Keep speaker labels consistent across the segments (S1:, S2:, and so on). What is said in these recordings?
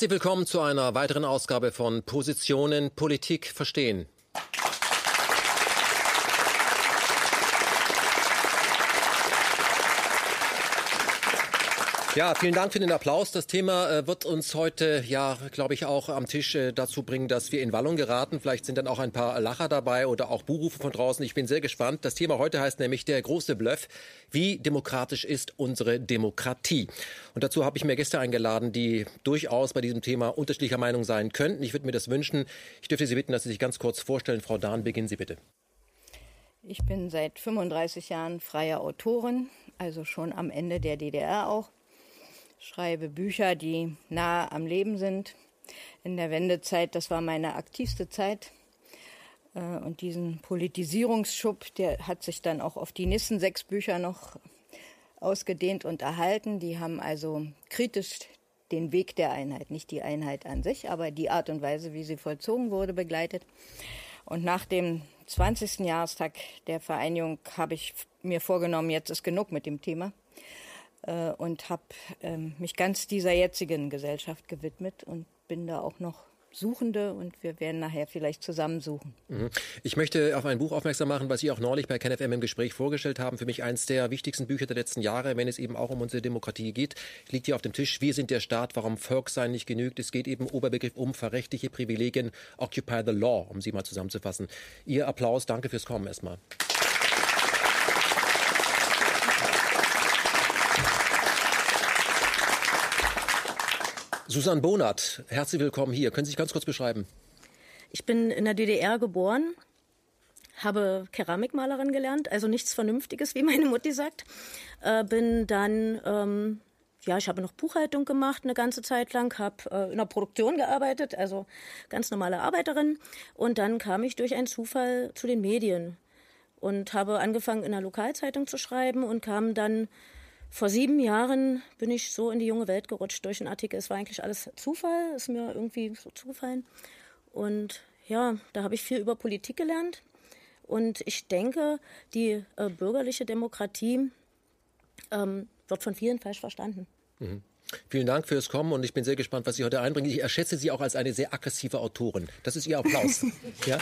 S1: Herzlich willkommen zu einer weiteren Ausgabe von Positionen Politik verstehen. Ja, vielen Dank für den Applaus. Das Thema äh, wird uns heute, ja, glaube ich, auch am Tisch äh, dazu bringen, dass wir in Wallung geraten. Vielleicht sind dann auch ein paar Lacher dabei oder auch Buhrufe von draußen. Ich bin sehr gespannt. Das Thema heute heißt nämlich der große Bluff. Wie demokratisch ist unsere Demokratie? Und dazu habe ich mir Gäste eingeladen, die durchaus bei diesem Thema unterschiedlicher Meinung sein könnten. Ich würde mir das wünschen. Ich dürfte Sie bitten, dass Sie sich ganz kurz vorstellen. Frau Dahn, beginnen Sie bitte.
S2: Ich bin seit 35 Jahren freie Autorin, also schon am Ende der DDR auch schreibe Bücher, die nah am Leben sind. In der Wendezeit, das war meine aktivste Zeit. Äh, und diesen Politisierungsschub, der hat sich dann auch auf die Nissen sechs Bücher noch ausgedehnt und erhalten. Die haben also kritisch den Weg der Einheit, nicht die Einheit an sich, aber die Art und Weise, wie sie vollzogen wurde, begleitet. Und nach dem 20. Jahrestag der Vereinigung habe ich mir vorgenommen, jetzt ist genug mit dem Thema äh, und habe ähm, mich ganz dieser jetzigen Gesellschaft gewidmet und bin da auch noch Suchende und wir werden nachher vielleicht zusammen suchen.
S1: Mhm. Ich möchte auf ein Buch aufmerksam machen, was Sie auch neulich bei KenFM im Gespräch vorgestellt haben. Für mich eines der wichtigsten Bücher der letzten Jahre, wenn es eben auch um unsere Demokratie geht. Liegt hier auf dem Tisch. Wir sind der Staat, warum Volkssein nicht genügt. Es geht eben Oberbegriff um verrechtliche Privilegien. Occupy the Law, um Sie mal zusammenzufassen. Ihr Applaus, danke fürs Kommen erstmal. Susanne Bonat, herzlich willkommen hier. Können Sie sich ganz kurz beschreiben?
S3: Ich bin in der DDR geboren, habe Keramikmalerin gelernt, also nichts Vernünftiges, wie meine Mutti sagt. Äh, bin dann, ähm, ja, ich habe noch Buchhaltung gemacht eine ganze Zeit lang, habe äh, in der Produktion gearbeitet, also ganz normale Arbeiterin. Und dann kam ich durch einen Zufall zu den Medien und habe angefangen in der Lokalzeitung zu schreiben und kam dann vor sieben Jahren bin ich so in die junge Welt gerutscht durch einen Artikel. Es war eigentlich alles Zufall, ist mir irgendwie so zugefallen. Und ja, da habe ich viel über Politik gelernt. Und ich denke, die äh, bürgerliche Demokratie ähm, wird von vielen falsch verstanden.
S1: Mhm. Vielen Dank fürs Kommen und ich bin sehr gespannt, was Sie heute einbringen. Ich erschätze Sie auch als eine sehr aggressive Autorin. Das ist Ihr Applaus. ja?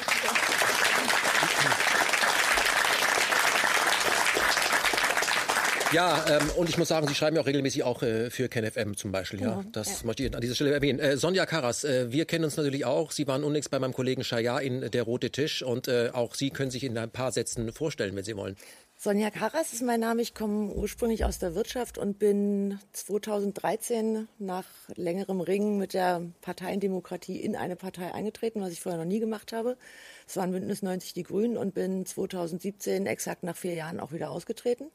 S1: Ja, ähm, und ich muss sagen, Sie schreiben ja auch regelmäßig auch äh, für KenFM zum Beispiel. Ja, genau, das ja. möchte ich an dieser Stelle erwähnen. Äh, Sonja Karas, äh, wir kennen uns natürlich auch. Sie waren unlängst bei meinem Kollegen Shaya in Der Rote Tisch und äh, auch Sie können sich in ein paar Sätzen vorstellen, wenn Sie wollen.
S4: Sonja Karas ist mein Name. Ich komme ursprünglich aus der Wirtschaft und bin 2013 nach längerem Ringen mit der Parteiendemokratie in eine Partei eingetreten, was ich vorher noch nie gemacht habe. Es waren Bündnis 90 Die Grünen und bin 2017 exakt nach vier Jahren auch wieder ausgetreten.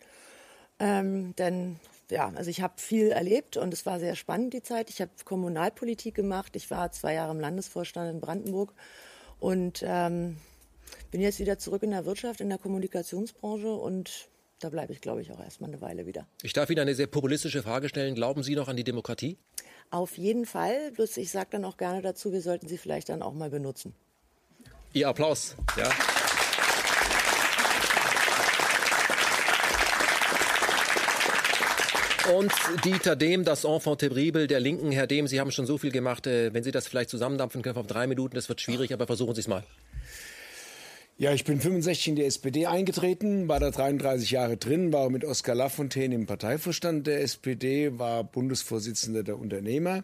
S4: Ähm, denn ja, also ich habe viel erlebt und es war sehr spannend die Zeit. Ich habe Kommunalpolitik gemacht. Ich war zwei Jahre im Landesvorstand in Brandenburg und ähm, bin jetzt wieder zurück in der Wirtschaft, in der Kommunikationsbranche und da bleibe ich, glaube ich, auch erstmal eine Weile wieder.
S1: Ich darf Ihnen eine sehr populistische Frage stellen. Glauben Sie noch an die Demokratie?
S4: Auf jeden Fall. Bloß ich sage dann auch gerne dazu, wir sollten sie vielleicht dann auch mal benutzen.
S1: Ihr Applaus. Ja. Und Dieter Dehm, das Enfant terrible der Linken. Herr Dehm, Sie haben schon so viel gemacht. Äh, wenn Sie das vielleicht zusammendampfen können auf drei Minuten, das wird schwierig, aber versuchen Sie es mal.
S5: Ja, ich bin 65 in die SPD eingetreten, war da 33 Jahre drin, war mit Oskar Lafontaine im Parteivorstand der SPD, war Bundesvorsitzender der Unternehmer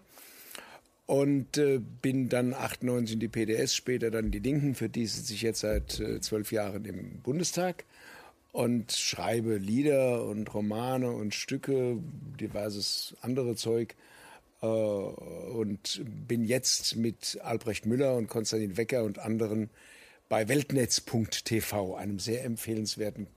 S5: und äh, bin dann 98 in die PDS, später dann die Linken, für die sitze ich jetzt seit äh, zwölf Jahren im Bundestag und schreibe Lieder und Romane und Stücke, diverses andere Zeug. Äh, und bin jetzt mit Albrecht Müller und Konstantin Wecker und anderen bei Weltnetz.tv, einem sehr empfehlenswerten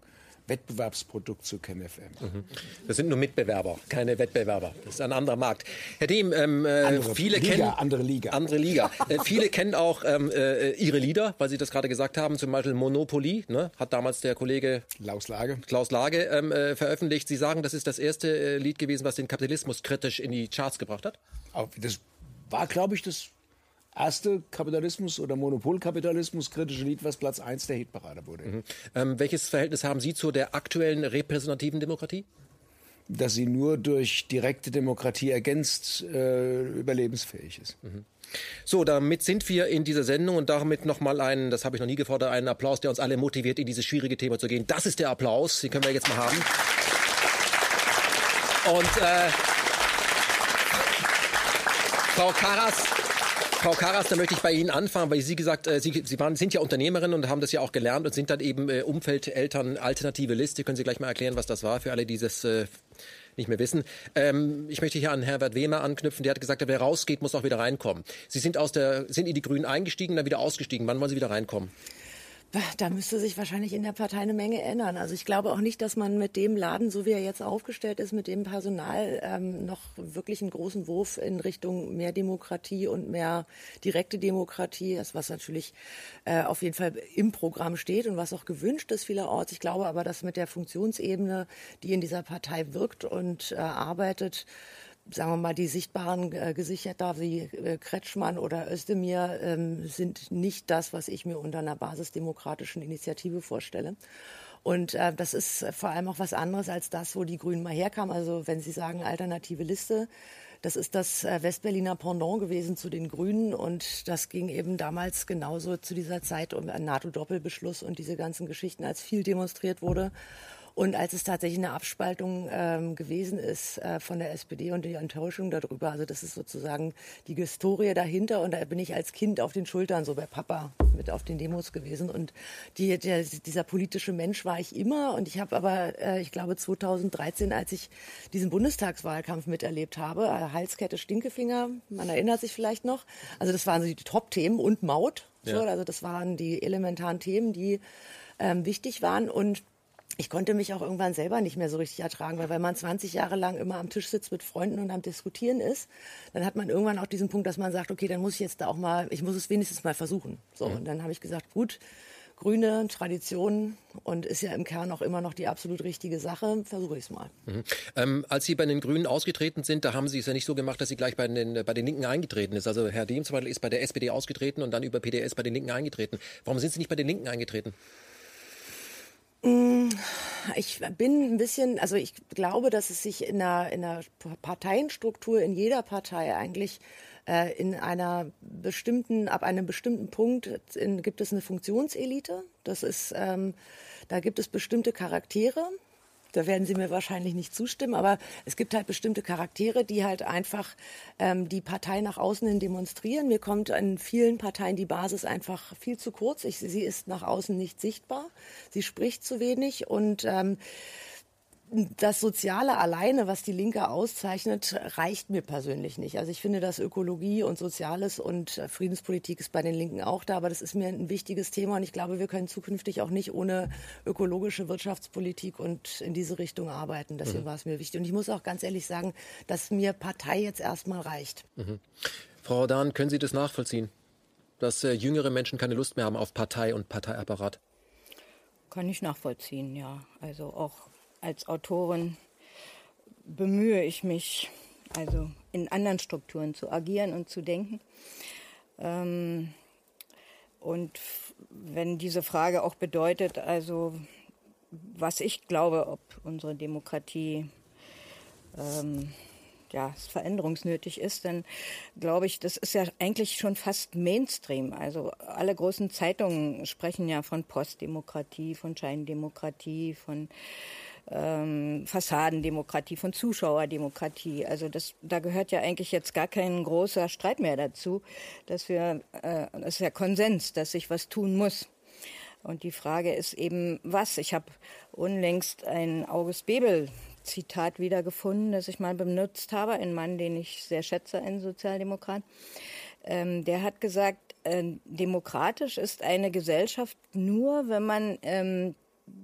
S5: Wettbewerbsprodukt zu KenFM. Mhm.
S1: Das sind nur Mitbewerber, keine Wettbewerber. Das ist ein anderer Markt. Herr Dehm, ähm, äh, viele
S5: Liga,
S1: kennen
S5: andere Liga.
S1: Andere Liga. äh, viele kennen auch ähm, äh, Ihre Lieder, weil Sie das gerade gesagt haben. Zum Beispiel Monopoly, ne, hat damals der Kollege
S5: Klaus Lage,
S1: Klaus Lage ähm, äh, veröffentlicht. Sie sagen, das ist das erste äh, Lied gewesen, was den Kapitalismus kritisch in die Charts gebracht hat.
S5: Das war, glaube ich, das erste Kapitalismus- oder Monopolkapitalismus kritische Lied, was Platz 1 der Hitparade wurde. Mhm.
S1: Ähm, welches Verhältnis haben Sie zu der aktuellen repräsentativen Demokratie?
S5: dass sie nur durch direkte Demokratie ergänzt äh, überlebensfähig ist. Mhm.
S1: So, damit sind wir in dieser Sendung und damit nochmal einen, das habe ich noch nie gefordert, einen Applaus, der uns alle motiviert, in dieses schwierige Thema zu gehen. Das ist der Applaus, den können wir jetzt mal haben. Und äh, Frau Karas, Frau Karas, da möchte ich bei Ihnen anfangen, weil Sie gesagt, äh, Sie, Sie waren, sind ja Unternehmerin und haben das ja auch gelernt und sind dann eben äh, Umfeldeltern alternative Liste. Können Sie gleich mal erklären, was das war für alle, die das äh, nicht mehr wissen. Ähm, ich möchte hier an Herbert Wehmer anknüpfen. Der hat gesagt, wer rausgeht, muss auch wieder reinkommen. Sie sind aus der, sind in die Grünen eingestiegen, dann wieder ausgestiegen. Wann wollen Sie wieder reinkommen?
S4: Da müsste sich wahrscheinlich in der Partei eine Menge ändern. Also ich glaube auch nicht, dass man mit dem Laden, so wie er jetzt aufgestellt ist, mit dem Personal ähm, noch wirklich einen großen Wurf in Richtung mehr Demokratie und mehr direkte Demokratie, das was natürlich äh, auf jeden Fall im Programm steht und was auch gewünscht ist vielerorts. Ich glaube aber, dass mit der Funktionsebene, die in dieser Partei wirkt und äh, arbeitet, sagen wir mal, die sichtbaren äh, Gesichter wie äh, Kretschmann oder Özdemir ähm, sind nicht das, was ich mir unter einer basisdemokratischen Initiative vorstelle. Und äh, das ist vor allem auch was anderes als das, wo die Grünen mal herkamen. Also wenn Sie sagen alternative Liste, das ist das äh, Westberliner Pendant gewesen zu den Grünen und das ging eben damals genauso zu dieser Zeit um einen NATO-Doppelbeschluss und diese ganzen Geschichten, als viel demonstriert wurde. Und als es tatsächlich eine Abspaltung ähm, gewesen ist äh, von der SPD und die Enttäuschung darüber, also das ist sozusagen die Historie dahinter. Und da bin ich als Kind auf den Schultern, so bei Papa, mit auf den Demos gewesen. Und die, der, dieser politische Mensch war ich immer. Und ich habe aber, äh, ich glaube, 2013, als ich diesen Bundestagswahlkampf miterlebt habe, äh, Halskette, Stinkefinger, man erinnert sich vielleicht noch. Also das waren so die Top-Themen und Maut. Ja. So, also das waren die elementaren Themen, die ähm, wichtig waren. Und ich konnte mich auch irgendwann selber nicht mehr so richtig ertragen, weil wenn man 20 Jahre lang immer am Tisch sitzt mit Freunden und am Diskutieren ist, dann hat man irgendwann auch diesen Punkt, dass man sagt, okay, dann muss ich jetzt da auch mal, ich muss es wenigstens mal versuchen. So, mhm. und dann habe ich gesagt, gut, grüne Tradition und ist ja im Kern auch immer noch die absolut richtige Sache, versuche ich es mal.
S1: Mhm. Ähm, als Sie bei den Grünen ausgetreten sind, da haben Sie es ja nicht so gemacht, dass Sie gleich bei den, bei den Linken eingetreten ist. Also Herr Dehm zum Beispiel ist bei der SPD ausgetreten und dann über PDS bei den Linken eingetreten. Warum sind Sie nicht bei den Linken eingetreten?
S4: Mm, ich bin ein bisschen, also ich glaube, dass es sich in einer, in einer Parteienstruktur in jeder Partei eigentlich äh, in einer bestimmten, ab einem bestimmten Punkt in, gibt es eine Funktionselite. Das ist, ähm, da gibt es bestimmte Charaktere, da werden Sie mir wahrscheinlich nicht zustimmen, aber es gibt halt bestimmte Charaktere, die halt einfach ähm, die Partei nach außen hin demonstrieren. Mir kommt in vielen Parteien die Basis einfach viel zu kurz. Ich, sie ist nach außen nicht sichtbar. Sie spricht zu wenig und ähm, das Soziale alleine, was die Linke auszeichnet, reicht mir persönlich nicht. Also ich finde, dass Ökologie und Soziales und äh, Friedenspolitik ist bei den Linken auch da, aber das ist mir ein wichtiges Thema und ich glaube, wir können zukünftig auch nicht ohne ökologische Wirtschaftspolitik und in diese Richtung arbeiten. Deswegen mhm. war es mir wichtig. Und ich muss auch ganz ehrlich sagen, dass mir Partei jetzt erstmal reicht.
S1: Mhm. Frau Dahn, können Sie das nachvollziehen, dass äh, jüngere Menschen keine Lust mehr haben auf Partei und Parteiapparat?
S2: Kann ich nachvollziehen, ja. Also auch als Autorin bemühe ich mich, also in anderen Strukturen zu agieren und zu denken. Ähm, und wenn diese Frage auch bedeutet, also was ich glaube, ob unsere Demokratie ähm, ja, veränderungsnötig ist, dann glaube ich, das ist ja eigentlich schon fast Mainstream. Also alle großen Zeitungen sprechen ja von Postdemokratie, von Scheindemokratie, von ähm, Fassadendemokratie, von Zuschauerdemokratie. Also das, da gehört ja eigentlich jetzt gar kein großer Streit mehr dazu, dass wir, äh, das ist ja Konsens, dass sich was tun muss. Und die Frage ist eben, was? Ich habe unlängst ein August Bebel Zitat wiedergefunden, das ich mal benutzt habe, ein Mann, den ich sehr schätze, ein Sozialdemokrat. Ähm, der hat gesagt, äh, demokratisch ist eine Gesellschaft nur, wenn man ähm,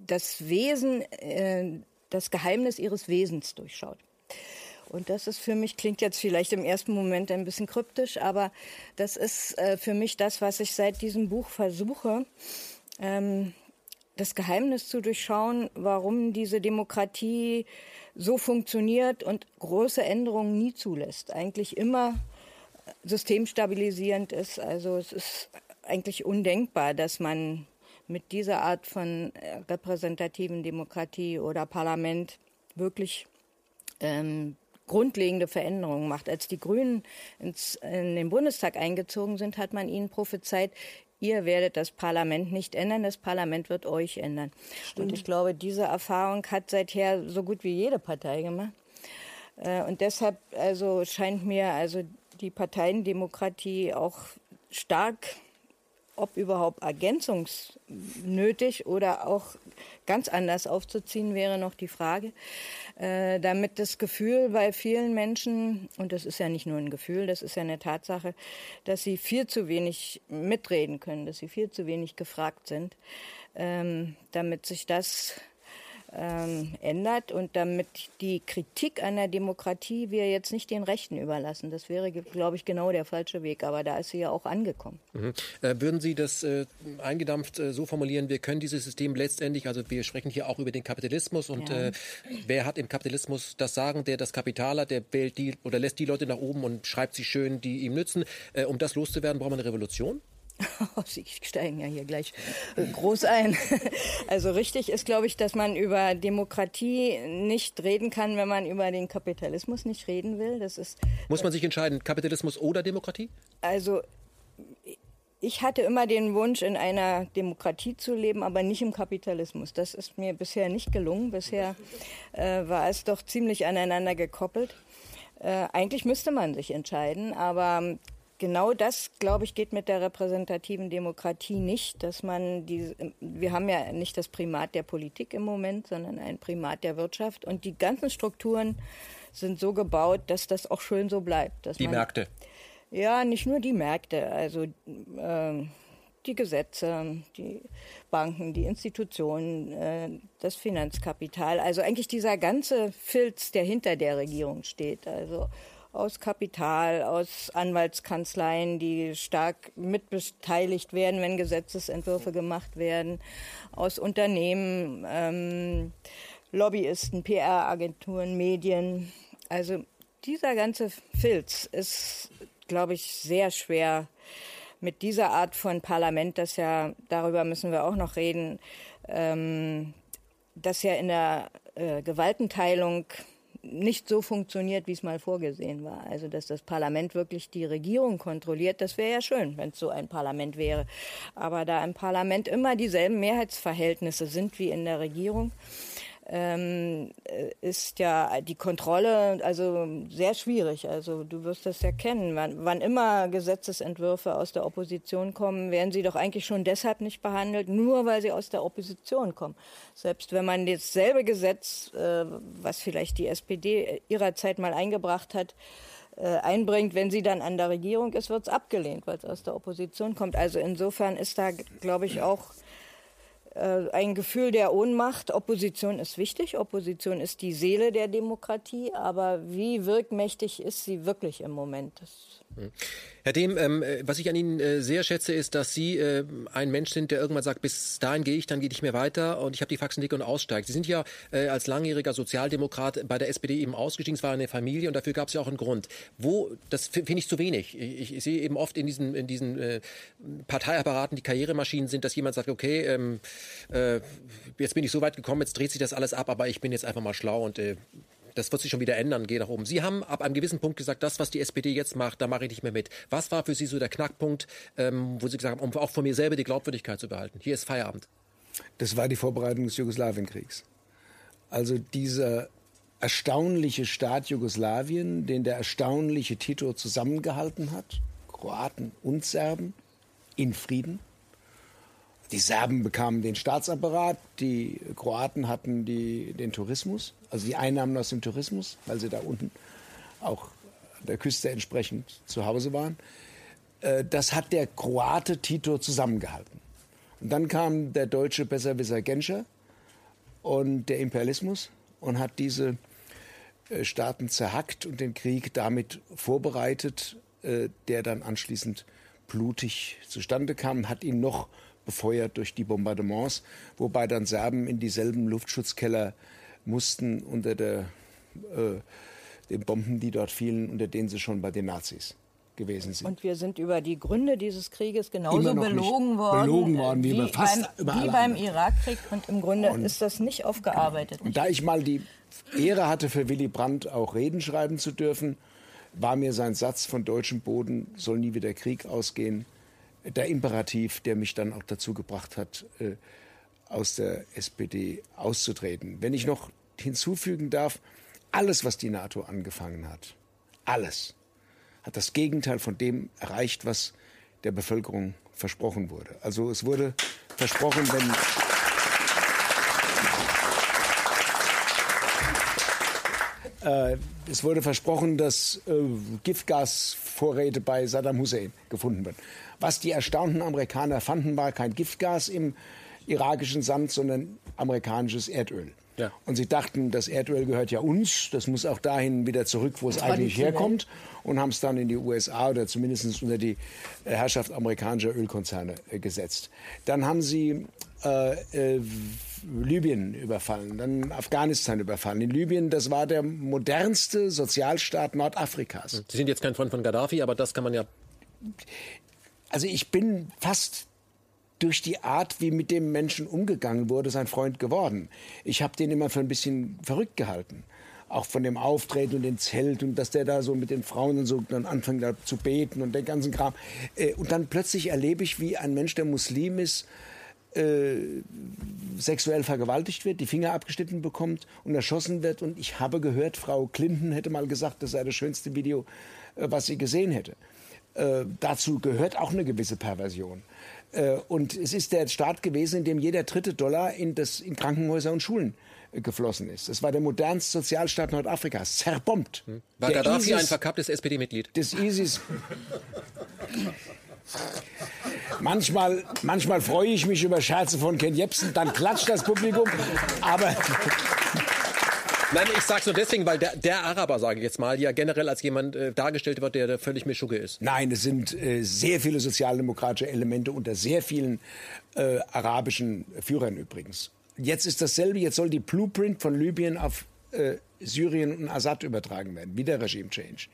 S2: das Wesen, äh, das Geheimnis ihres Wesens durchschaut. Und das ist für mich, klingt jetzt vielleicht im ersten Moment ein bisschen kryptisch, aber das ist äh, für mich das, was ich seit diesem Buch versuche, ähm, das Geheimnis zu durchschauen, warum diese Demokratie so funktioniert und große Änderungen nie zulässt. Eigentlich immer systemstabilisierend ist. Also es ist eigentlich undenkbar, dass man mit dieser Art von äh, repräsentativen Demokratie oder Parlament wirklich ähm, grundlegende Veränderungen macht. Als die Grünen ins, in den Bundestag eingezogen sind, hat man ihnen prophezeit, ihr werdet das Parlament nicht ändern, das Parlament wird euch ändern. Stimmt. Und ich glaube, diese Erfahrung hat seither so gut wie jede Partei gemacht. Äh, und deshalb also scheint mir also die Parteiendemokratie auch stark ob überhaupt ergänzungsnötig oder auch ganz anders aufzuziehen, wäre noch die Frage. Äh, damit das Gefühl bei vielen Menschen, und das ist ja nicht nur ein Gefühl, das ist ja eine Tatsache, dass sie viel zu wenig mitreden können, dass sie viel zu wenig gefragt sind, ähm, damit sich das ähm, ändert und damit die Kritik an der Demokratie wir jetzt nicht den Rechten überlassen. Das wäre, glaube ich, genau der falsche Weg. Aber da ist sie ja auch angekommen.
S1: Mhm. Äh, würden Sie das äh, eingedampft äh, so formulieren, wir können dieses System letztendlich, also wir sprechen hier auch über den Kapitalismus und ja. Äh, wer hat im Kapitalismus das Sagen, der das Kapital hat, der wählt die oder lässt die Leute nach oben und schreibt sie schön, die ihm nützen. Äh, um das loszuwerden, braucht man eine Revolution?
S2: Sie steigen ja hier gleich groß ein. Also richtig ist, glaube ich, dass man über Demokratie nicht reden kann, wenn man über den Kapitalismus nicht reden will. Das ist,
S1: Muss man sich entscheiden, Kapitalismus oder Demokratie?
S2: Also ich hatte immer den Wunsch, in einer Demokratie zu leben, aber nicht im Kapitalismus. Das ist mir bisher nicht gelungen. Bisher äh, war es doch ziemlich aneinander gekoppelt. Äh, eigentlich müsste man sich entscheiden, aber genau das, glaube ich, geht mit der repräsentativen Demokratie nicht, dass man die, wir haben ja nicht das Primat der Politik im Moment, sondern ein Primat der Wirtschaft und die ganzen Strukturen sind so gebaut, dass das auch schön so bleibt.
S1: die man, Märkte.
S2: Ja, nicht nur die Märkte, also äh, die Gesetze, die Banken, die Institutionen, äh, das Finanzkapital, also eigentlich dieser ganze Filz, der hinter der Regierung steht, also aus Kapital, aus Anwaltskanzleien, die stark mitbeteiligt werden, wenn Gesetzesentwürfe gemacht werden, aus Unternehmen, ähm, Lobbyisten, PR-Agenturen, Medien. Also dieser ganze Filz ist, glaube ich, sehr schwer mit dieser Art von Parlament, das ja, darüber müssen wir auch noch reden, ähm, das ja in der äh, Gewaltenteilung nicht so funktioniert, wie es mal vorgesehen war. Also, dass das Parlament wirklich die Regierung kontrolliert, das wäre ja schön, wenn es so ein Parlament wäre. Aber da im Parlament immer dieselben Mehrheitsverhältnisse sind wie in der Regierung, ähm, äh, ist ja die Kontrolle also sehr schwierig. Also du wirst das ja kennen. Wann, wann, immer Gesetzesentwürfe aus der Opposition kommen, werden sie doch eigentlich schon deshalb nicht behandelt, nur weil sie aus der Opposition kommen. Selbst wenn man dasselbe Gesetz, äh, was vielleicht die SPD ihrerzeit mal eingebracht hat, äh, einbringt, wenn sie dann an der Regierung ist, wird es abgelehnt, weil es aus der Opposition kommt. Also insofern ist da, glaube ich, auch ein Gefühl der Ohnmacht. Opposition ist wichtig, Opposition ist die Seele der Demokratie, aber wie wirkmächtig ist sie wirklich im Moment? Das.
S1: Herr Dehm, ähm, äh, was ich an Ihnen äh, sehr schätze, ist, dass Sie äh, ein Mensch sind, der irgendwann sagt, bis dahin gehe ich, dann gehe ich mehr weiter und ich habe die Faxen dick und aussteigt. Sie sind ja äh, als langjähriger Sozialdemokrat bei der SPD eben ausgestiegen, es war eine Familie und dafür gab es ja auch einen Grund. Wo, das finde ich zu wenig. Ich, ich, sehe eben oft in diesen, in diesen äh, Parteiapparaten, die Karrieremaschinen sind, dass jemand sagt, okay, ähm, äh, jetzt bin ich so weit gekommen, jetzt dreht sich das alles ab, aber ich bin jetzt einfach mal schlau und das wird sich schon wieder ändern, geh nach oben. Sie haben ab einem gewissen Punkt gesagt, das, was die SPD jetzt macht, da mache ich nicht mehr mit. Was war für Sie so der Knackpunkt, ähm, wo Sie gesagt haben, um auch von mir selber die Glaubwürdigkeit zu behalten? Hier ist Feierabend.
S5: Das war die Vorbereitung des Jugoslawienkriegs. Also dieser erstaunliche Staat Jugoslawien, den der erstaunliche Tito zusammengehalten hat, Kroaten und Serben, in Frieden. Die Serben bekamen den Staatsapparat, die Kroaten hatten die, den Tourismus, also die Einnahmen aus dem Tourismus, weil sie da unten auch an der Küste entsprechend zu Hause waren. Äh, das hat der Kroate Tito zusammengehalten. Und dann kam der deutsche Besserwisser Genscher und der Imperialismus und hat diese äh, Staaten zerhackt und den Krieg damit vorbereitet, äh, der dann anschließend blutig zustande kam, hat ihn noch befeuert durch die Bombardements, wobei dann Serben in dieselben Luftschutzkeller mussten unter der, äh, den Bomben, die dort fielen, unter denen sie schon bei den Nazis gewesen sind.
S2: Und wir sind über die Gründe dieses Krieges genauso belogen worden,
S5: belogen worden wie,
S2: wie,
S5: fast
S2: beim, wie beim Irakkrieg. Und im Grunde und, ist das nicht aufgearbeitet.
S5: Und da ich mal die Ehre hatte, für Willy Brandt auch Reden schreiben zu dürfen, war mir sein Satz von deutschem Boden soll nie wieder Krieg ausgehen, der Imperativ, der mich dann auch dazu gebracht hat, äh, aus der SPD auszutreten. Wenn ich noch hinzufügen darf, alles, was die NATO angefangen hat, alles, hat das Gegenteil von dem erreicht, was der Bevölkerung versprochen wurde. Also es wurde versprochen, wenn es wurde versprochen, dass äh, Giftgasvorräte bei Saddam Hussein gefunden werden. Was die erstaunten Amerikaner fanden, war kein Giftgas im irakischen Sand, sondern amerikanisches Erdöl. Ja. Und sie dachten, das Erdöl gehört ja uns, das muss auch dahin wieder zurück, wo es eigentlich herkommt. Und haben es dann in die USA oder zumindest unter die äh, Herrschaft amerikanischer Ölkonzerne äh, gesetzt. Dann haben sie äh, äh, Libyen überfallen, dann Afghanistan überfallen. In Libyen, das war der modernste Sozialstaat Nordafrikas.
S1: Sie sind jetzt kein Freund von Gaddafi, aber das kann man ja.
S5: Also ich bin fast durch die Art, wie mit dem Menschen umgegangen wurde, sein Freund geworden. Ich habe den immer für ein bisschen verrückt gehalten. Auch von dem Auftreten und dem Zelt und dass der da so mit den Frauen und so dann anfängt da zu beten und den ganzen Kram. Äh, und dann plötzlich erlebe ich, wie ein Mensch, der Muslim ist, äh, sexuell vergewaltigt wird, die Finger abgeschnitten bekommt und erschossen wird. Und ich habe gehört, Frau Clinton hätte mal gesagt, das sei das schönste Video, äh, was sie gesehen hätte. Äh, dazu gehört auch eine gewisse Perversion. Äh, und es ist der Staat gewesen, in dem jeder dritte Dollar in, das, in Krankenhäuser und Schulen äh, geflossen ist. Es war der modernste Sozialstaat Nordafrikas, zerbombt.
S1: Hm. War der Gaddafi ISIS, ein verkapptes SPD-Mitglied?
S5: Des ISIS. Manchmal, manchmal freue ich mich über Scherze von Ken Jebsen, dann klatscht das Publikum. Aber
S1: Nein, ich sag's nur deswegen, weil der, der Araber, sage ich jetzt mal, ja generell als jemand äh, dargestellt wird, der, der völlig Mischugge ist.
S5: Nein, es sind äh, sehr viele sozialdemokratische Elemente unter sehr vielen äh, arabischen Führern übrigens. Jetzt ist dasselbe, jetzt soll die Blueprint von Libyen auf äh, Syrien und Assad übertragen werden, wieder Regime Change.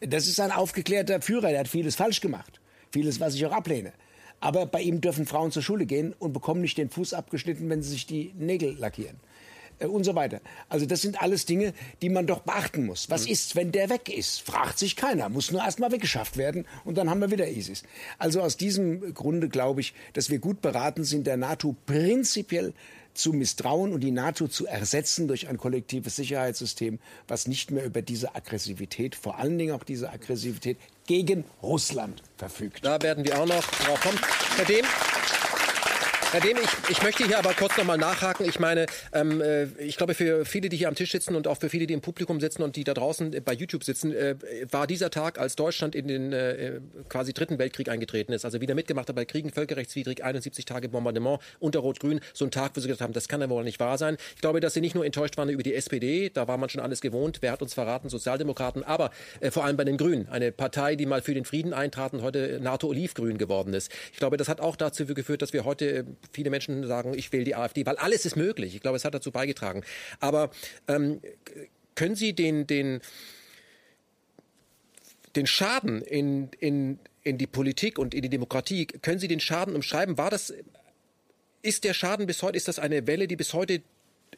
S5: Das ist ein aufgeklärter Führer, der hat vieles falsch gemacht. Vieles, was ich auch ablehne. Aber bei ihm dürfen Frauen zur Schule gehen und bekommen nicht den Fuß abgeschnitten, wenn sie sich die Nägel lackieren. Äh, und so weiter. Also das sind alles Dinge, die man doch beachten muss. Was mhm. ist, wenn der weg ist? Fragt sich keiner. Muss nur erst mal weggeschafft werden und dann haben wir wieder ISIS. Also aus diesem Grunde glaube ich, dass wir gut beraten sind, der NATO prinzipiell zu misstrauen und die NATO zu ersetzen durch ein kollektives Sicherheitssystem, was nicht mehr über diese Aggressivität, vor allen Dingen auch diese Aggressivität gegen Russland verfügt.
S1: Da werden wir auch noch drauf kommen. Herr Dehm, Herr Dehm, ich, ich möchte hier aber kurz noch mal nachhaken. Ich meine, ähm, äh, ich glaube, für viele, die hier am Tisch sitzen und auch für viele, die im Publikum sitzen und die da draußen bei YouTube sitzen, äh, war dieser Tag, als Deutschland in den äh, quasi dritten Weltkrieg eingetreten ist, also wieder mitgemacht hat bei Kriegen, völkerrechtswidrig, 71 Tage Bombardement unter Rot-Grün, so ein Tag, wo sie gesagt haben, das kann ja wohl nicht wahr sein. Ich glaube, dass sie nicht nur enttäuscht waren über die SPD, da war man schon alles gewohnt, wer hat uns verraten, Sozialdemokraten, aber äh, vor allem bei den Grünen, eine Partei, die mal für den Frieden eintrat und heute NATO-Olivgrün geworden ist. Ich glaube, das hat auch dazu geführt, dass wir heute äh, viele Menschen sagen, ich wähle die AfD, weil alles ist möglich. Ich glaube, es hat dazu beigetragen. Aber ähm, können Sie den, den, den Schaden in, in, in die Politik und in die Demokratie, können Sie den Schaden umschreiben? War das, ist der Schaden bis heute, ist das eine Welle, die bis heute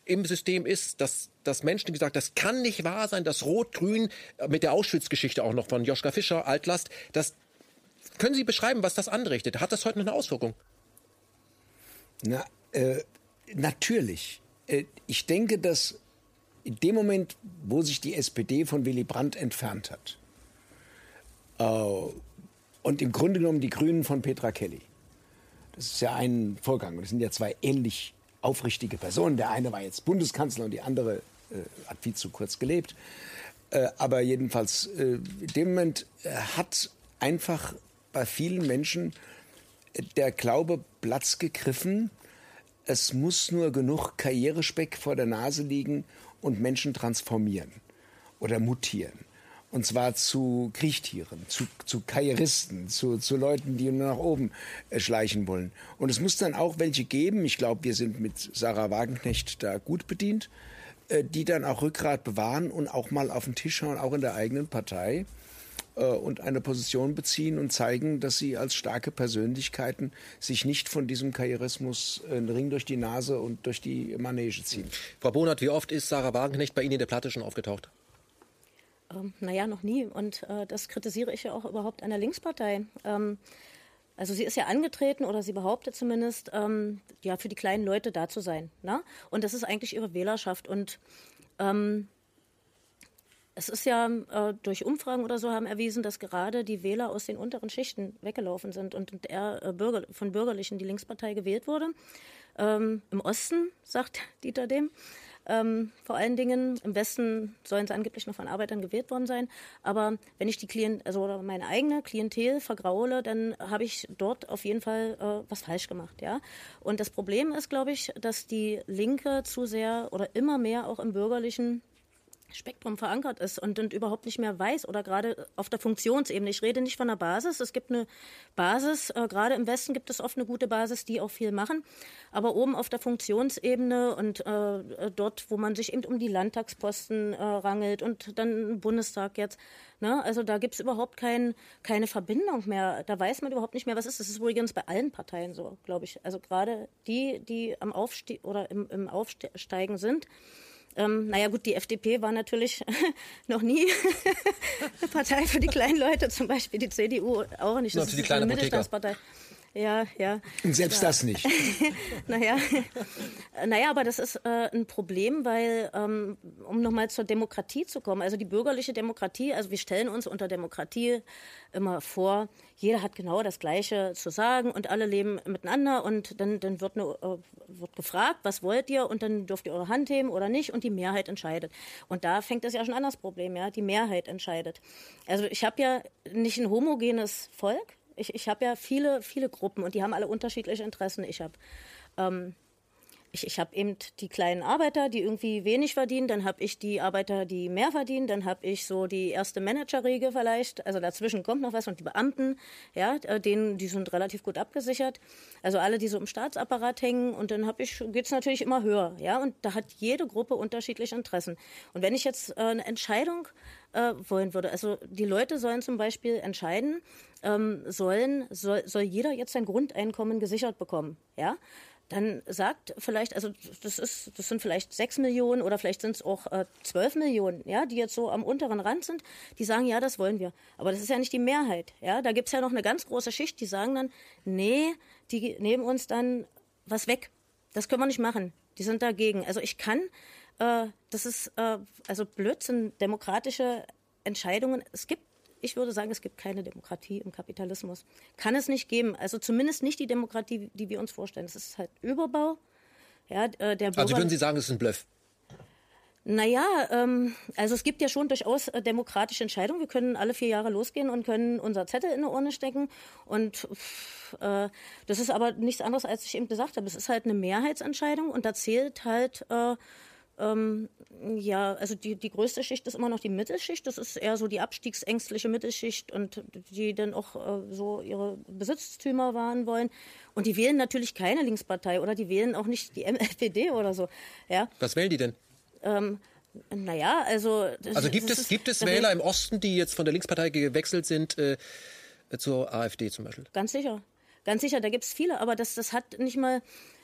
S1: im System ist, dass, dass Menschen gesagt, das kann nicht wahr sein, dass Rot-Grün mit der Auschwitz-Geschichte auch noch von Joschka Fischer, Altlast, das können Sie beschreiben, was das anrichtet? Hat das heute noch eine Auswirkung?
S5: Na, äh, natürlich. Äh, ich denke, dass in dem Moment, wo sich die SPD von Willy Brandt entfernt hat äh, und im Grunde genommen die Grünen von Petra Kelly, das ist ja ein Vorgang das sind ja zwei ähnlich aufrichtige Personen. Der eine war jetzt Bundeskanzler und die andere äh, hat viel zu kurz gelebt. Äh, aber jedenfalls, äh, in dem Moment hat einfach bei vielen Menschen der Glaube Platz gegriffen, es muss nur genug Karrierespeck vor der Nase liegen und Menschen transformieren oder mutieren. Und zwar zu Kriechtieren, zu, zu Karrieristen, zu, zu Leuten, die nur nach oben äh, schleichen wollen. Und es muss dann auch welche geben, ich glaube, wir sind mit Sarah Wagenknecht da gut bedient, äh, die dann auch Rückgrat bewahren und auch mal auf den Tisch schauen, auch in der eigenen Partei und eine Position beziehen und zeigen, dass sie als starke Persönlichkeiten sich nicht von diesem Karrierismus äh, einen Ring durch die Nase und durch die Manege ziehen.
S1: Frau Bonert, wie oft ist Sarah Wagenknecht bei Ihnen in der Platte schon aufgetaucht?
S3: Ähm, naja, noch nie. Und äh, das kritisiere ich ja auch überhaupt an der Linkspartei. Ähm, also sie ist ja angetreten oder sie behauptet zumindest, ähm, ja, für die kleinen Leute da zu sein. Ne? Und das ist eigentlich ihre Wählerschaft. Und ähm, es ist ja äh, durch Umfragen oder so haben erwiesen, dass gerade die Wähler aus den unteren Schichten weggelaufen sind und, er äh, Bürger, von Bürgerlichen die Linkspartei gewählt wurde. Ähm, Im Osten, sagt Dieter dem. Ähm, vor allen Dingen im Westen sollen sie angeblich noch von Arbeitern gewählt worden sein. Aber wenn ich die Klient, also meine eigene Klientel vergraule, dann habe ich dort auf jeden Fall äh, was falsch gemacht. Ja? Und das Problem ist, glaube ich, dass die Linke zu sehr oder immer mehr auch im bürgerlichen Spektrum verankert ist und, und überhaupt nicht mehr weiß oder gerade auf der Funktionsebene. Ich rede nicht von der Basis. Es gibt eine Basis, äh, gerade im Westen gibt es oft eine gute Basis, die auch viel machen. Aber oben auf der Funktionsebene und äh, äh dort, wo man sich eben um die Landtagsposten äh, rangelt und dann Bundestag jetzt, ne? also da gibt es überhaupt kein, keine Verbindung mehr. Da weiß man überhaupt nicht mehr, was ist. Das ist übrigens bei allen Parteien so, glaube ich. Also gerade die, die am Aufstieg oder im, im Aufsteigen sind, ähm, naja gut, die FDP war natürlich noch nie eine Partei für die kleinen Leute, zum Beispiel die CDU auch nicht.
S1: Das Nur für die kleine eine Mittelstandspartei.
S3: Ja, ja.
S5: Und selbst ja. das nicht.
S3: naja. naja, aber das ist äh, ein Problem, weil, ähm, um nochmal zur Demokratie zu kommen, also die bürgerliche Demokratie, also wir stellen uns unter Demokratie immer vor, jeder hat genau das Gleiche zu sagen und alle leben miteinander und dann, dann wird, eine, äh, wird gefragt, was wollt ihr und dann dürft ihr eure Hand heben oder nicht und die Mehrheit entscheidet. Und da fängt es ja schon an das Problem, ja, die Mehrheit entscheidet. Also ich habe ja nicht ein homogenes Volk, ich, ich habe ja viele, viele Gruppen und die haben alle unterschiedliche Interessen. Ich habe ähm, ich, ich habe eben die kleinen Arbeiter, die irgendwie wenig verdienen, dann habe ich die Arbeiter, die mehr verdienen, dann habe ich so die erste Managerriege vielleicht, also dazwischen kommt noch was und die Beamten, ja, äh, denen, die sind relativ gut abgesichert, also alle, die so im Staatsapparat hängen und dann habe ich, geht's natürlich immer höher, ja, und da hat jede Gruppe unterschiedliche Interessen. Und wenn ich jetzt äh, eine Entscheidung äh, wollen würde. Also die Leute sollen zum Beispiel entscheiden, ähm, sollen, soll, soll jeder jetzt sein Grundeinkommen gesichert bekommen. Ja? Dann sagt vielleicht, also das ist, das sind vielleicht sechs Millionen oder vielleicht sind es auch äh, zwölf äh, Millionen, ja, die jetzt so am unteren Rand sind, die sagen, ja, das wollen wir. Aber das ist ja nicht die Mehrheit. Ja? Da gibt es ja noch eine ganz große Schicht, die sagen dann, nee, die nehmen uns dann was weg. Das können wir nicht machen. Die sind dagegen. Also ich kann äh, das ist äh, also Blödsinn, demokratische Entscheidungen. Es gibt, ich würde sagen, es gibt keine Demokratie im Kapitalismus. Kann es nicht geben. Also zumindest nicht die Demokratie, die wir uns vorstellen. Es ist halt Überbau. Ja, äh, der
S1: Bürger, also würden Sie sagen, es ist ein Bluff?
S3: Naja, ähm, also es gibt ja schon durchaus äh, demokratische Entscheidungen. Wir können alle vier Jahre losgehen und können unser Zettel in die Urne stecken. Und äh, das ist aber nichts anderes, als ich eben gesagt habe. Es ist halt eine Mehrheitsentscheidung und da zählt halt äh, ähm, ja, also die, die größte Schicht ist immer noch die Mittelschicht. Das ist eher so die abstiegsängstliche Mittelschicht und die dann auch äh, so ihre Besitztümer wahren wollen. Und die wählen natürlich keine Linkspartei oder die wählen auch nicht die MLPD oder so. Ja.
S1: Was wählen die denn?
S3: Ähm, naja, also.
S1: Also gibt es, ist, gibt es Wähler im Osten, die jetzt von der Linkspartei gewechselt sind äh, zur AfD zum Beispiel?
S3: Ganz sicher. Ganz sicher, da gibt es viele, aber das, das hat nicht mal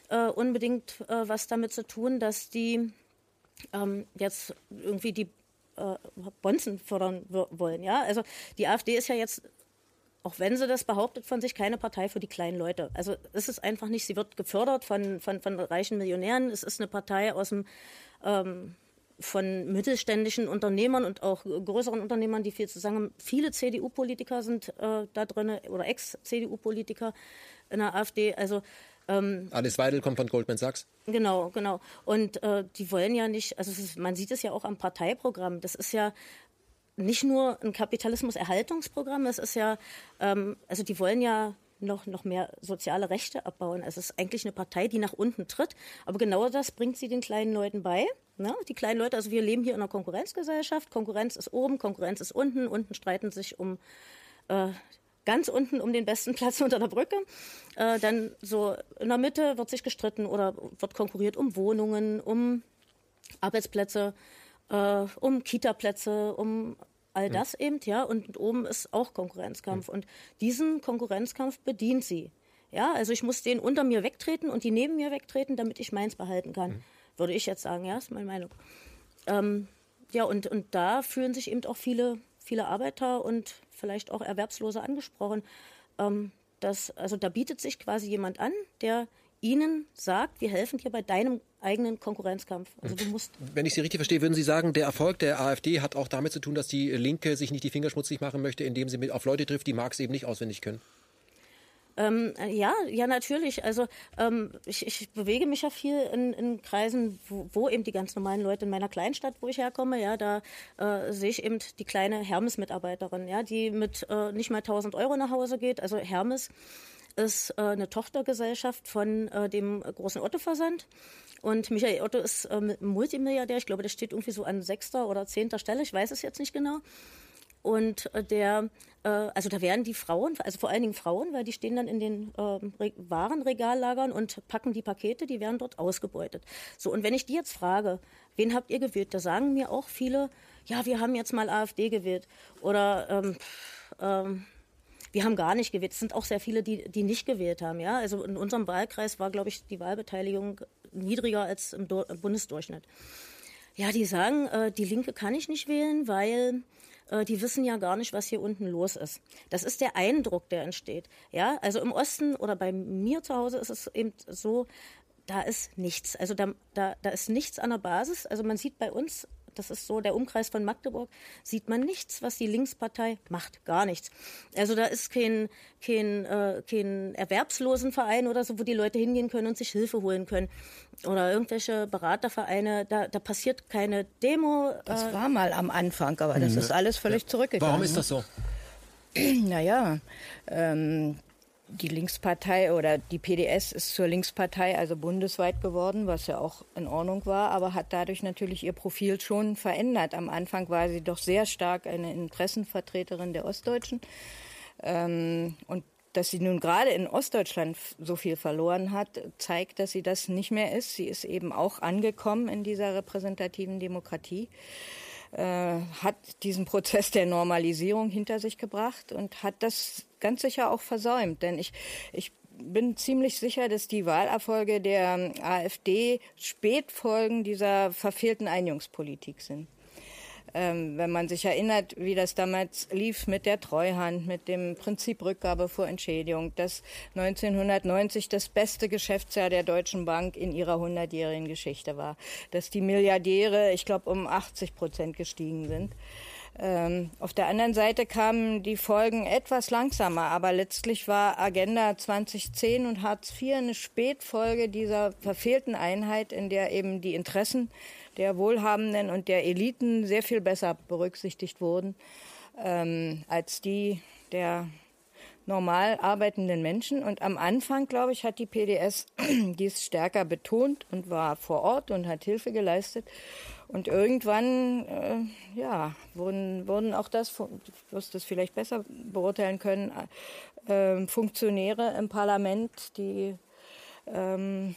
S3: äh, unbedingt äh, was damit zu tun, dass die ähm, jetzt irgendwie die äh, Bonzen fördern wollen. Ja? Also die AfD ist ja jetzt, auch wenn sie das behauptet von sich, keine Partei für die kleinen Leute. Also es ist einfach nicht, sie wird gefördert von, von, von reichen Millionären. Es ist eine Partei aus dem ähm, von mittelständischen Unternehmern und auch größeren Unternehmern, die viel zu sagen haben. Viele CDU-Politiker sind äh, da drin oder Ex-CDU-Politiker in der AfD. Also
S1: ähm, Alice Weidel kommt von Goldman Sachs.
S3: Genau, genau. Und äh, die wollen ja nicht, also ist, man sieht es ja auch am Parteiprogramm. Das ist ja nicht nur ein Kapitalismus-Erhaltungsprogramm, es ist ja, ähm, also die wollen ja noch, noch mehr soziale Rechte abbauen. Also es ist eigentlich eine Partei, die nach unten tritt. Aber genau das bringt sie den kleinen Leuten bei. Ne? Die kleinen Leute, also wir leben hier in einer Konkurrenzgesellschaft. Konkurrenz ist oben, Konkurrenz ist unten. Unten streiten sich um äh, ganz unten um den besten Platz unter der Brücke. Äh, dann so in der Mitte wird sich gestritten oder wird konkurriert um Wohnungen, um Arbeitsplätze, äh, um Kitaplätze, um all das eben, ja, und oben ist auch Konkurrenzkampf. Und diesen Konkurrenzkampf bedient sie. Ja, also ich muss den unter mir wegtreten und die neben mir wegtreten, damit ich meins behalten kann. Mhm. Würde ich jetzt sagen, ja, ist meine Meinung. Ähm, ja, und, und da fühlen sich eben auch viele, viele Arbeiter und vielleicht auch Erwerbslose angesprochen. Ähm, dass, also da bietet sich quasi jemand an, der ihnen sagt, wir helfen dir bei deinem eigenen Konkurrenzkampf.
S1: Also du musst Wenn ich Sie richtig verstehe, würden Sie sagen, der Erfolg der AfD hat auch damit zu tun, dass die Linke sich nicht die Finger schmutzig machen möchte, indem sie mit auf Leute trifft, die Marx eben nicht auswendig können?
S3: Ähm, ja, ja, natürlich. Also ähm, ich, ich bewege mich ja viel in, in Kreisen, wo, wo, eben die ganz normalen Leute in meiner Kleinstadt, wo ich herkomme, ja, da äh, sehe ich eben die kleine Hermes-Mitarbeiterin, ja, die mit äh, nicht mal 1000 Euro nach Hause geht. Also Hermes ist äh, eine Tochtergesellschaft von äh, dem großen Otto-Versand. Und Michael Otto ist äh, Multimilliardär. Ich glaube, der steht irgendwie so an sechster oder zehnter Stelle. Ich weiß es jetzt nicht genau. Und äh, der, äh, also da werden die Frauen, also vor allen Dingen Frauen, weil die stehen dann in den äh, Warenregallagern und packen die Pakete, die werden dort ausgebeutet. So, und wenn ich die jetzt frage, wen habt ihr gewählt, da sagen mir auch viele, ja, wir haben jetzt mal AfD gewählt. Oder ähm, ähm, wir haben gar nicht gewählt. Es sind auch sehr viele, die, die nicht gewählt haben. Ja? Also in unserem Wahlkreis war, glaube ich, die Wahlbeteiligung niedriger als im, Do Bundesdurchschnitt. Ja, die sagen, äh, die Linke kann ich nicht wählen, weil die wissen ja gar nicht, was hier unten los ist. Das ist der Eindruck, der entsteht. Ja, also im Osten oder bei mir zu Hause ist es eben so, da ist nichts. Also da, da, da ist nichts an der Basis. Also man sieht bei uns das ist so der Umkreis von Magdeburg, sieht man nichts, was die Linkspartei macht. Gar nichts. Also da ist kein, kein, äh, kein Erwerbslosenverein oder so, wo die Leute hingehen können und sich Hilfe holen können. Oder irgendwelche Beratervereine, da, da passiert keine Demo.
S2: Das äh, war mal am Anfang, aber das mhm. ist alles völlig ja. zurückgegangen.
S1: Warum ist das so?
S2: Naja, ähm, die Linkspartei oder die PDS ist zur Linkspartei, also bundesweit geworden, was ja auch in Ordnung war, aber hat dadurch natürlich ihr Profil schon verändert. Am Anfang war sie doch sehr stark eine Interessenvertreterin der Ostdeutschen. Ähm, und dass sie nun gerade in Ostdeutschland so viel verloren hat, zeigt, dass sie das nicht mehr ist. Sie ist eben auch angekommen in dieser repräsentativen Demokratie. Äh, hat diesen Prozess der Normalisierung hinter sich gebracht und hat das ganz sicher auch versäumt. Denn ich, ich bin ziemlich sicher, dass die Wahlerfolge der AfD Spätfolgen dieser verfehlten Einjungspolitik sind. Ähm, wenn man sich erinnert, wie das damals lief mit der Treuhand, mit dem Prinzip Rückgabe vor Entschädigung, dass 1990 das beste Geschäftsjahr der Deutschen Bank in ihrer hundertjährigen Geschichte war, dass die Milliardäre, ich glaube, um 80 Prozent gestiegen sind. Ähm, auf der anderen Seite kamen die Folgen etwas langsamer, aber letztlich war Agenda 2010 und Hartz IV eine Spätfolge dieser verfehlten Einheit, in der eben die Interessen der Wohlhabenden und der Eliten sehr viel besser berücksichtigt wurden ähm, als die der normal arbeitenden Menschen. Und am Anfang, glaube ich, hat die PDS dies stärker betont und war vor Ort und hat Hilfe geleistet. Und irgendwann, äh, ja, wurden, wurden auch das, du wirst das vielleicht besser beurteilen können, äh, Funktionäre im Parlament, die ähm,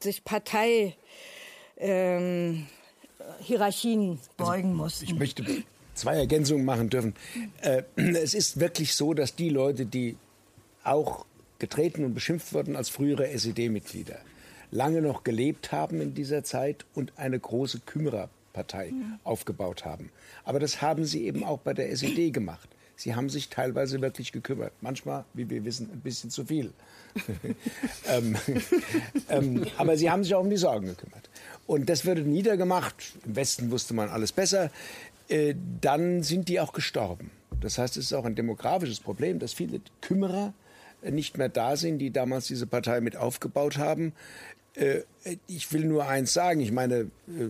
S2: sich Partei ähm, Hierarchien beugen also, mussten.
S5: Ich möchte zwei Ergänzungen machen dürfen. Äh, es ist wirklich so, dass die Leute, die auch getreten und beschimpft wurden als frühere SED-Mitglieder, lange noch gelebt haben in dieser Zeit und eine große Kümmererpartei mhm. aufgebaut haben. Aber das haben sie eben auch bei der SED gemacht. Sie haben sich teilweise wirklich gekümmert. Manchmal, wie wir wissen, ein bisschen zu viel. ähm, ähm, aber sie haben sich auch um die Sorgen gekümmert. Und das wurde niedergemacht. Im Westen wusste man alles besser. Äh, dann sind die auch gestorben. Das heißt, es ist auch ein demografisches Problem, dass viele Kümmerer nicht mehr da sind, die damals diese Partei mit aufgebaut haben. Äh, ich will nur eins sagen. Ich meine, äh,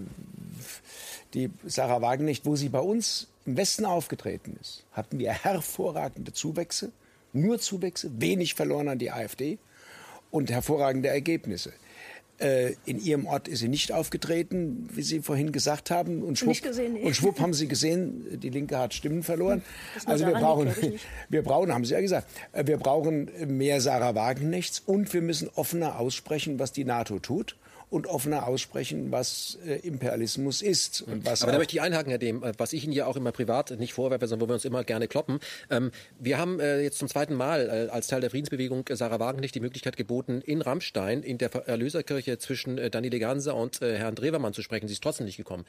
S5: die Sarah Wagenknecht, wo sie bei uns im Westen aufgetreten ist, hatten wir hervorragende Zuwächse, nur Zuwächse, wenig verloren an die AfD und hervorragende Ergebnisse. Äh, in ihrem Ort ist sie nicht aufgetreten, wie Sie vorhin gesagt haben. Und schwupp, gesehen, nee. und schwupp haben Sie gesehen, die Linke hat Stimmen verloren. Also wir brauchen, wir brauchen, haben Sie ja gesagt, äh, wir brauchen mehr Sarah Wagenknechts und wir müssen offener aussprechen, was die NATO tut und offener aussprechen, was äh, Imperialismus ist. Und was
S1: Aber da möchte ich einhaken, Herr Dehm, äh, was ich Ihnen ja auch immer privat nicht vorwerfe, sondern wo wir uns immer gerne kloppen. Ähm, wir haben äh, jetzt zum zweiten Mal äh, als Teil der Friedensbewegung äh, Sarah Wagenknecht die Möglichkeit geboten, in Rammstein in der Erlöserkirche zwischen äh, Daniele Ganser und Herrn Drewermann zu sprechen. Sie ist trotzdem nicht gekommen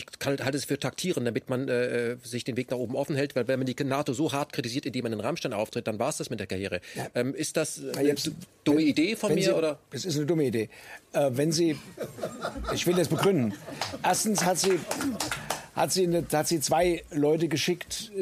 S1: ich halte es für taktieren, damit man äh, sich den Weg nach oben offen hält, weil wenn man die NATO so hart kritisiert, indem man in Rammstein auftritt, dann war es das mit der Karriere. Ja. Ähm, ist das eine jetzt, dumme wenn, Idee von mir?
S5: Sie,
S1: oder?
S5: Es ist eine dumme Idee. Äh, wenn Sie, ich will das begründen. Erstens hat sie, hat sie, eine, hat sie zwei Leute geschickt,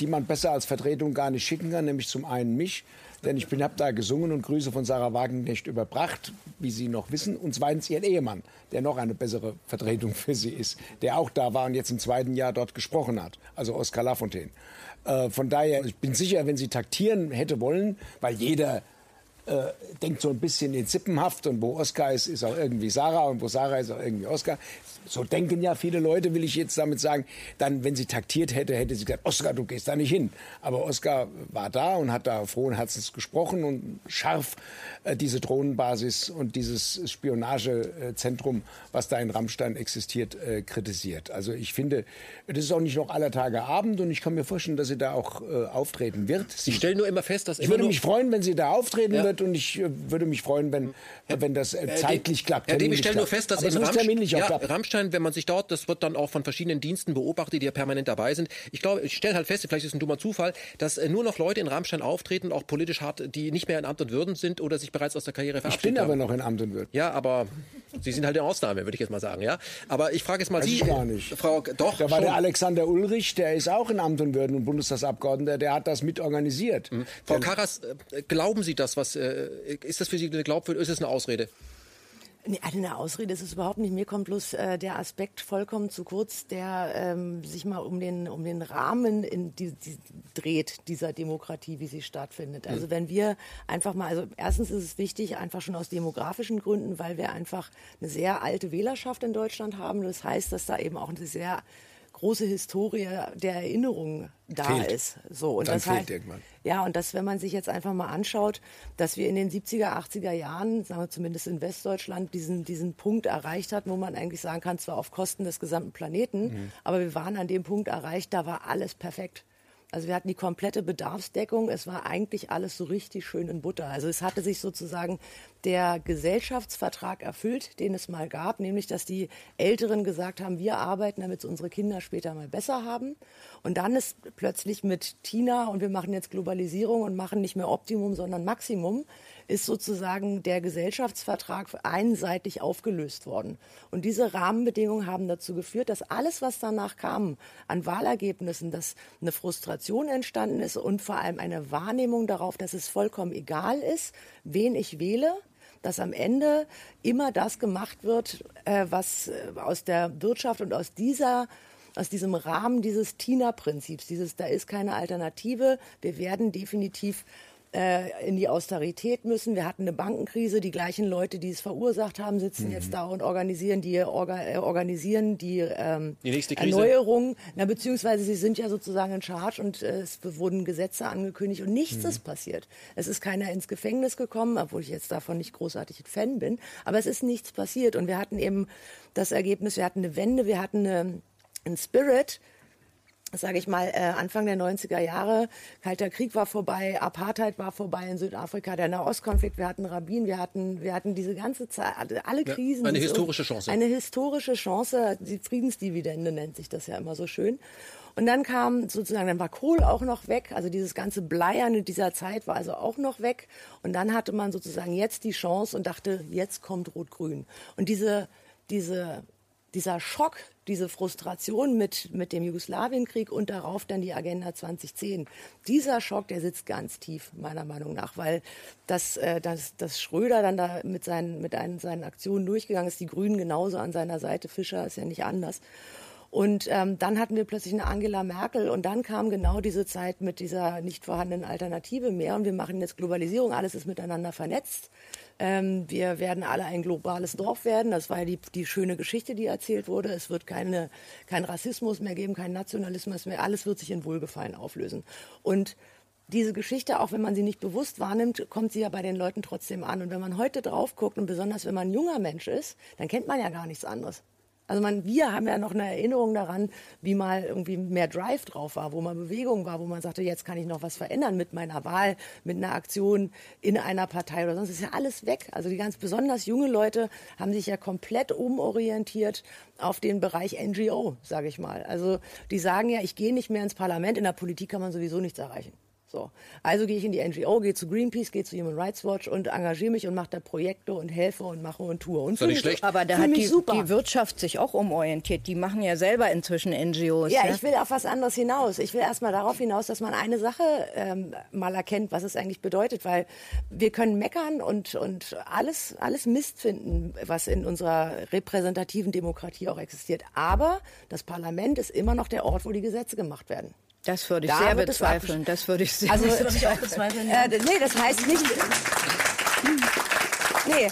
S5: die man besser als Vertretung gar nicht schicken kann, nämlich zum einen mich denn ich habe da gesungen und Grüße von Sarah Wagenknecht überbracht, wie Sie noch wissen. Und zweitens ihren Ehemann, der noch eine bessere Vertretung für sie ist, der auch da war und jetzt im zweiten Jahr dort gesprochen hat, also Oskar Lafontaine. Äh, von daher, ich bin sicher, wenn sie taktieren hätte wollen, weil jeder äh, denkt so ein bisschen in Zippenhaft und wo Oskar ist, ist auch irgendwie Sarah und wo Sarah ist auch irgendwie Oskar. So denken ja viele Leute, will ich jetzt damit sagen. Dann, wenn sie taktiert hätte, hätte sie gesagt, Oskar, du gehst da nicht hin. Aber Oskar war da und hat da frohen Herzens gesprochen und scharf äh, diese Drohnenbasis und dieses Spionagezentrum, was da in Rammstein existiert, äh, kritisiert. Also ich finde, das ist auch nicht noch aller Tage Abend und ich kann mir vorstellen, dass sie da auch äh, auftreten wird.
S1: Sie stellen nur immer fest, dass
S5: ich würde mich freuen, wenn sie da auftreten ja. wird und ich würde mich freuen, wenn, wenn das zeitlich klappt.
S1: Dem, ich stelle nur fest, dass in Rammstein, ja, Rammstein, wenn man sich dort, das wird dann auch von verschiedenen Diensten beobachtet, die ja permanent dabei sind. Ich glaube, ich stelle halt fest, vielleicht ist es ein dummer Zufall, dass äh, nur noch Leute in Rammstein auftreten, auch politisch hart, die nicht mehr in Amt und Würden sind oder sich bereits aus der Karriere verabschiedet
S5: haben. Ich bin aber noch in Amt und Würden.
S1: Ja, aber Sie sind halt eine Ausnahme, würde ich jetzt mal sagen, ja. Aber ich frage jetzt mal
S5: Weiß
S1: Sie,
S5: ich gar nicht.
S1: Frau, doch.
S5: Da war schon. der Alexander Ulrich, der ist auch in Amt und Würden und Bundestagsabgeordneter, der hat das mit organisiert.
S1: Mhm. Frau Karas, glauben Sie das, was, äh, ist das das für Sie eine Glaubwürdigkeit? Ist es eine Ausrede?
S4: Nee, eine Ausrede ist es überhaupt nicht. Mir kommt bloß äh, der Aspekt vollkommen zu kurz, der ähm, sich mal um den, um den Rahmen in die, die dreht dieser Demokratie, wie sie stattfindet. Also mhm. wenn wir einfach mal, also erstens ist es wichtig, einfach schon aus demografischen Gründen, weil wir einfach eine sehr alte Wählerschaft in Deutschland haben. Das heißt, dass da eben auch eine sehr große Historie der Erinnerung da fehlt. ist. So und
S5: Dann
S4: das
S5: fehlt
S4: heißt,
S5: irgendwann.
S4: ja und das, wenn man sich jetzt einfach mal anschaut, dass wir in den 70er, 80er Jahren, sagen wir zumindest in Westdeutschland, diesen diesen Punkt erreicht hatten, wo man eigentlich sagen kann, zwar auf Kosten des gesamten Planeten, mhm. aber wir waren an dem Punkt erreicht, da war alles perfekt. Also wir hatten die komplette Bedarfsdeckung. Es war eigentlich alles so richtig schön in Butter. Also es hatte sich sozusagen der Gesellschaftsvertrag erfüllt, den es mal gab, nämlich dass die Älteren gesagt haben, wir arbeiten, damit es unsere Kinder später mal besser haben. Und dann ist plötzlich mit Tina und wir machen jetzt Globalisierung und machen nicht mehr Optimum, sondern Maximum, ist sozusagen der Gesellschaftsvertrag einseitig aufgelöst worden. Und diese Rahmenbedingungen haben dazu geführt, dass alles, was danach kam an Wahlergebnissen, dass eine Frustration entstanden ist und vor allem eine Wahrnehmung darauf, dass es vollkommen egal ist, wen ich wähle, dass am Ende immer das gemacht wird, äh, was äh, aus der Wirtschaft und aus dieser aus diesem Rahmen dieses TINA-Prinzips, dieses, da ist keine Alternative, wir werden definitiv äh, in die Austerität müssen. Wir hatten eine Bankenkrise. Die gleichen Leute, die es verursacht haben, sitzen mhm. jetzt da und organisieren die, orga, äh, organisieren die, ähm,
S1: die nächste
S4: Krise. Erneuerung. Na, beziehungsweise sie sind ja sozusagen in Charge und äh, es wurden Gesetze angekündigt und nichts mhm. ist passiert. Es ist keiner ins Gefängnis gekommen, obwohl ich jetzt davon nicht großartig ein Fan bin. Aber es ist nichts passiert. Und wir hatten eben das Ergebnis, wir hatten eine Wende, wir hatten eine, einen Spirit, sage ich mal, äh, Anfang der 90er Jahre. Kalter Krieg war vorbei, Apartheid war vorbei in Südafrika, der Nahostkonflikt, wir hatten Rabin, wir hatten, wir hatten diese ganze Zeit, alle Krisen.
S1: Ja, eine historische Chance.
S4: Eine historische Chance, die Friedensdividende nennt sich das ja immer so schön. Und dann kam sozusagen, dann war Kohl auch noch weg, also dieses ganze Bleierne dieser Zeit war also auch noch weg. Und dann hatte man sozusagen jetzt die Chance und dachte, jetzt kommt Rot-Grün. Und diese, diese dieser Schock, diese Frustration mit, mit dem Jugoslawienkrieg und darauf dann die Agenda 2010. Dieser Schock, der sitzt ganz tief, meiner Meinung nach, weil das, äh, das, das Schröder dann da mit seinen, mit einen, seinen Aktionen durchgegangen ist, die Grünen genauso an seiner Seite, Fischer ist ja nicht anders. Und ähm, dann hatten wir plötzlich eine Angela Merkel und dann kam genau diese Zeit mit dieser nicht vorhandenen Alternative mehr und wir machen jetzt Globalisierung, alles ist miteinander vernetzt. Ähm, wir werden alle ein globales Dorf werden. Das war ja die, die schöne Geschichte, die erzählt wurde. Es wird keine, kein Rassismus mehr geben, kein Nationalismus mehr. Alles wird sich in Wohlgefallen auflösen. Und diese Geschichte, auch wenn man sie nicht bewusst wahrnimmt, kommt sie ja bei den Leuten trotzdem an. Und wenn man heute drauf guckt und besonders wenn man ein junger Mensch ist, dann kennt man ja gar nichts anderes. Also man, wir haben ja noch eine Erinnerung daran, wie mal irgendwie mehr Drive drauf war, wo mal Bewegung war, wo man sagte, jetzt kann ich noch was verändern mit meiner Wahl, mit einer Aktion in einer Partei oder sonst ist ja alles weg. Also die ganz besonders junge Leute haben sich ja komplett umorientiert auf den Bereich NGO, sage ich mal. Also die sagen ja, ich gehe nicht mehr ins Parlament, in der Politik kann man sowieso nichts erreichen. So. Also gehe ich in die NGO, gehe zu Greenpeace, gehe zu Human Rights Watch und engagiere mich und mache da Projekte und helfe und mache und tue. Und
S1: nicht schlecht.
S2: Aber da hat die, die, Wirtschaft sich auch umorientiert. Die machen ja selber inzwischen NGOs.
S4: Ja, ja? ich will auf was anderes hinaus. Ich will erstmal darauf hinaus, dass man eine Sache ähm, mal erkennt, was es eigentlich bedeutet. Weil wir können meckern und, und alles, alles Mist finden, was in unserer repräsentativen Demokratie auch existiert. Aber das Parlament ist immer noch der Ort, wo die Gesetze gemacht werden.
S2: Das würde ich da sehr bezweifeln. Das würde ich sehr
S4: also, das würde ich auch bezweifeln. Ja. Äh, nee, das heißt nicht. nee,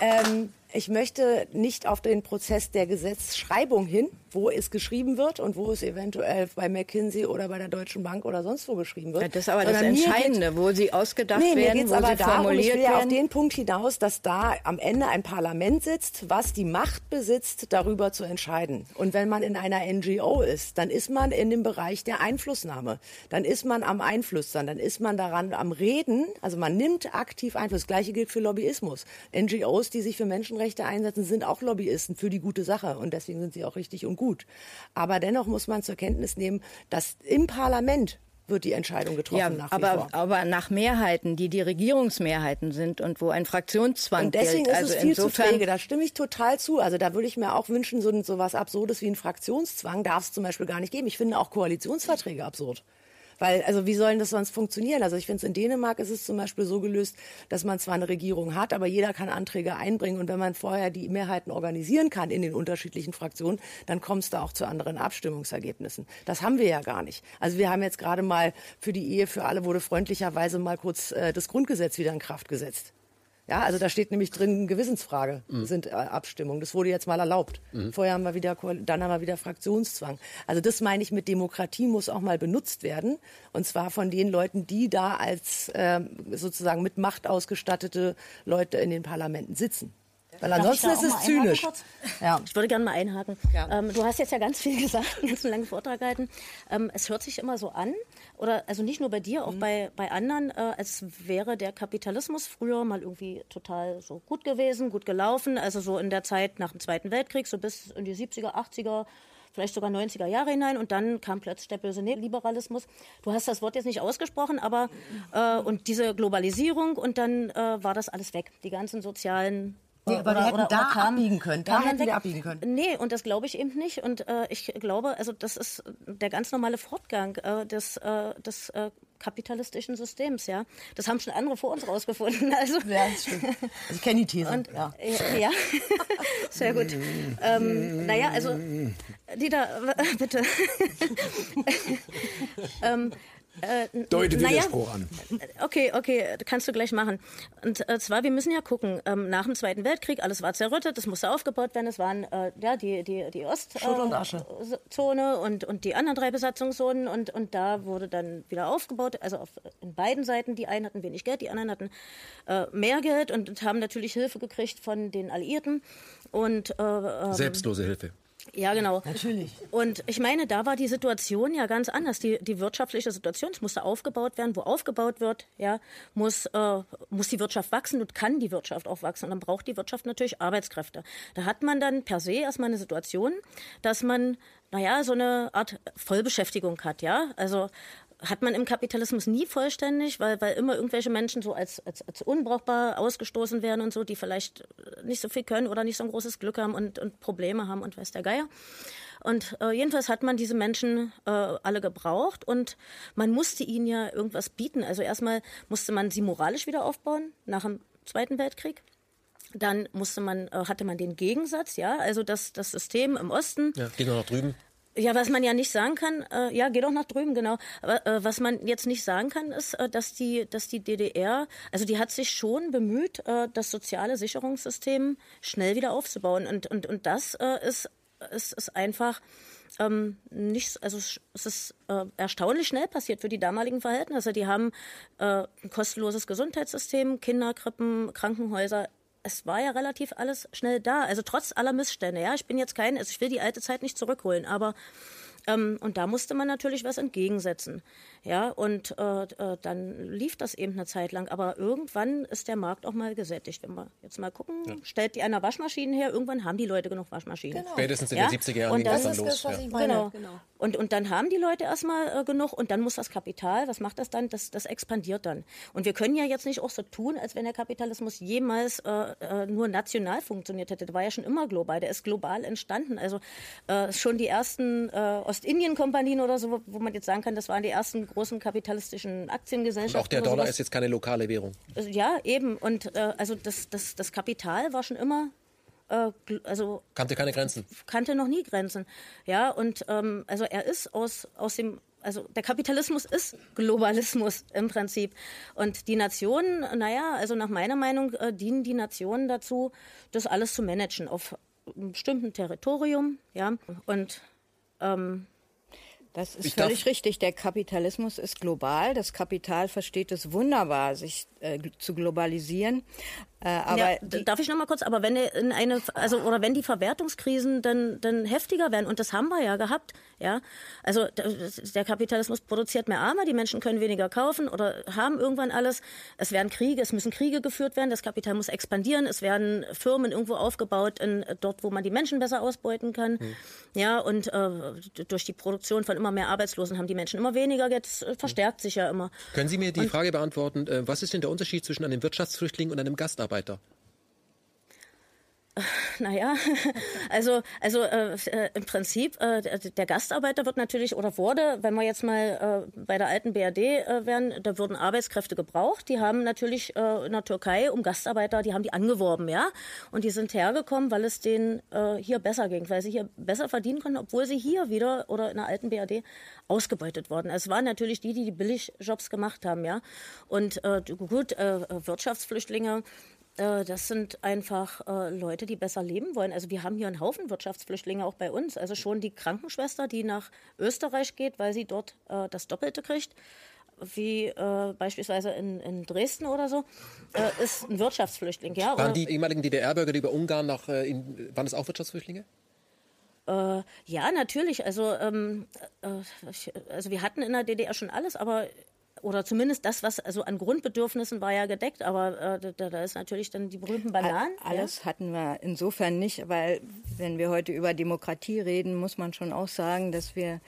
S4: ähm, ich möchte nicht auf den Prozess der Gesetzschreibung hin, wo es geschrieben wird und wo es eventuell bei McKinsey oder bei der Deutschen Bank oder sonst wo geschrieben wird. Ja,
S2: das ist aber das Entscheidende, geht, wo sie ausgedacht nee, werden, wo aber sie darum, formuliert ich will werden.
S4: auf den Punkt hinaus, dass da am Ende ein Parlament sitzt, was die Macht besitzt, darüber zu entscheiden. Und wenn man in einer NGO ist, dann ist man in dem Bereich der Einflussnahme. Dann ist man am Einflussern, dann ist man daran am Reden. Also man nimmt aktiv Einfluss. Das Gleiche gilt für Lobbyismus. NGOs, die sich für Menschenrechte einsetzen, sind auch Lobbyisten für die gute Sache. Und deswegen sind sie auch richtig und gut. Aber dennoch muss man zur Kenntnis nehmen, dass im Parlament wird die Entscheidung getroffen ja, nach
S2: aber, aber nach Mehrheiten, die die Regierungsmehrheiten sind und wo ein Fraktionszwang
S4: und deswegen
S2: gilt.
S4: ist es also viel insofern zu träge. Da stimme ich total zu. Also da würde ich mir auch wünschen, so, so was Absurdes wie ein Fraktionszwang darf es zum Beispiel gar nicht geben. Ich finde auch Koalitionsverträge absurd. Weil, also wie sollen das sonst funktionieren? Also ich finde es in Dänemark ist es zum Beispiel so gelöst, dass man zwar eine Regierung hat, aber jeder kann Anträge einbringen. Und wenn man vorher die Mehrheiten organisieren kann in den unterschiedlichen Fraktionen, dann kommt es da auch zu anderen Abstimmungsergebnissen. Das haben wir ja gar nicht. Also wir haben jetzt gerade mal für die Ehe für alle wurde freundlicherweise mal kurz äh, das Grundgesetz wieder in Kraft gesetzt. Ja, also da steht nämlich drin Gewissensfrage, mhm. sind äh, Abstimmungen. Das wurde jetzt mal erlaubt. Mhm. Vorher haben wir wieder, dann haben wir wieder Fraktionszwang. Also das meine ich mit Demokratie muss auch mal benutzt werden. Und zwar von den Leuten, die da als äh, sozusagen mit Macht ausgestattete Leute in den Parlamenten sitzen. Weil ansonsten ist es zynisch.
S3: Ja. Ich würde gerne mal einhaken. Ja. Ähm, du hast jetzt ja ganz viel gesagt, ganz einen langen Vortrag gehalten. Ähm, es hört sich immer so an, oder also nicht nur bei dir, auch mhm. bei, bei anderen, äh, als wäre der Kapitalismus früher mal irgendwie total so gut gewesen, gut gelaufen. Also so in der Zeit nach dem Zweiten Weltkrieg, so bis in die 70er, 80er, vielleicht sogar 90er Jahre hinein und dann kam plötzlich der böse Neoliberalismus. Du hast das Wort jetzt nicht ausgesprochen, aber äh, und diese Globalisierung und dann äh, war das alles weg. Die ganzen sozialen
S4: Nee, aber oder, wir hätten oder, da oder abbiegen können. Da hätten wir abbiegen können.
S3: Nee, und das glaube ich eben nicht. Und äh, ich glaube, also das ist der ganz normale Fortgang äh, des, äh, des äh, kapitalistischen Systems, ja. Das haben schon andere vor uns rausgefunden. Also,
S4: ja, das stimmt. Also ich kenne die These.
S3: Und, ja. ja, sehr gut. ähm, naja, also, Dieter, bitte.
S5: ähm, äh, Deute Widerspruch naja, an.
S3: Okay, okay, kannst du gleich machen. Und äh, zwar, wir müssen ja gucken, ähm, nach dem Zweiten Weltkrieg, alles war zerrüttet, das musste aufgebaut werden, es waren äh, ja, die, die, die Ostzone und, und, und die anderen drei Besatzungszonen und, und da wurde dann wieder aufgebaut, also auf in beiden Seiten, die einen hatten wenig Geld, die anderen hatten äh, mehr Geld und, und haben natürlich Hilfe gekriegt von den Alliierten. Und,
S1: äh, ähm, Selbstlose Hilfe.
S3: Ja, genau.
S4: Natürlich.
S3: Und ich meine, da war die Situation ja ganz anders. Die, die wirtschaftliche Situation, es musste aufgebaut werden. Wo aufgebaut wird, ja, muss, äh, muss die Wirtschaft wachsen und kann die Wirtschaft auch wachsen. Und dann braucht die Wirtschaft natürlich Arbeitskräfte. Da hat man dann per se erstmal eine Situation, dass man, naja, so eine Art Vollbeschäftigung hat, ja. Also hat man im Kapitalismus nie vollständig, weil, weil immer irgendwelche Menschen so als, als, als unbrauchbar ausgestoßen werden und so, die vielleicht nicht so viel können oder nicht so ein großes Glück haben und, und Probleme haben und weiß der Geier. Und äh, jedenfalls hat man diese Menschen äh, alle gebraucht und man musste ihnen ja irgendwas bieten. Also erstmal musste man sie moralisch wieder aufbauen nach dem Zweiten Weltkrieg. Dann musste man, äh, hatte man den Gegensatz, ja, also das, das System im Osten.
S1: Ja, geht noch nach drüben.
S3: Ja, was man ja nicht sagen kann, äh, ja, geh doch nach drüben, genau. Aber, äh, was man jetzt nicht sagen kann, ist, äh, dass die, dass die DDR, also die hat sich schon bemüht, äh, das soziale Sicherungssystem schnell wieder aufzubauen. Und, und, und das äh, ist, ist, ist einfach ähm, nicht, also es ist äh, erstaunlich schnell passiert für die damaligen Verhältnisse. Die haben äh, ein kostenloses Gesundheitssystem, Kinderkrippen, Krankenhäuser. Es war ja relativ alles schnell da. Also trotz aller Missstände. Ja, ich bin jetzt kein, also ich will die alte Zeit nicht zurückholen, aber ähm, und da musste man natürlich was entgegensetzen. Ja, und äh, äh, dann lief das eben eine Zeit lang. Aber irgendwann ist der Markt auch mal gesättigt. Wenn wir jetzt mal gucken, ja. stellt die einer Waschmaschinen her, irgendwann haben die Leute genug Waschmaschinen.
S1: Genau. Spätestens in ja? den 70er Jahren
S3: ging
S1: das
S3: dann
S1: los.
S3: Das, ja. genau. genau. Und, und dann haben die Leute erstmal äh, genug und dann muss das Kapital, was macht das dann? Das, das expandiert dann. Und wir können ja jetzt nicht auch so tun, als wenn der Kapitalismus jemals äh, äh nur national funktioniert hätte. Der war ja schon immer global, der ist global entstanden. Also äh, schon die ersten äh, Ostindien-Kompanien oder so, wo man jetzt sagen kann, das waren die ersten großen kapitalistischen Aktiengesellschaften.
S1: Und auch der Dollar ist jetzt keine lokale Währung.
S3: Ja, eben. Und äh, also das, das, das Kapital war schon immer äh, also
S1: kannte keine Grenzen.
S3: Kannte noch nie Grenzen. Ja, und ähm, also er ist aus, aus dem also der Kapitalismus ist Globalismus im Prinzip. Und die Nationen, naja, also nach meiner Meinung äh, dienen die Nationen dazu, das alles zu managen auf einem bestimmten Territorium, ja. Und ähm,
S2: das ist ich völlig richtig. Der Kapitalismus ist global. Das Kapital versteht es wunderbar, sich äh, zu globalisieren.
S3: Äh, aber ja, darf ich noch mal kurz? Aber wenn in eine, also oder wenn die Verwertungskrisen dann dann heftiger werden und das haben wir ja gehabt, ja, also der Kapitalismus produziert mehr Arme, die Menschen können weniger kaufen oder haben irgendwann alles. Es werden Kriege, es müssen Kriege geführt werden, das Kapital muss expandieren, es werden Firmen irgendwo aufgebaut, in, dort, wo man die Menschen besser ausbeuten kann, hm. ja, und äh, durch die Produktion von immer mehr Arbeitslosen haben die Menschen immer weniger Geld, das verstärkt sich ja immer.
S1: Können Sie mir die und, Frage beantworten? Äh, was ist denn der Unterschied zwischen einem Wirtschaftsflüchtling und einem Gastarbeiter?
S3: Naja, also, also äh, äh, im Prinzip, äh, der Gastarbeiter wird natürlich oder wurde, wenn wir jetzt mal äh, bei der alten BRD äh, wären, da wurden Arbeitskräfte gebraucht. Die haben natürlich äh, in der Türkei um Gastarbeiter, die haben die angeworben, ja. Und die sind hergekommen, weil es denen äh, hier besser ging, weil sie hier besser verdienen konnten, obwohl sie hier wieder oder in der alten BRD ausgebeutet wurden. Es waren natürlich die, die die Billigjobs gemacht haben, ja. Und äh, gut, äh, Wirtschaftsflüchtlinge, äh, das sind einfach äh, Leute, die besser leben wollen. Also wir haben hier einen Haufen Wirtschaftsflüchtlinge auch bei uns. Also schon die Krankenschwester, die nach Österreich geht, weil sie dort äh, das Doppelte kriegt wie äh, beispielsweise in, in Dresden oder so, äh, ist ein Wirtschaftsflüchtling. Ja,
S1: waren die ehemaligen DDR-Bürger, die über Ungarn nach, äh, in, waren das auch Wirtschaftsflüchtlinge?
S3: Ja, natürlich. Also, ähm, äh, also wir hatten in der DDR schon alles, aber oder zumindest das, was also an Grundbedürfnissen war ja gedeckt, aber äh, da, da, ist natürlich dann die berühmten Bananen.
S2: Alles ja? hatten wir insofern nicht, weil wenn wir heute über Demokratie reden, muss man schon auch sagen, dass wir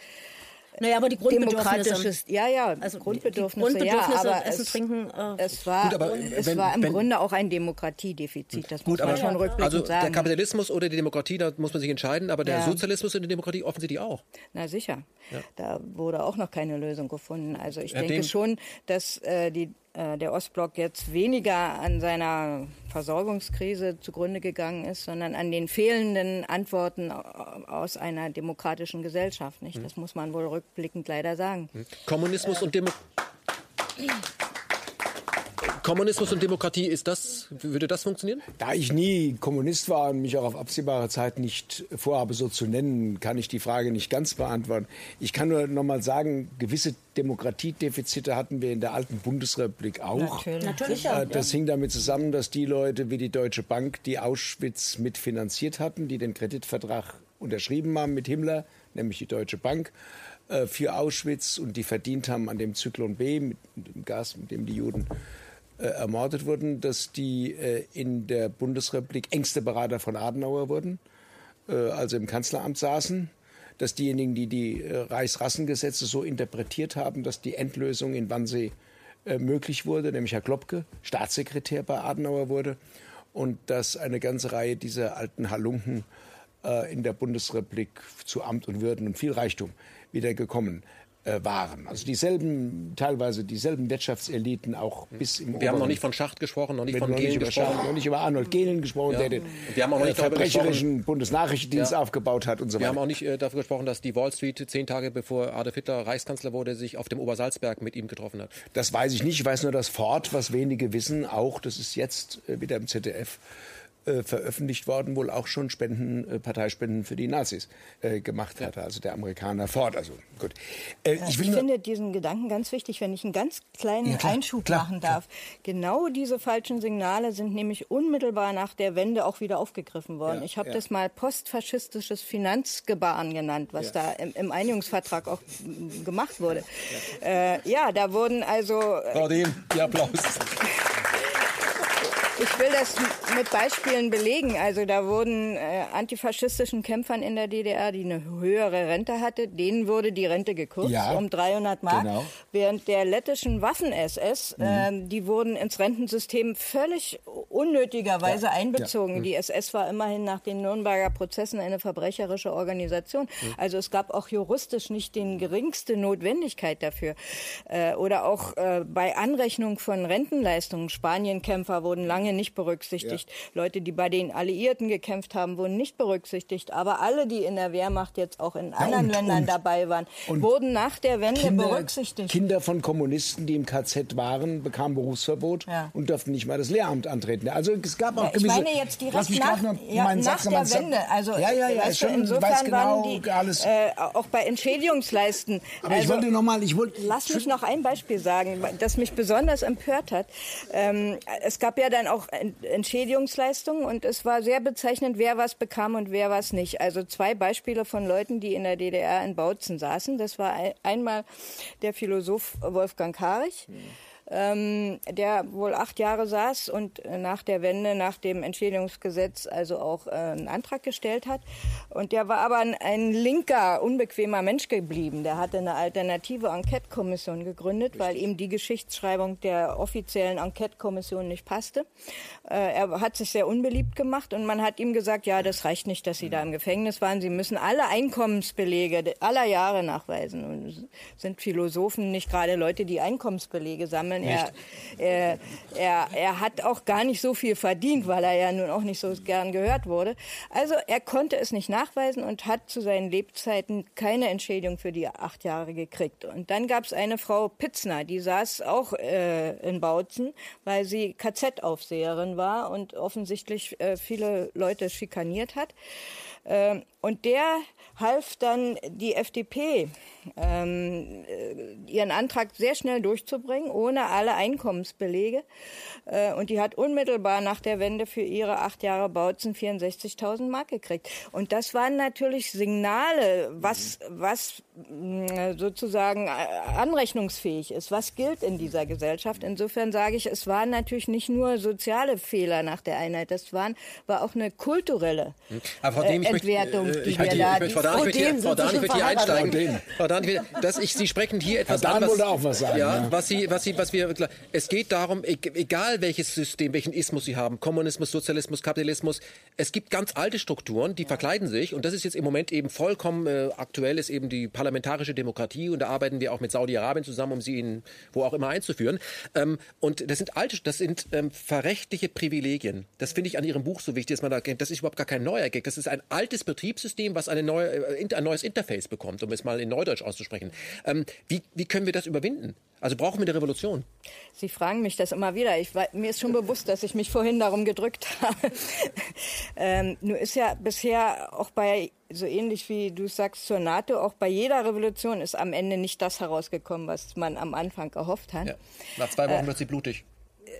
S3: naja, aber die Grundbedürfnisse.
S2: Ja, ja, also Grundbedürfnisse,
S3: Grundbedürfnisse
S2: ja,
S3: aber Essen, es, Trinken.
S2: Äh, es war, gut, aber es wenn, war im wenn, Grunde auch ein Demokratiedefizit. Das gut, muss man aber, schon rückblickend
S1: also
S2: sagen.
S1: der Kapitalismus oder die Demokratie, da muss man sich entscheiden, aber der ja. Sozialismus und die Demokratie offensichtlich auch.
S2: Na sicher. Ja. Da wurde auch noch keine Lösung gefunden. Also ich ja, denke schon, dass äh, die der Ostblock jetzt weniger an seiner Versorgungskrise zugrunde gegangen ist, sondern an den fehlenden Antworten aus einer demokratischen Gesellschaft. Nicht? Hm. Das muss man wohl rückblickend leider sagen. Hm.
S1: Kommunismus äh, und Demokratie. Kommunismus und Demokratie, ist das, würde das funktionieren?
S5: Da ich nie Kommunist war und mich auch auf absehbare Zeit nicht vorhabe, so zu nennen, kann ich die Frage nicht ganz beantworten. Ich kann nur noch mal sagen, gewisse Demokratiedefizite hatten wir in der alten Bundesrepublik auch.
S3: Natürlich. Natürlich
S5: ja. Das hing damit zusammen, dass die Leute wie die Deutsche Bank, die Auschwitz mitfinanziert hatten, die den Kreditvertrag unterschrieben haben mit Himmler, nämlich die Deutsche Bank, äh, für Auschwitz und die verdient haben an dem Zyklon B, mit dem Gas, mit dem die Juden äh, ermordet wurden, dass die äh, in der Bundesrepublik engste Berater von Adenauer wurden, äh, also im Kanzleramt saßen, dass diejenigen, die die äh, Reichsrassengesetze so interpretiert haben, dass die Endlösung in Wannsee äh, möglich wurde, nämlich Herr Klopke Staatssekretär bei Adenauer wurde und dass eine ganze Reihe dieser alten Halunken äh, in der Bundesrepublik zu Amt und Würden und viel Reichtum wieder gekommen. äh, waren. Also dieselben, teilweise dieselben Wirtschaftseliten auch bis im
S1: Wir haben noch nicht von Schacht gesprochen, noch nicht von Gehlen gesprochen.
S5: Schacht, noch nicht über Arnold Gehlen gesprochen, ja. der den
S1: wir haben auch noch nicht
S5: äh, verbrecherischen Bundesnachrichtendienst ja. aufgebaut hat und so
S1: weiter. Wir haben auch nicht äh, dafür gesprochen, dass die Wall Street zehn Tage bevor Adolf Hitler Reichskanzler wurde, sich auf dem Obersalzberg mit ihm getroffen hat.
S5: Das weiß ich nicht. Ich weiß nur, dass Ford, was wenige wissen, auch, das ist jetzt äh, wieder im ZDF, äh, veröffentlicht worden, wohl auch schon Spenden, äh, Parteispenden für die Nazis äh, gemacht hatte. Also der Amerikaner Ford. Also gut.
S2: Äh, ich, ich finde diesen Gedanken ganz wichtig, wenn ich einen ganz kleinen ja, klar, Einschub klar, machen darf. Klar. Genau diese falschen Signale sind nämlich unmittelbar nach der Wende auch wieder aufgegriffen worden. Ja, ich habe das mal postfaschistisches Finanzgebaren genannt, was da im, im, Einigungsvertrag auch gemacht wurde. Ja, da wurden also.
S1: Dehn, die Applaus.
S2: Ich will das mit Beispielen belegen. Also da wurden äh, antifaschistischen Kämpfern in der DDR, die eine höhere Rente hatte, denen wurde die Rente gekürzt ja, um 300 Mark. Genau. Während der lettischen Waffen-SS, mhm. äh, die wurden ins Rentensystem völlig unnötigerweise ja, einbezogen. Ja, mhm. die SS war immerhin nach den Nürnberger Prozessen eine verbrecherische Organisation. Mhm. Also es gab auch juristisch nicht den geringste Notwendigkeit dafür. Äh, oder auch äh, bei Anrechnung von Rentenleistungen. Spanienkämpfer wurden lange nicht berücksichtigt. Ja. Leute, die bei den Alliierten gekämpft haben, wurden nicht berücksichtigt. Aber alle, die in der Wehrmacht jetzt auch in anderen und, Ländern und, dabei waren, wurden nach der Wende Kinder, berücksichtigt.
S5: Kinder von Kommunisten, die im KZ waren, bekamen Berufsverbot ja. und durften nicht mal das Lehramt antreten. Also es gab auch
S2: ja, Ich meine jetzt direkt nach, noch, ja, nach der Wende. Also ja, ja, ja, schon, insofern genau waren die alles. Äh, auch bei Entschädigungsleisten.
S5: Aber also, ich wollte noch mal, ich wollte.
S2: Lass mich noch ein Beispiel sagen, das mich besonders empört hat. Ähm, es gab ja dann auch auch Entschädigungsleistungen und es war sehr bezeichnend, wer was bekam und wer was nicht. Also zwei Beispiele von Leuten, die in der DDR in Bautzen saßen. Das war einmal der Philosoph Wolfgang Karich. Mhm ähm, der wohl acht Jahre saß und nach der Wende, nach dem Entschädigungsgesetz also auch äh, einen Antrag gestellt hat. Und der war aber ein, ein, linker, unbequemer Mensch geblieben. Der hatte eine alternative Enquete-Kommission gegründet, weil ihm die Geschichtsschreibung der offiziellen Enquete-Kommission nicht passte. Äh, er hat sich sehr unbeliebt gemacht und man hat ihm gesagt, ja, das reicht nicht, dass Sie da im Gefängnis waren. Sie müssen alle Einkommensbelege aller Jahre nachweisen. Und sind Philosophen nicht gerade Leute, die Einkommensbelege sammeln? Er, er, er, er hat auch gar nicht so viel verdient, weil er ja nun auch nicht so gern gehört wurde. Also er konnte es nicht nachweisen und hat zu seinen Lebzeiten keine Entschädigung für die acht Jahre gekriegt. Und dann gab es eine Frau Pitzner, die saß auch äh, in Bautzen, weil sie KZ-Aufseherin war und offensichtlich äh, viele Leute schikaniert hat. Ähm, und der half dann die FDP, ähm, äh, ihren Antrag sehr schnell durchzubringen, ohne alle Einkommensbelege. Äh, und die hat unmittelbar nach der Wende für ihre acht Jahre Bautzen 64.000 Mark gekriegt. Und das waren natürlich Signale, was, was sozusagen äh, anrechnungsfähig ist, was gilt in dieser Gesellschaft. Insofern sage ich, es waren natürlich nicht nur soziale Fehler nach der Einheit, das waren, war auch eine kulturelle Aber äh, Entwertung, möchte, äh, die wir da...
S1: Ich Frau Dahn, ich möchte, Frau Dahn, ich möchte hier einsteigen. Frau Dahn, dass ich, Sie sprechen hier etwas
S5: Herr an, was, auch was sagen.
S1: Ja, ja, was Sie, was Sie, was wir, es geht darum, egal egal welches System, welchen Ismus Sie haben, Kommunismus, Sozialismus, Kapitalismus, es gibt ganz alte Strukturen, die verkleiden sich und das ist jetzt im Moment eben vollkommen äh, aktuell, ist eben die parlamentarische Demokratie und da arbeiten wir auch mit Saudi-Arabien zusammen, um sie in wo auch immer einzuführen. Ähm, und das sind alte, das sind ähm, verrechtliche Privilegien. Das finde ich an Ihrem Buch so wichtig, dass man da kennt. Das ist überhaupt gar kein neuer Gag. Das ist ein altes Betriebssystem, was eine neue, äh, ein neues Interface bekommt, um es mal in Neudeutsch auszusprechen. Ähm, wie, wie können wir das überwinden? Also brauchen wir eine Revolution?
S2: Sie fragen mich das immer wieder. Ich, mir ist schon bewusst, dass ich mich vorhin darum gedrückt habe. ähm, nur ist ja bisher auch bei, so ähnlich wie du sagst zur NATO, auch bei jeder Revolution ist am Ende nicht das herausgekommen, was man am Anfang erhofft hat. Ja.
S1: Nach zwei Wochen äh, wird sie blutig.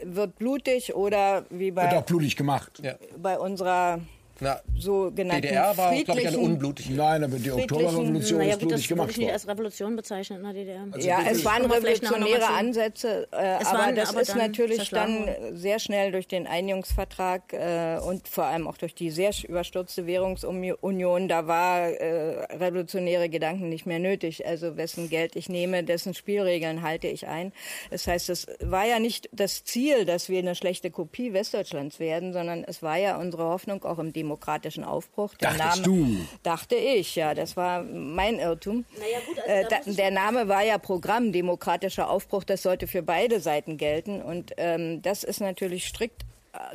S2: Wird blutig oder wie bei.
S5: Wird auch blutig gemacht.
S2: Ja. Bei unserer
S1: na, so DDR war, glaube ich, eine unblutige.
S5: Nein, aber die Oktoberrevolution naja, ist blutig gemacht worden. Das
S3: würde ich nicht als Revolution bezeichnen in der DDR.
S2: Also ja, es waren revolutionäre Ansätze, äh, aber waren, das aber ist natürlich dann sehr schnell durch den Einigungsvertrag äh, und vor allem auch durch die sehr überstürzte Währungsunion, da war äh, revolutionäre Gedanken nicht mehr nötig. Also wessen Geld ich nehme, dessen Spielregeln halte ich ein. Das heißt, es war ja nicht das Ziel, dass wir eine schlechte Kopie Westdeutschlands werden, sondern es war ja unsere Hoffnung auch im Demokratischen demokratischen Aufbruch.
S5: Der Dachtest Name, du?
S2: Dachte ich, ja. Das war mein Irrtum. Naja, gut, also äh, der Name war ja Programm, demokratischer Aufbruch. Das sollte für beide Seiten gelten. Und ähm, das ist natürlich strikt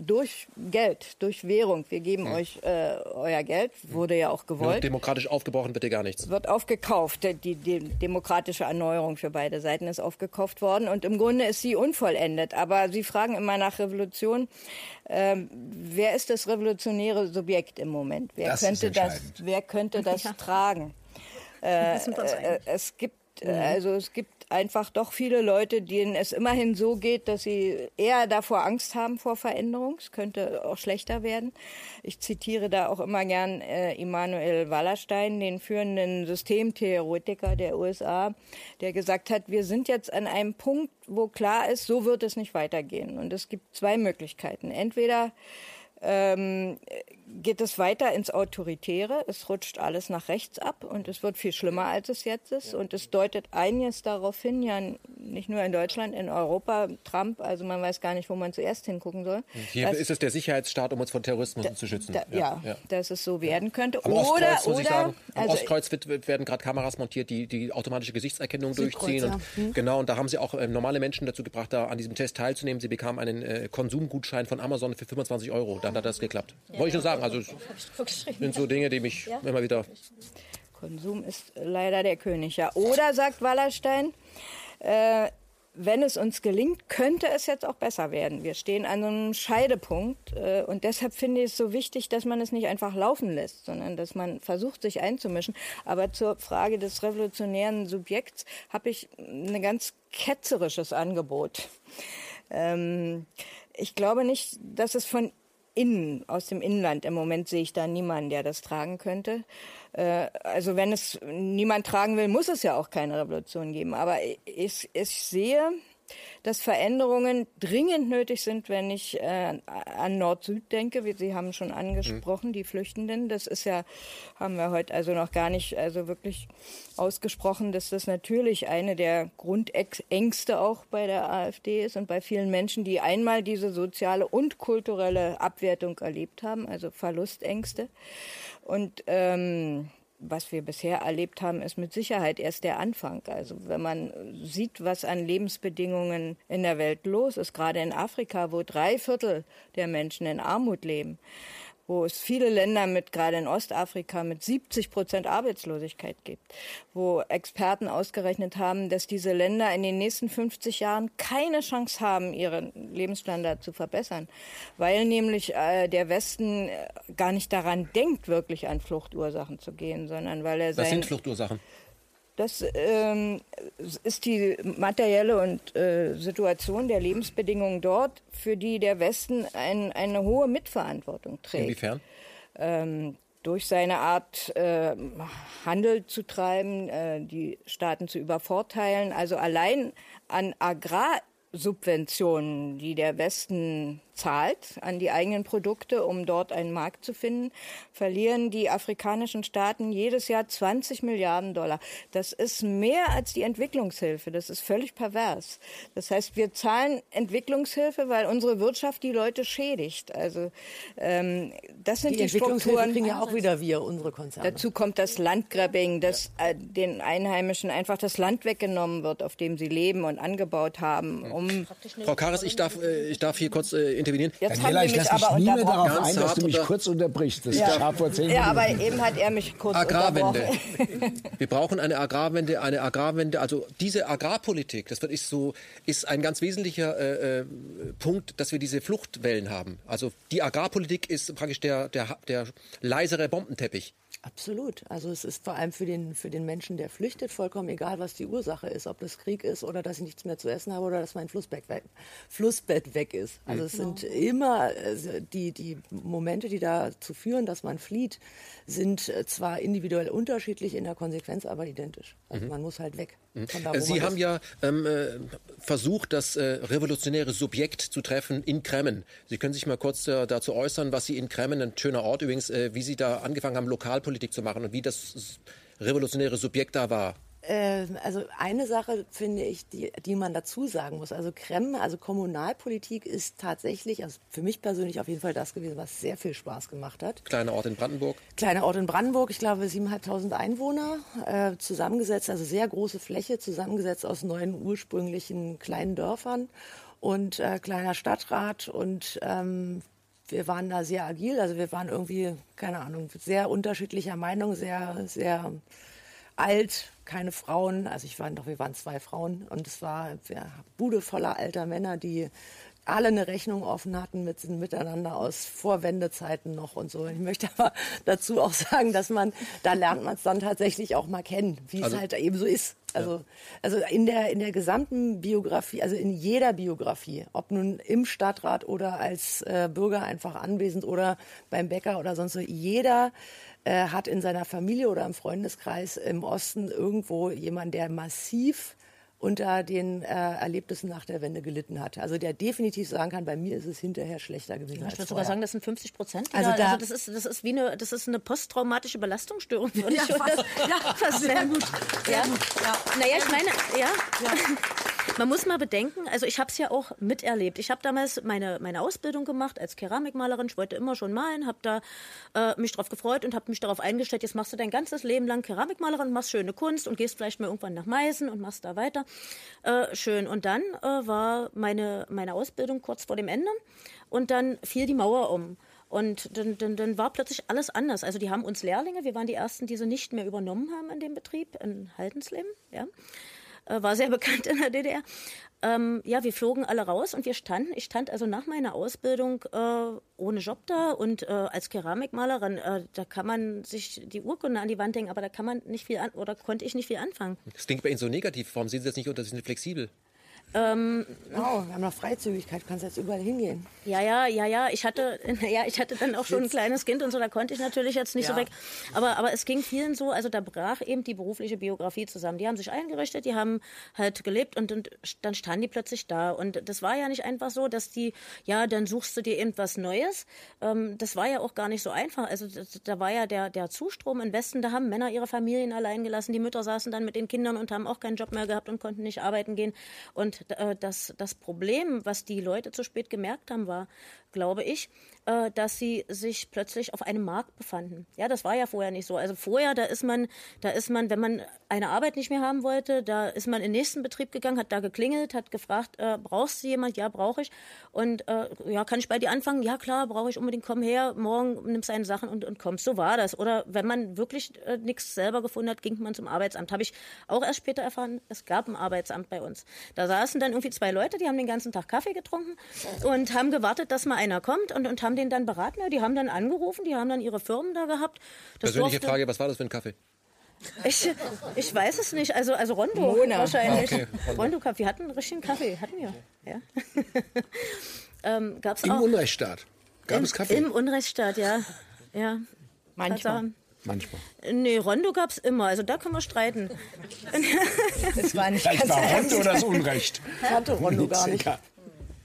S2: durch Geld, durch Währung. Wir geben mhm. euch äh, euer Geld, wurde ja auch gewollt. Ja,
S1: demokratisch aufgebrochen wird ja gar nichts.
S2: Wird aufgekauft. Die, die demokratische Erneuerung für beide Seiten ist aufgekauft worden und im Grunde ist sie unvollendet. Aber Sie fragen immer nach Revolution. Ähm, wer ist das revolutionäre Subjekt im Moment? Wer das könnte das? Wer könnte das ja. tragen? Äh, äh, es gibt mhm. also es gibt einfach doch viele Leute, denen es immerhin so geht, dass sie eher davor Angst haben vor Veränderung. Es könnte auch schlechter werden. Ich zitiere da auch immer gern äh, Immanuel Wallerstein, den führenden Systemtheoretiker der USA, der gesagt hat, wir sind jetzt an einem Punkt, wo klar ist, so wird es nicht weitergehen. Und es gibt zwei Möglichkeiten. Entweder ähm, geht es weiter ins Autoritäre. Es rutscht alles nach rechts ab und es wird viel schlimmer, als es jetzt ist. Und es deutet einiges darauf hin, ja nicht nur in Deutschland, in Europa, Trump, also man weiß gar nicht, wo man zuerst hingucken soll.
S1: Hier ist es der Sicherheitsstaat, um uns von Terrorismus da, zu schützen.
S2: Da, ja, ja, dass es so werden könnte.
S1: Am oder, Ostkreuz, muss ich sagen, am also, Ostkreuz wird, werden gerade Kameras montiert, die die automatische Gesichtserkennung durchziehen. Und, hm. Genau, und da haben sie auch äh, normale Menschen dazu gebracht, da an diesem Test teilzunehmen. Sie bekamen einen äh, Konsumgutschein von Amazon für 25 Euro. Dann hat das geklappt. Ja. Wollte ich nur sagen. Also sind so Dinge, die mich ja? immer wieder.
S2: Konsum ist leider der König, ja. Oder sagt Wallerstein, äh, wenn es uns gelingt, könnte es jetzt auch besser werden. Wir stehen an einem Scheidepunkt äh, und deshalb finde ich es so wichtig, dass man es nicht einfach laufen lässt, sondern dass man versucht, sich einzumischen. Aber zur Frage des revolutionären Subjekts habe ich ein ganz ketzerisches Angebot. Ähm, ich glaube nicht, dass es von innen, aus dem Inland. Im Moment sehe ich da niemanden, der das tragen könnte. Äh, also wenn es niemand tragen will, muss es ja auch keine Revolution geben. Aber ich, ich sehe dass Veränderungen dringend nötig sind, wenn ich äh, an Nord-Süd denke, wie Sie haben schon angesprochen, mhm. die Flüchtenden. Das ist ja, haben wir heute also noch gar nicht also wirklich ausgesprochen, dass das natürlich eine der Grundängste auch bei der AfD ist und bei vielen Menschen, die einmal diese soziale und kulturelle Abwertung erlebt haben, also Verlustängste. Und ähm, was wir bisher erlebt haben, ist mit Sicherheit erst der Anfang. Also wenn man sieht, was an Lebensbedingungen in der Welt los ist, gerade in Afrika, wo drei Viertel der Menschen in Armut leben, wo es viele Länder mit, gerade in Ostafrika, mit 70 Prozent Arbeitslosigkeit gibt, wo Experten ausgerechnet haben, dass diese Länder in den nächsten 50 Jahren keine Chance haben, ihren Lebensstandard zu verbessern, weil nämlich äh, der Westen äh, gar nicht daran denkt, wirklich an Fluchtursachen zu gehen, sondern weil er
S1: Was sind Fluchtursachen?
S2: Das ähm, ist die materielle und äh, Situation der Lebensbedingungen dort, für die der Westen ein, eine hohe Mitverantwortung trägt.
S1: Inwiefern?
S2: Ähm, durch seine Art, äh, Handel zu treiben, äh, die Staaten zu übervorteilen. Also allein an Agrarsubventionen, die der Westen zahlt an die eigenen Produkte, um dort einen Markt zu finden, verlieren die afrikanischen Staaten jedes Jahr 20 Milliarden Dollar. Das ist mehr als die Entwicklungshilfe. Das ist völlig pervers. Das heißt, wir zahlen Entwicklungshilfe, weil unsere Wirtschaft die Leute schädigt. Also ähm, das sind die, die Strukturen.
S4: kriegen ja auch wieder wir unsere Konzerne.
S2: Dazu kommt das Landgrabbing, dass äh, den Einheimischen einfach das Land weggenommen wird, auf dem sie leben und angebaut haben. Um
S1: Frau Karas, ich darf, äh, ich darf hier kurz äh, intervenieren.
S5: Jetzt Daniela, ich lasse mich nie mehr darauf ein, dass du mich kurz unterbrichst. Das
S2: ja. scharf vor zehn Ja, aber eben hat er mich kurz
S1: Agrarwende. Wir brauchen eine Agrarwende, eine Agrarwende. Also diese Agrarpolitik, das ist so, ist ein ganz wesentlicher äh, äh, Punkt, dass wir diese Fluchtwellen haben. Also die Agrarpolitik ist praktisch der, der, der leisere Bombenteppich.
S4: Absolut. Also es ist vor allem für den, für den Menschen, der flüchtet, vollkommen egal, was die Ursache ist. Ob das Krieg ist oder dass ich nichts mehr zu essen habe oder dass mein Flussbett weg, Flussbett weg ist. Also es sind genau. immer also die, die Momente, die dazu führen, dass man flieht, sind äh, zwar individuell unterschiedlich, in der Konsequenz aber identisch. Also mhm. man muss halt weg.
S1: Mhm. Da, Sie haben ist. ja ähm, äh, versucht, das äh, revolutionäre Subjekt zu treffen in Kremmen. Sie können sich mal kurz äh, dazu äußern, was Sie in Kremmen, ein schöner Ort übrigens, äh, wie Sie da angefangen haben, Lokalpolitik zu machen und wie das revolutionäre Subjekt da war.
S4: Äh, also eine Sache finde ich, die, die man dazu sagen muss. Also Kremme, also Kommunalpolitik ist tatsächlich, also für mich persönlich auf jeden Fall das gewesen, was sehr viel Spaß gemacht hat.
S1: Kleiner Ort in Brandenburg.
S4: Kleiner Ort in Brandenburg, ich glaube 7.500 Einwohner, äh, zusammengesetzt, also sehr große Fläche, zusammengesetzt aus neun ursprünglichen kleinen Dörfern und äh, kleiner Stadtrat und ähm, wir waren da sehr agil, also wir waren irgendwie, keine Ahnung, sehr unterschiedlicher Meinung, sehr, sehr alt, keine Frauen. Also ich war doch, wir waren zwei Frauen und es war ja, Bude voller alter Männer, die alle eine Rechnung offen hatten mit, miteinander aus Vorwendezeiten noch und so. Ich möchte aber dazu auch sagen, dass man, da lernt man es dann tatsächlich auch mal kennen, wie also, es halt eben so ist. Also, ja. also in der, in der gesamten Biografie, also in jeder Biografie, ob nun im Stadtrat oder als äh, Bürger einfach anwesend oder beim Bäcker oder sonst so, jeder äh, hat in seiner Familie oder im Freundeskreis im Osten irgendwo jemanden, der massiv unter den äh, Erlebnissen nach der Wende gelitten hat. Also der definitiv sagen kann, bei mir ist es hinterher schlechter gewesen.
S3: ich würde sogar sagen, das sind 50 Prozent. Also, da, also das, ist, das, ist wie eine, das ist eine posttraumatische Belastungsstörung.
S4: Ja, fast, ja, fast sehr gut.
S3: Sehr ja. gut. Ja. Naja, ich meine, ja. ja. Man muss mal bedenken, also ich habe es ja auch miterlebt. Ich habe damals meine, meine Ausbildung gemacht als Keramikmalerin. Ich wollte immer schon malen, habe da äh, mich drauf gefreut und habe mich darauf eingestellt, jetzt machst du dein ganzes Leben lang Keramikmalerin, machst schöne Kunst und gehst vielleicht mal irgendwann nach Meißen und machst da weiter. Äh, schön. Und dann äh, war meine, meine Ausbildung kurz vor dem Ende und dann fiel die Mauer um. Und dann, dann, dann war plötzlich alles anders. Also die haben uns Lehrlinge, wir waren die Ersten, die sie nicht mehr übernommen haben in dem Betrieb in Haldensleben. Ja äh, war sehr bekannt in der DDR. Ähm, ja, wir flogen alle raus und wir standen, ich stand also nach meiner Ausbildung äh, ohne Job da und äh, als Keramikmalerin, äh, da kann man sich die Urkunde an die Wand hängen, aber da kann man nicht viel an, oder konnte ich nicht viel anfangen.
S1: Das klingt bei Ihnen so negativ. Warum sehen Sie das nicht unter, Sie sind flexibel?
S4: Ähm, oh, wir haben noch Freizügigkeit, du kannst jetzt überall hingehen.
S3: Ja, ja, ja, ja. Ich hatte, ja, ich hatte dann auch schon ein kleines Kind und so, da konnte ich natürlich jetzt nicht ja. so weg. Aber, aber es ging vielen so, also da brach eben die berufliche Biografie zusammen. Die haben sich eingerichtet, die haben halt gelebt und, und dann standen die plötzlich da. Und das war ja nicht einfach so, dass die, ja, dann suchst du dir irgendwas Neues. Ähm, das war ja auch gar nicht so einfach. Also das, da war ja der, der Zustrom im Westen, da haben Männer ihre Familien allein gelassen. Die Mütter saßen dann mit den Kindern und haben auch keinen Job mehr gehabt und konnten nicht arbeiten gehen. Und äh, das, das Problem, was die Leute zu spät gemerkt haben, war, glaube ich, äh, dass sie sich plötzlich auf einem Markt befanden. Ja, das war ja vorher nicht so. Also vorher, da ist man, da ist man, wenn man eine Arbeit nicht mehr haben wollte, da ist man in den nächsten Betrieb gegangen, hat da geklingelt, hat gefragt, äh, brauchst du jemand? Ja, brauche ich. Und äh, ja, kann ich bei dir anfangen? Ja, klar, brauche ich unbedingt. Komm her, morgen nimmst deine Sachen und, und kommst. So war das. Oder wenn man wirklich äh, nichts selber gefunden hat, ging man zum Arbeitsamt. Habe ich auch erst später erfahren, es gab ein Arbeitsamt bei uns. Da saßen dann irgendwie zwei Leute, die haben den ganzen Tag Kaffee getrunken und haben gewartet, dass mal einer kommt und, und haben den dann beraten. Ja, die haben dann angerufen, die haben dann ihre Firmen da gehabt.
S1: Das Persönliche durfte, Frage, was war das für ein Kaffee?
S3: Ich, ich weiß es nicht. Also, also Rondo Mona. wahrscheinlich. Ah, okay. Rondo Kaffee. Wir hatten einen richtigen Kaffee. Hatten wir. Ja.
S5: ähm, gab's Im auch, Unrechtsstaat. Gab
S3: im,
S5: es Kaffee?
S3: Im Unrechtsstaat, ja. ja.
S4: Manchmal. Also,
S5: Manchmal.
S3: Nee, Rondo gab es immer. Also da können wir streiten.
S5: das war nicht Vielleicht war Rondo das Unrecht.
S4: Hatte Rondo gar nicht.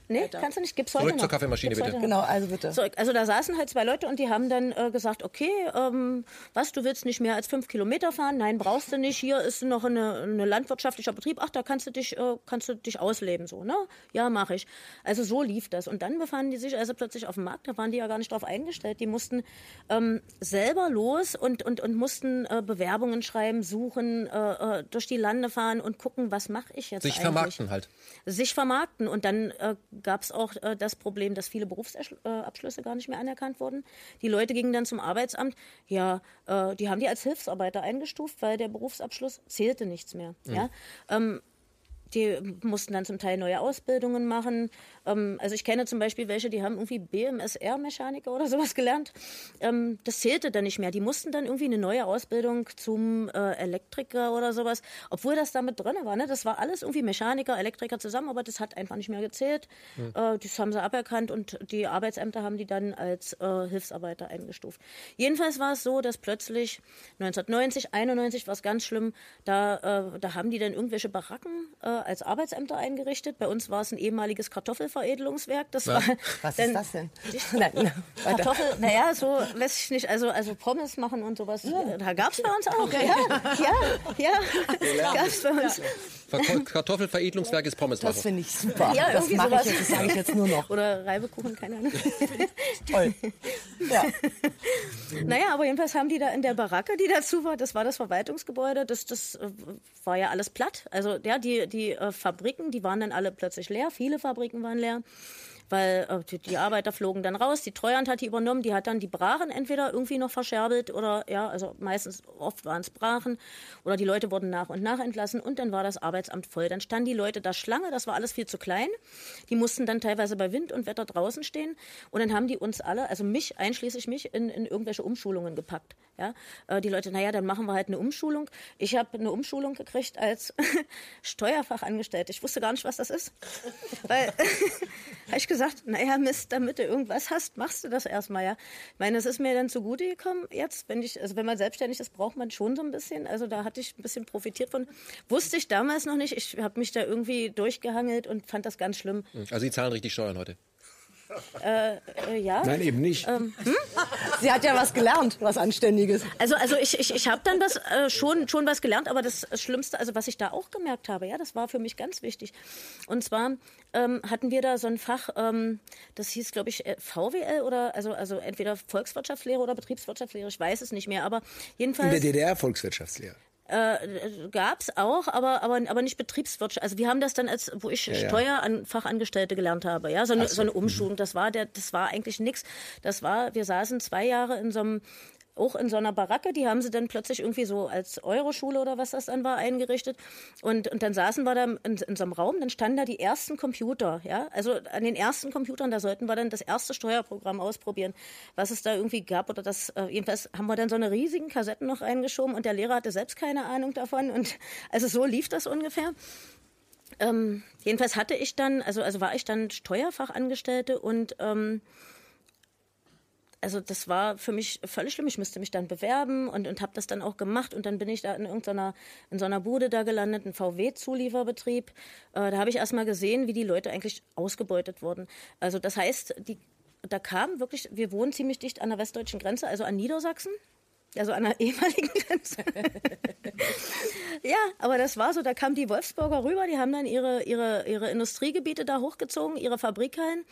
S3: Nee, kannst du nicht. Gibt's heute
S1: Zurück
S3: noch.
S1: zur Kaffeemaschine, bitte.
S4: Genau, also bitte.
S3: Zurück. Also da saßen halt zwei Leute und die haben dann äh, gesagt, okay, ähm, was, du willst nicht mehr als fünf Kilometer fahren? Nein, brauchst du nicht. Hier ist noch eine, eine landwirtschaftlicher Betrieb. Ach, da kannst du dich, äh, kannst du dich ausleben, so, ne? Ja, mache ich. Also so lief das. Und dann befanden die sich also plötzlich auf dem Markt. Da waren die ja gar nicht drauf eingestellt. Die mussten ähm, selber los und, und, und mussten äh, Bewerbungen schreiben, suchen, äh, äh durch die Lande fahren und gucken, was mache ich jetzt
S1: Sich
S3: eigentlich?
S1: vermarkten halt.
S3: Sich vermarkten. Und dann äh, gab es auch äh, das Problem, dass viele Berufsabschlüsse gar nicht mehr anerkannt wurden. Die Leute gingen dann zum Arbeitsamt, ja, äh, die haben die als Hilfsarbeiter eingestuft, weil der Berufsabschluss zählte nichts mehr. Mhm. Ja? Ähm, die mussten dann zum Teil neue Ausbildungen machen. Ähm, also ich kenne zum Beispiel welche, die haben irgendwie BMSR-Mechaniker oder sowas gelernt. Ähm, das zählte dann nicht mehr. Die mussten dann irgendwie eine neue Ausbildung zum äh, Elektriker oder sowas, obwohl das damit drin war. Ne? Das war alles irgendwie Mechaniker, Elektriker zusammen, aber das hat einfach nicht mehr gezählt. Mhm. Äh, das haben sie aberkannt und die Arbeitsämter haben die dann als äh, Hilfsarbeiter eingestuft. Jedenfalls war es so, dass plötzlich 1990, 91 war es ganz schlimm, da, äh, da haben die dann irgendwelche Baracken äh, als Arbeitsämter eingerichtet. Bei uns war es ein ehemaliges Kartoffelveredelungswerk. Das war
S4: Was
S3: dann,
S4: ist das denn?
S3: Nein, Kartoffel, naja, so weiß ich nicht, also, also Pommes machen und sowas, da gab es bei uns auch. Ja, ja, ja, gab es bei uns.
S1: Ver- Kartoffelveredelungswerk ist Pommes
S4: Das finde ich super.
S3: Ja,
S4: das mache ich jetzt, das sage ich jetzt nur noch.
S3: Oder Reibekuchen, keine Ahnung.
S4: Toll. Ja.
S3: Naja, aber jedenfalls haben die da in der Baracke, die dazu war, das war das Verwaltungsgebäude, das, das äh, war ja alles platt. Also ja, die, die äh, Fabriken, die waren dann alle plötzlich leer, viele Fabriken waren leer. Weil äh, die, Arbeiter flogen dann raus, die Treuhand hat die übernommen, die hat dann die Brachen entweder irgendwie noch verscherbelt oder ja, also meistens, oft waren es Brachen oder die Leute wurden nach und nach entlassen und dann war das Arbeitsamt voll. Dann standen die Leute da Schlange, das war alles viel zu klein. Die mussten dann teilweise bei Wind und Wetter draußen stehen und dann haben die uns alle, also mich, einschließlich mich, in, in irgendwelche Umschulungen gepackt. Ja? Äh, die Leute, naja, dann machen wir halt eine Umschulung. Ich habe eine Umschulung gekriegt als Steuerfachangestellte. Ich wusste gar nicht, was das ist. Weil, ich gesagt, naja, Mist, damit du irgendwas hast, machst du das erstmal, ja. Ich meine, das ist mir dann zugute gekommen jetzt, wenn ich, also wenn man selbstständig ist, braucht man schon so ein bisschen. Also da hatte ich ein bisschen profitiert von. Wusste ich damals noch nicht. Ich habe mich da irgendwie durchgehangelt und fand das ganz schlimm.
S1: Also Sie zahlen richtig Steuern heute.
S3: Äh, ja.
S5: Nein, eben nicht.
S4: Sie hat ja was gelernt, was Anständiges.
S3: Also, also ich, ich, ich habe dann was, äh, schon, schon was gelernt, aber das Schlimmste, also was ich da auch gemerkt habe, ja, das war für mich ganz wichtig. Und zwar ähm, hatten wir da so ein Fach, ähm, das hieß, glaube ich, äh, VWL oder also, also entweder Volkswirtschaftslehre oder Betriebswirtschaftslehre, ich weiß es nicht mehr, aber
S5: In
S3: jedenfalls
S5: der DDR Volkswirtschaftslehre.
S3: Äh, gab's auch, aber, aber, aber nicht Betriebswirtschaft. Also wir haben das dann als, wo ich
S5: ja.
S3: Steuerfachangestellte gelernt habe, ja, so eine, so, eine Umschulung. Das war der, das war eigentlich nix. Das war, wir saßen zwei Jahre in so einem auch in so einer Baracke, die haben sie dann plötzlich irgendwie so als Euroschule oder was das dann war eingerichtet. Und, und dann saßen wir da in, in so einem Raum, dann standen da die ersten Computer, ja. Also an den ersten Computern, da sollten wir dann das erste Steuerprogramm ausprobieren, was es da irgendwie gab. Oder das, äh, jedenfalls haben wir dann so eine riesigen Kassetten noch reingeschoben und der Lehrer hatte selbst keine Ahnung davon. Und also so lief das ungefähr. Ähm, jedenfalls hatte ich dann, also, also war ich dann Steuerfachangestellte und ähm, also das war für mich völlig schlimm. Ich musste mich dann bewerben und, und habe das dann auch gemacht. Und dann bin ich da in irgendeiner in so einer Bude da gelandet, ein VW-Zulieferbetrieb. Äh, da habe ich erst mal gesehen, wie die Leute eigentlich ausgebeutet wurden. Also das heißt, die, da kam wirklich, wir wohnen ziemlich dicht an der westdeutschen Grenze, also an Niedersachsen. Also an der ehemaligen Grenze. ja, aber das war so, da kamen die Wolfsburger rüber, die haben dann ihre, ihre, ihre Industriegebiete da hochgezogen, ihre Fabrikhallen.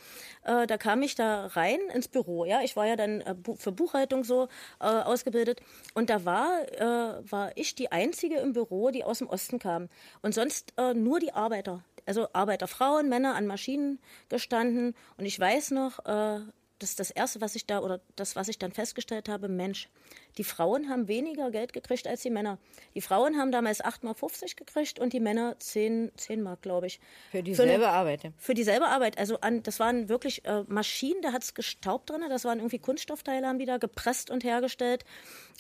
S3: Äh, da kam ich da rein ins Büro, ja. Ich war ja dann äh, für Buchhaltung so äh, ausgebildet. Und da war, äh, war ich die Einzige im Büro, die aus dem Osten kam. Und sonst äh, nur die Arbeiter. Also Arbeiter, Frauen, Männer an Maschinen gestanden. Und ich weiß noch, äh, das ist das Erste, was ich da, oder das, was ich dann festgestellt habe, Mensch, die Frauen haben weniger Geld gekriegt als die Männer. Die Frauen haben damals 8,50 Mark gekriegt und die Männer 10, 10 Mark, glaube ich.
S2: Für dieselbe
S3: eine-
S2: Arbeit. ja.
S3: Für dieselbe Arbeit. Also an, das waren wirklich äh, Maschinen, da hat es gestaubt drin, das waren irgendwie Kunststoffteile, haben die da gepresst und hergestellt.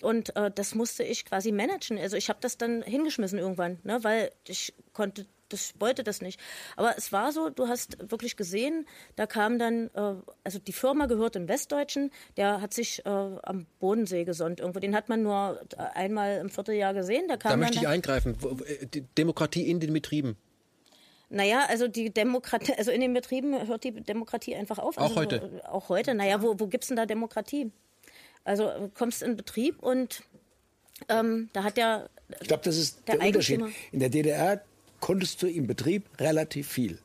S3: Und äh, das musste ich quasi managen. Also ich habe das dann hingeschmissen irgendwann, ne, weil ich konnte das wollte das nicht. Aber es war so, du hast wirklich gesehen, da kam dann, äh, also die Firma gehört im Westdeutschen, der hat sich äh, am Bodensee gesonnt irgendwo. Den hat man nur einmal im Vierteljahr gesehen. Da kam
S1: Da
S3: dann
S1: möchte ich eingreifen. Äh, die Demokratie in den Betrieben.
S3: Naja, also die Demokratie, also in den Betrieben hört die Demokratie einfach auf.
S1: Auch
S3: also,
S1: heute?
S3: Auch heute. Naja, wo, wo gibt's denn da Demokratie? Also äh, kommst in Betrieb und ähm, da hat der,
S5: Ich glaube, das ist
S3: Der
S5: der, Unterschied. In der DDR konntest du im Betrieb relativ viel.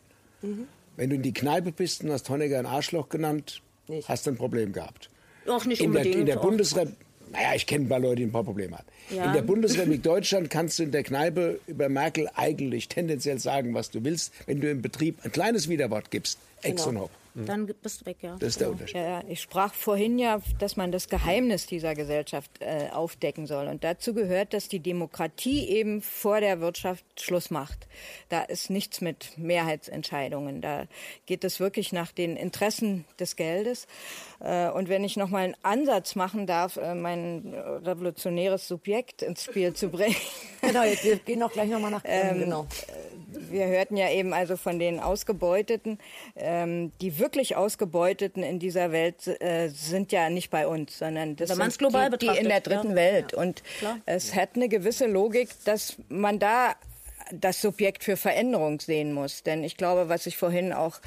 S3: Mhm.
S5: Wenn du in die Kneipe bist und hast Honecker ein Arschloch genannt,
S4: Nicht.
S5: hast du ein Problem gehabt.
S3: auch nicht
S5: In der,
S3: unbedingt.
S5: in der Bundesrepublik, naja, ich kenne ein paar Leute, die ein paar Probleme haben.
S3: Ja.
S5: In der Bundesrepublik Deutschland kannst du in der Kneipe über Merkel eigentlich tendenziell sagen, was du willst, wenn du im Betrieb ein kleines Widerwort gibst. Ex
S4: Genau.
S5: und Hop.
S3: Dann bist du weg, ja.
S5: Das ist der Unterschied.
S2: Ja, ich sprach vorhin ja, dass man das Geheimnis dieser Gesellschaft äh, aufdecken soll. Und dazu gehört, dass die Demokratie eben vor der Wirtschaft Schluss macht. Da ist nichts mit Mehrheitsentscheidungen. Da geht es wirklich nach den Interessen des Geldes. Äh, und wenn ich noch mal einen Ansatz machen darf, äh, mein revolutionäres Subjekt ins Spiel zu bringen.
S4: Genau, jetzt, wir gehen auch gleich nochmal nach ähm, genau.
S2: Wir hörten ja eben also von den Ausgebeuteten. Ähm, die wirklich Ausgebeuteten in dieser Welt äh, sind ja nicht bei uns, sondern das sind
S3: global
S2: die, die in der dritten
S3: ja.
S2: Welt. Und
S3: klar.
S2: es hat eine gewisse Logik, dass man da das Subjekt für Veränderung sehen muss. Denn ich glaube, was ich vorhin auch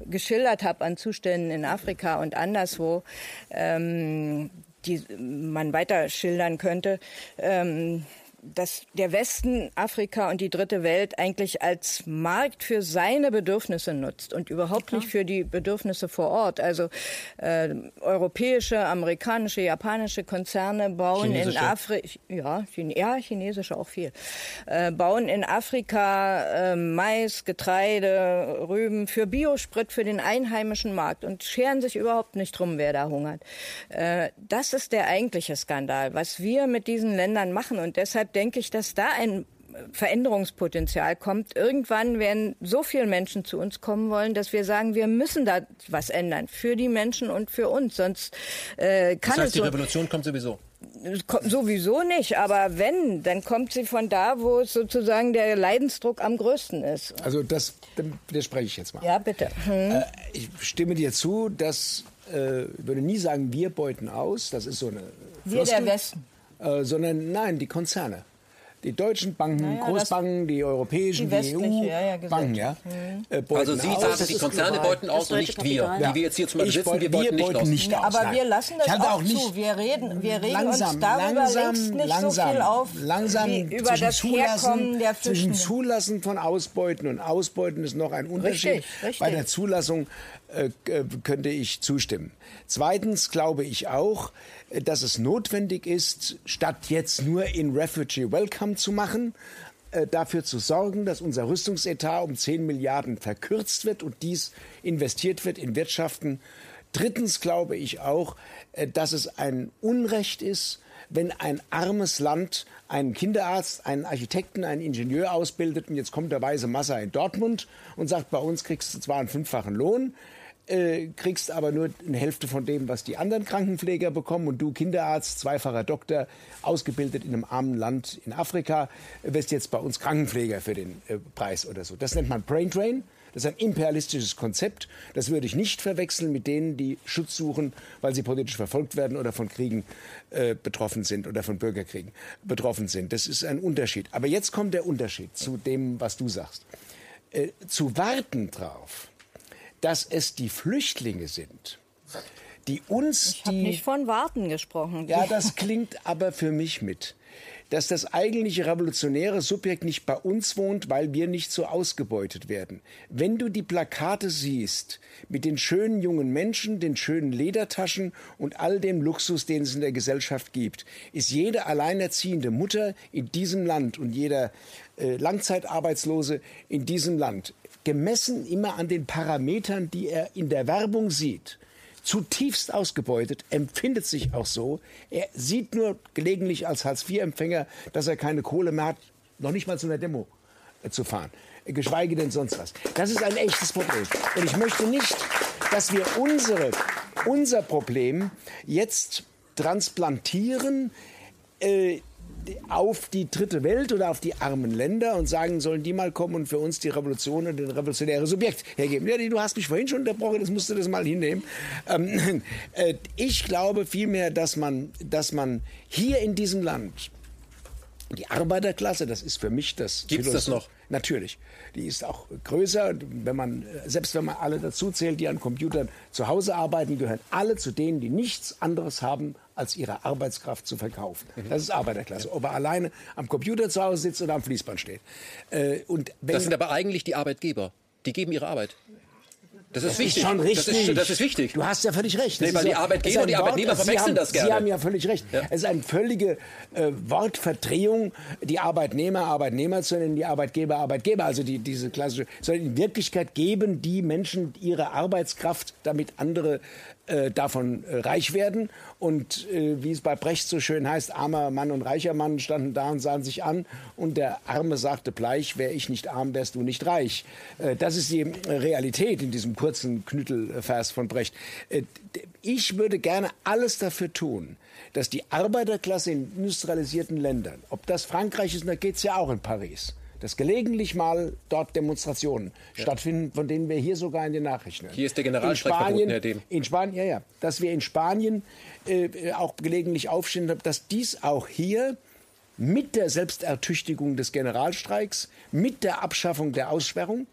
S2: geschildert habe an Zuständen in Afrika und anderswo, ähm, die man weiter schildern könnte, ähm, dass der Westen Afrika und die dritte Welt eigentlich als Markt für seine Bedürfnisse nutzt und überhaupt nicht für die Bedürfnisse vor Ort. Also äh, europäische, amerikanische, japanische Konzerne bauen in Afrika, ja, ja, chinesische auch viel, äh, bauen in Afrika äh, Mais, Getreide, Rüben für Biosprit für den einheimischen Markt und scheren sich überhaupt nicht drum, wer da hungert. Äh, das ist der eigentliche Skandal, was wir mit diesen Ländern machen und deshalb denke ich, dass da ein Veränderungspotenzial kommt. Irgendwann werden so viele Menschen zu uns kommen wollen, dass wir sagen, wir müssen da was ändern für die Menschen und für uns. Sonst äh, kann
S1: das heißt,
S2: es
S1: die
S2: so
S1: Revolution kommt sowieso.
S2: Sowieso nicht, aber wenn, dann kommt sie von da, wo sozusagen der Leidensdruck am größten ist.
S5: Also das widerspreche ich jetzt mal.
S2: Ja, bitte. Hm.
S5: Äh, ich stimme dir zu, dass äh, ich würde nie sagen, wir beuten aus. Das ist so eine
S2: Wir der Westen
S5: äh, sondern nein, die Konzerne. Die deutschen Banken, naja, Großbanken, die europäischen, die, die EU-Banken, ja,
S1: mhm. äh, also Sie aus. sagen, die Konzerne beuten aus und nicht wir. Ja. Die wir jetzt hier zum Beispiel sitzen, wir beuten, wir beuten nicht,
S2: aus. aus. Aber wir lassen das auch, auch nicht, zu. Wir reden, wir reden langsam, uns darüber langsam, längst nicht langsam, so viel auf,
S5: langsam
S2: über das Herkommen der
S5: Zwischen Zulassen von Ausbeuten und Ausbeuten ist noch ein Unterschied. Richtig, richtig. Bei der Zulassung könnte ich zustimmen. Zweitens glaube ich auch, äh, dass es notwendig ist, statt jetzt nur in Refugee Welcome zu machen, dafür zu sorgen, dass unser Rüstungsetat um 10 Milliarden verkürzt wird und dies investiert wird in Wirtschaften. Drittens glaube ich auch, dass es ein Unrecht ist, wenn ein armes Land einen Kinderarzt, einen Architekten, einen Ingenieur ausbildet und jetzt kommt der weiße Massa in Dortmund und sagt, bei uns kriegst du zwar einen fünffachen Lohn, äh, kriegst aber nur eine Hälfte von dem, was die anderen Krankenpfleger bekommen und du Kinderarzt, zweifacher Doktor, ausgebildet in einem armen Land in Afrika, wirst jetzt bei uns Krankenpfleger für den äh, Preis oder so. Das nennt man Brain Drain. Das ist ein imperialistisches Konzept. Das würde ich nicht verwechseln mit denen, die Schutz suchen, weil sie politisch verfolgt werden oder von Kriegen äh, betroffen sind oder von Bürgerkriegen betroffen sind. Das ist ein Unterschied. Aber jetzt kommt der Unterschied zu dem, was du sagst. Äh, zu warten drauf, dass es die Flüchtlinge sind, die uns.
S2: Ich habe nicht von Warten gesprochen.
S5: Ja, das klingt aber für mich mit dass das eigentliche revolutionäre Subjekt nicht bei uns wohnt, weil wir nicht so ausgebeutet werden. Wenn du die Plakate siehst mit den schönen jungen Menschen, den schönen Ledertaschen und all dem Luxus, den es in der Gesellschaft gibt, ist jede alleinerziehende Mutter in diesem Land und jeder äh, Langzeitarbeitslose in diesem Land gemessen immer an den Parametern, die er in der Werbung sieht, zutiefst ausgebeutet, empfindet sich auch so. Er sieht nur gelegentlich als Hartz-IV-Empfänger, dass er keine Kohle mehr hat, noch nicht mal zu einer Demo äh, zu fahren, geschweige denn sonst was. Das ist ein echtes Problem. Und ich möchte nicht, dass wir unsere, unser Problem jetzt transplantieren äh, auf die dritte Welt oder auf die armen Länder und sagen, sollen die mal kommen und für uns die Revolution und den revolutionäre Subjekt hergeben. Ja, du hast mich vorhin schon unterbrochen, das musst du das mal hinnehmen. Ähm, äh, ich glaube vielmehr, dass man, dass man hier in diesem Land die Arbeiterklasse, das ist für mich das.
S1: Gibt es das noch?
S5: Natürlich. Die ist auch größer. Wenn man, selbst wenn man alle dazu zählt, die an Computern zu Hause arbeiten, gehören alle zu denen, die nichts anderes haben als ihre Arbeitskraft zu verkaufen. Mhm. Das ist Arbeiterklasse. Ob er alleine am Computer zu Hause sitzt oder am Fließband steht.
S1: Äh, und das sind aber eigentlich die Arbeitgeber. Die geben ihre Arbeit. Das ist
S5: das
S1: wichtig.
S5: Ist schon richtig.
S1: Das ist, das ist, wichtig.
S5: Du hast ja völlig recht.
S1: Nee, weil die Arbeitgeber und die Arbeitnehmer verwechseln das gerne.
S5: Sie haben ja völlig recht. Ja. Es ist eine völlige äh, Wortverdrehung, die Arbeitnehmer Arbeitnehmer zu nennen, die Arbeitgeber Arbeitgeber. Also die, diese klassische. Sondern in Wirklichkeit geben die Menschen ihre Arbeitskraft, damit andere äh, davon äh, reich werden. Und äh, wie es bei Brecht so schön heißt, armer Mann und reicher Mann standen da und sahen sich an. Und der Arme sagte bleich, wäre ich nicht arm, wärst du nicht reich. Äh, das ist die Realität in diesem kurzen Knüttelvers von Brecht. Äh, ich würde gerne alles dafür tun, dass die Arbeiterklasse in industrialisierten Ländern, ob das Frankreich ist, da geht es ja auch in Paris, dass gelegentlich mal dort Demonstrationen ja. stattfinden, von denen wir hier sogar in den Nachrichten.
S1: Hier ist der Generalstreik
S5: verboten,
S1: Herr Dem.
S5: In Spanien, ja, ja. Dass wir in Spanien äh, auch gelegentlich aufstehen, dass dies auch hier mit der Selbstertüchtigung des Generalstreiks, mit der Abschaffung der Aussperrung.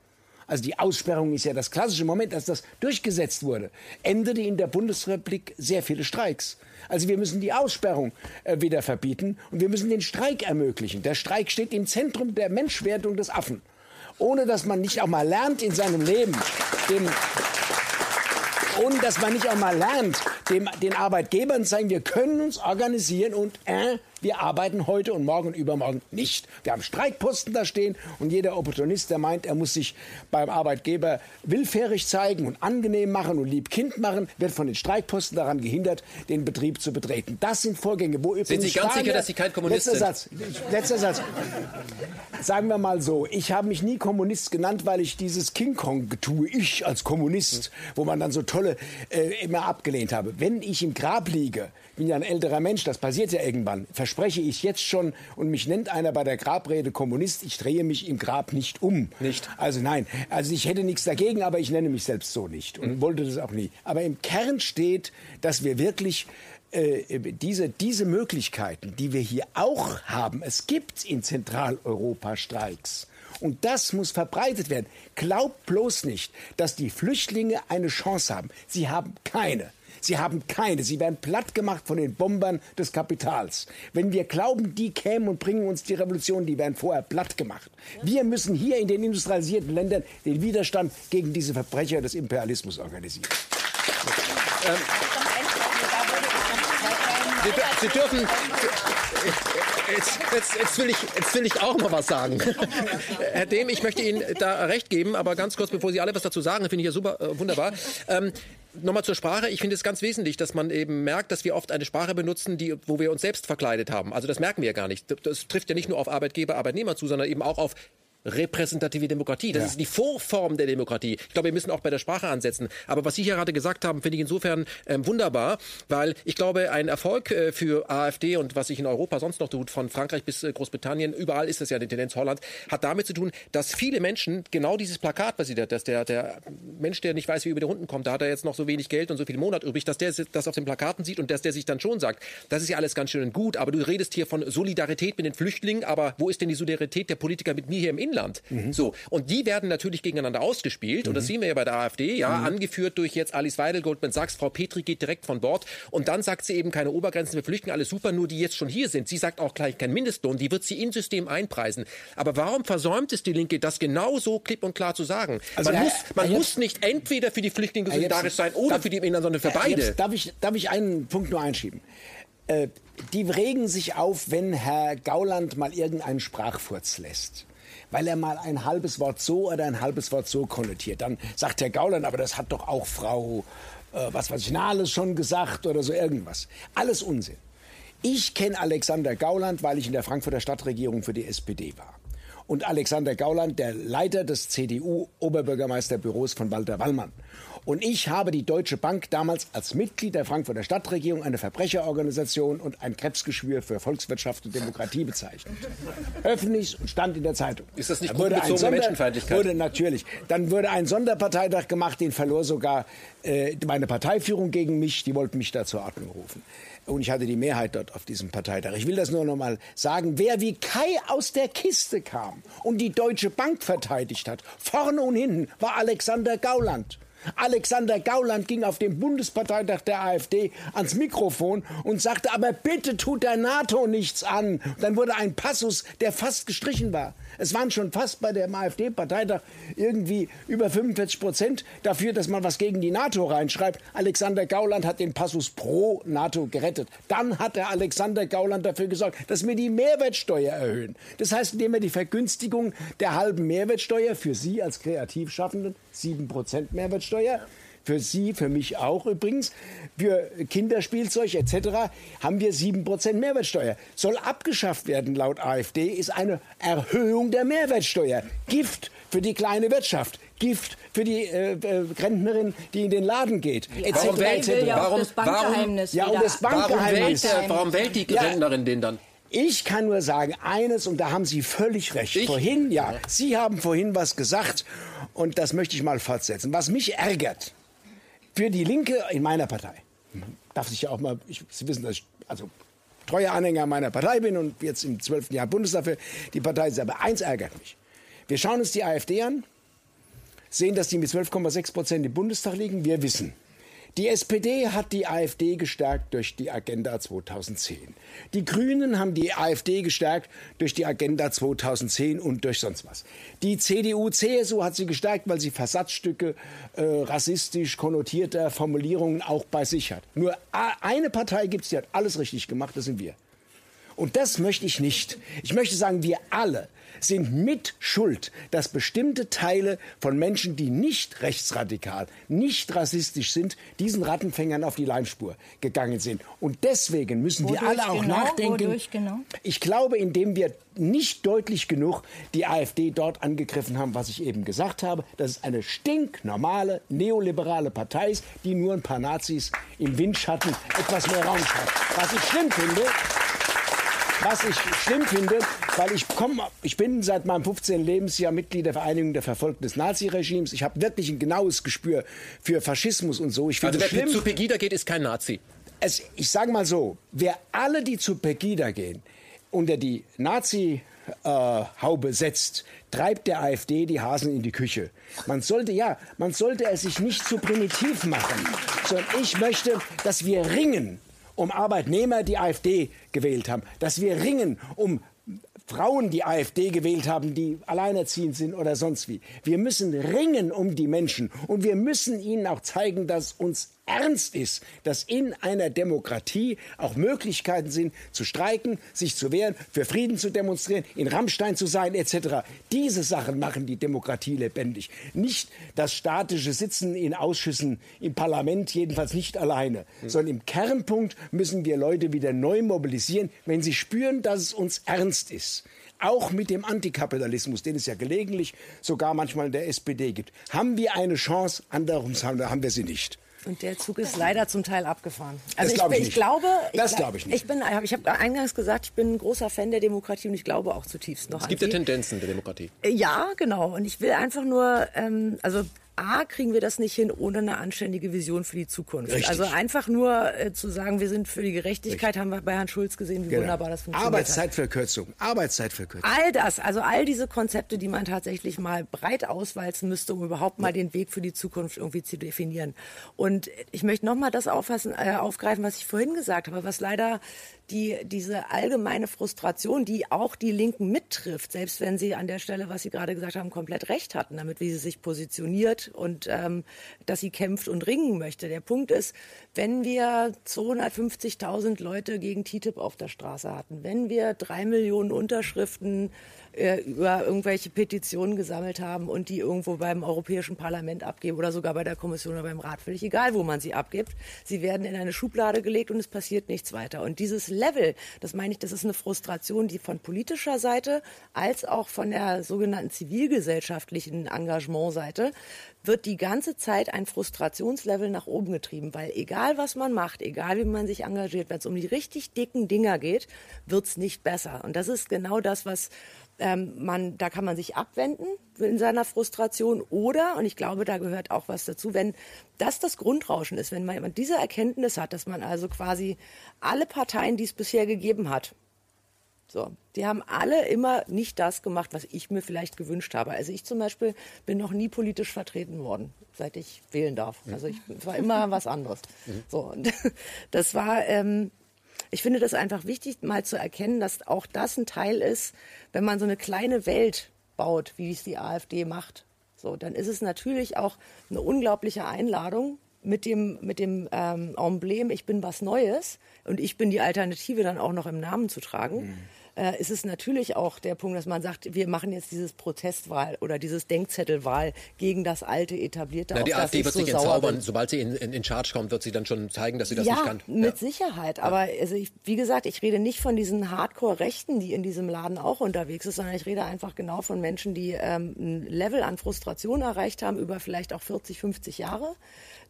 S5: Also die Aussperrung ist ja das klassische Moment, als das durchgesetzt wurde, endete in der Bundesrepublik sehr viele Streiks. Also wir müssen die Aussperrung äh, wieder verbieten und wir müssen den Streik ermöglichen. Der Streik steht im Zentrum der Menschwerdung des Affen. Ohne dass man nicht auch mal lernt in seinem Leben, den ohne dass man nicht auch mal lernt, dem, den Arbeitgebern zu sagen, wir können uns organisieren und äh, wir arbeiten heute und morgen und übermorgen nicht. Wir haben Streikposten da stehen und jeder Opportunist, der meint, er muss sich beim Arbeitgeber willfährig zeigen und angenehm machen und lieb Kind machen, wird von den Streikposten daran gehindert, den Betrieb zu betreten. Das sind Vorgänge, wo übrigens
S1: Sind Sie ganz sicher, dass Sie kein Kommunist
S5: letzter
S1: sind?
S5: Satz, letzter Satz. Sagen wir mal so, ich habe mich nie Kommunist genannt, weil ich dieses King Kong-Getue, ich als Kommunist, wo man dann so tolle, äh, immer abgelehnt habe. Wenn ich im Grab liege, bin ja ein älterer Mensch, das passiert ja irgendwann, verspreche ich jetzt schon und mich nennt einer bei der Grabrede Kommunist, ich drehe mich im Grab nicht um.
S1: Nicht?
S5: Also nein, also ich hätte nichts dagegen, aber ich nenne mich selbst so nicht und wollte das auch nie. Aber im Kern steht, dass wir wirklich äh, diese, diese Möglichkeiten, die wir hier auch haben, es gibt in Zentraleuropa Streiks. Und das muss verbreitet werden. Glaubt bloß nicht, dass die Flüchtlinge eine Chance haben. Sie haben keine. Sie haben keine. Sie werden platt gemacht von den Bombern des Kapitals. Wenn wir glauben, die kämen und bringen uns die Revolution, die werden vorher platt gemacht. Wir müssen hier in den industrialisierten Ländern den Widerstand gegen diese Verbrecher des Imperialismus organisieren.
S1: Sie, Sie dürfen. Jetzt, jetzt, jetzt, will ich, jetzt will ich auch mal was sagen. Herr Dehm, ich möchte Ihnen da recht geben, aber ganz kurz, bevor Sie alle was dazu sagen, finde ich ja super, äh, wunderbar. Ähm, Nochmal zur Sprache. Ich finde es ganz wesentlich, dass man eben merkt, dass wir oft eine Sprache benutzen, die, wo wir uns selbst verkleidet haben. Also das merken wir ja gar nicht. Das trifft ja nicht nur auf Arbeitgeber, Arbeitnehmer zu, sondern eben auch auf repräsentative Demokratie. Das
S5: Ja.
S1: ist die Vorform der Demokratie. Ich glaube, wir müssen auch bei der Sprache ansetzen. Aber was Sie hier gerade gesagt haben, finde ich insofern ähm, wunderbar, weil ich glaube, ein Erfolg äh, für AfD und was sich in Europa sonst noch tut, von Frankreich bis äh, Großbritannien, überall ist das ja die Tendenz Holland, hat damit zu tun, dass viele Menschen genau dieses Plakat, was Sie da, dass der, der Mensch, der nicht weiß, wie er über die Runden kommt, da hat er jetzt noch so wenig Geld und so viel Monat übrig, dass der das auf den Plakaten sieht und dass der sich dann schon sagt, das ist ja alles ganz schön und gut, aber du redest hier von Solidarität mit den Flüchtlingen, aber wo ist denn die Solidarität der Politiker mit mir hier im Inland? So, und die werden natürlich gegeneinander ausgespielt und das sehen wir ja bei der AfD, ja, angeführt durch jetzt Alice Weidel, Goldman Sachs, Frau Petri geht direkt von Bord und dann sagt sie eben keine Obergrenzen für Flüchtlinge, alles super, nur die jetzt schon hier sind. Sie sagt auch gleich kein Mindestlohn, die wird sie ins System einpreisen. Aber warum versäumt es die Linke, das genau so klipp und klar zu sagen?
S5: Also,
S1: man
S5: Herr-
S1: muss, man
S5: Herr
S1: muss nicht entweder für die Flüchtlinge solidarisch sein oder
S5: darf-
S1: für die Inland, sondern für
S5: Herr
S1: beide.
S5: Jepsen, darf, ich, darf ich einen Punkt nur einschieben? Äh, die regen sich auf, wenn Herr Gauland mal irgendeinen Sprachfurz lässt. Weil er mal ein halbes Wort so oder ein halbes Wort so konnotiert. Dann sagt Herr Gauland, aber das hat doch auch Frau, äh, was weiß ich, Nahles schon gesagt oder so irgendwas. Alles Unsinn. Ich kenne Alexander Gauland, weil ich in der Frankfurter Stadtregierung für die SPD war. Und Alexander Gauland, der Leiter des CDU-Oberbürgermeisterbüros von Walter Wallmann. Und ich habe die Deutsche Bank damals als Mitglied der Frankfurter Stadtregierung, eine Verbrecherorganisation und ein Krebsgeschwür für Volkswirtschaft und Demokratie bezeichnet. Öffentlich und stand in der Zeitung.
S1: Ist das nicht gruppenbezogene
S5: Sonder-
S1: Menschenfeindlichkeit?
S5: Wurde natürlich. Dann wurde ein Sonderparteitag gemacht, den verlor sogar äh, meine Parteiführung gegen mich. Die wollten mich da zur Ordnung rufen. Und ich hatte die Mehrheit dort auf diesem Parteitag. Ich will das nur noch mal sagen. Wer wie Kai aus der Kiste kam und die Deutsche Bank verteidigt hat, vorne und hinten, war Alexander Gauland. Alexander Gauland ging auf dem Bundesparteitag der AfD ans Mikrofon und sagte, aber bitte tut der NATO nichts an. Dann wurde ein Passus, der fast gestrichen war. Es waren schon fast bei dem AfD-Parteitag irgendwie über 45 Prozent dafür, dass man was gegen die NATO reinschreibt. Alexander Gauland hat den Passus pro NATO gerettet. Dann hat der Alexander Gauland dafür gesorgt, dass wir die Mehrwertsteuer erhöhen. Das heißt, indem wir die Vergünstigung der halben Mehrwertsteuer für Sie als Kreativschaffenden, 7 Prozent Mehrwertsteuer, für Sie, für mich auch übrigens, für Kinderspielzeug etc. haben wir 7% Mehrwertsteuer. Soll abgeschafft werden laut AfD, ist eine Erhöhung der Mehrwertsteuer. Gift für die kleine Wirtschaft. Gift für die äh, äh, Rentnerin, die in den Laden geht. etc.
S1: Warum
S2: will ja
S1: Warum-
S2: das Bankgeheimnis
S5: Ja, und
S2: wieder
S5: das Bank-
S1: Warum
S5: Bankgeheimnis.
S1: wählt, der, warum wählt die
S5: Ja.
S1: Rentnerin den dann?
S5: Ich kann nur sagen, eines, und da haben Sie völlig recht.
S1: Ich?
S5: Vorhin, ja, Sie haben vorhin was gesagt, und das möchte ich mal fortsetzen. Was mich ärgert, für die Linke in meiner Partei, darf sich ja auch mal, ich, Sie wissen, dass ich, also treuer Anhänger meiner Partei bin und jetzt im zwölften Jahr Bundestag für die Partei ist. Aber eins ärgert mich. Wir schauen uns die AfD an, sehen, dass die mit 12,6 Prozent im Bundestag liegen. Wir wissen, die SPD hat die AfD gestärkt durch die Agenda 2010. Die Grünen haben die AfD gestärkt durch die Agenda 2010 und durch sonst was. Die CDU, CSU hat sie gestärkt, weil sie Versatzstücke äh, rassistisch konnotierter Formulierungen auch bei sich hat. Nur eine Partei gibt es, die hat alles richtig gemacht, das sind wir. Und das möchte ich nicht. Ich möchte sagen, wir alle sind mit Schuld, dass bestimmte Teile von Menschen, die nicht rechtsradikal, nicht rassistisch sind, diesen Rattenfängern auf die Leimspur gegangen sind. Und deswegen müssen Wodurch wir alle auch genau? nachdenken. Genau? Ich glaube, indem wir nicht deutlich genug die AfD dort angegriffen haben, was ich eben gesagt habe, dass es eine stinknormale neoliberale Partei ist, die nur ein paar Nazis im Windschatten etwas mehr Raum schafft. Was ich schlimm finde, was ich schlimm finde, weil ich komme, ich bin seit meinem 15. Lebensjahr Mitglied der Vereinigung der Verfolgten des Naziregimes. Ich habe wirklich ein genaues Gespür für Faschismus und so.
S1: Also wer schlimm. zu Pegida geht, ist kein Nazi.
S5: Es, ich sage mal so, wer alle, die zu Pegida gehen, unter die Nazi äh, Haube setzt, treibt der AfD die Hasen in die Küche. Man sollte, ja, man sollte es sich nicht zu primitiv machen, sondern ich möchte, dass wir ringen um Arbeitnehmer, die AfD gewählt haben, dass wir ringen um Frauen, die AfD gewählt haben, die alleinerziehend sind oder sonst wie. Wir müssen ringen um die Menschen und wir müssen ihnen auch zeigen, dass uns ernst ist, dass in einer Demokratie auch Möglichkeiten sind, zu streiken, sich zu wehren, für Frieden zu demonstrieren, in Rammstein zu sein, etc. Diese Sachen machen die Demokratie lebendig. Nicht das statische Sitzen in Ausschüssen im Parlament, jedenfalls nicht alleine, mhm. sondern im Kernpunkt müssen wir Leute wieder neu mobilisieren, wenn sie spüren, dass es uns ernst ist auch mit dem Antikapitalismus, den es ja gelegentlich sogar manchmal in der SPD gibt, haben wir eine Chance, andererseits haben wir sie nicht.
S4: Und der Zug ist leider zum Teil abgefahren. Also
S5: das
S4: ich,
S5: ich,
S4: ich glaube,
S5: das glaube ich nicht.
S4: Ich bin, ich habe eingangs gesagt, ich bin ein großer Fan der Demokratie und ich glaube auch zutiefst noch.
S1: Es gibt ja Tendenzen der Demokratie.
S4: Ja, genau. Und ich will einfach nur, ähm, also A, kriegen wir das nicht hin ohne eine anständige Vision für die Zukunft. Richtig. Also einfach nur äh, zu sagen, wir sind für die Gerechtigkeit, Richtig. haben wir bei Herrn Schulz gesehen, wie genau. wunderbar das funktioniert
S5: Arbeitszeitverkürzung, Arbeitszeitverkürzung.
S4: All das, also all diese Konzepte, die man tatsächlich mal breit auswalzen müsste, um überhaupt mal den Weg für die Zukunft irgendwie zu definieren. Und ich möchte nochmal das auffassen, äh, aufgreifen, was ich vorhin gesagt habe, was leider die, diese allgemeine Frustration, die auch die Linken mittrifft, selbst wenn sie an der Stelle, was Sie gerade gesagt haben, komplett recht hatten, damit wie sie sich positioniert und ähm, dass sie kämpft und ringen möchte. Der Punkt ist, wenn wir 250.000 Leute gegen TTIP auf der Straße hatten, wenn wir drei Millionen Unterschriften äh, über irgendwelche Petitionen gesammelt haben und die irgendwo beim Europäischen Parlament abgeben oder sogar bei der Kommission oder beim Rat, völlig egal, wo man sie abgibt. Sie werden in eine Schublade gelegt und es passiert nichts weiter. Und dieses Level, das meine ich, das ist eine Frustration, die von politischer Seite als auch von der sogenannten zivilgesellschaftlichen Engagementseite wird die ganze Zeit ein Frustrationslevel nach oben getrieben, weil egal was man macht, egal wie man sich engagiert, wenn es um die richtig dicken Dinger geht, wird es nicht besser. Und das ist genau das, was ähm, man, da kann man sich abwenden in seiner Frustration oder, und ich glaube, da gehört auch was dazu, wenn das das Grundrauschen ist, wenn man diese Erkenntnis hat, dass man also quasi alle Parteien, die es bisher gegeben hat, so, die haben alle immer nicht das gemacht, was ich mir vielleicht gewünscht habe. Also ich zum Beispiel bin noch nie politisch vertreten worden, seit ich wählen darf. Also ich war immer was anderes. Mhm. So, und das war, ähm, ich finde das einfach wichtig, mal zu erkennen, dass auch das ein Teil ist, wenn man so eine kleine Welt baut, wie es die AfD macht. So, dann ist es natürlich auch eine unglaubliche Einladung mit dem, mit dem ähm, Emblem, ich bin was Neues und ich bin die Alternative dann auch noch im Namen zu tragen. Mhm äh, ist es natürlich auch der Punkt, dass man sagt, wir machen jetzt dieses Protestwahl oder dieses Denkzettelwahl gegen das alte etablierte.
S1: Na, die AfD wird so sich entzaubern. Sobald sie in, in, in, Charge kommt, wird sie dann schon zeigen, dass sie das
S4: ja,
S1: nicht kann.
S4: Mit ja. Sicherheit. Aber also ich, wie gesagt, ich rede nicht von diesen Hardcore-Rechten, die in diesem Laden auch unterwegs sind, sondern ich rede einfach genau von Menschen, die ähm, ein Level an Frustration erreicht haben über vielleicht auch 40, 50 Jahre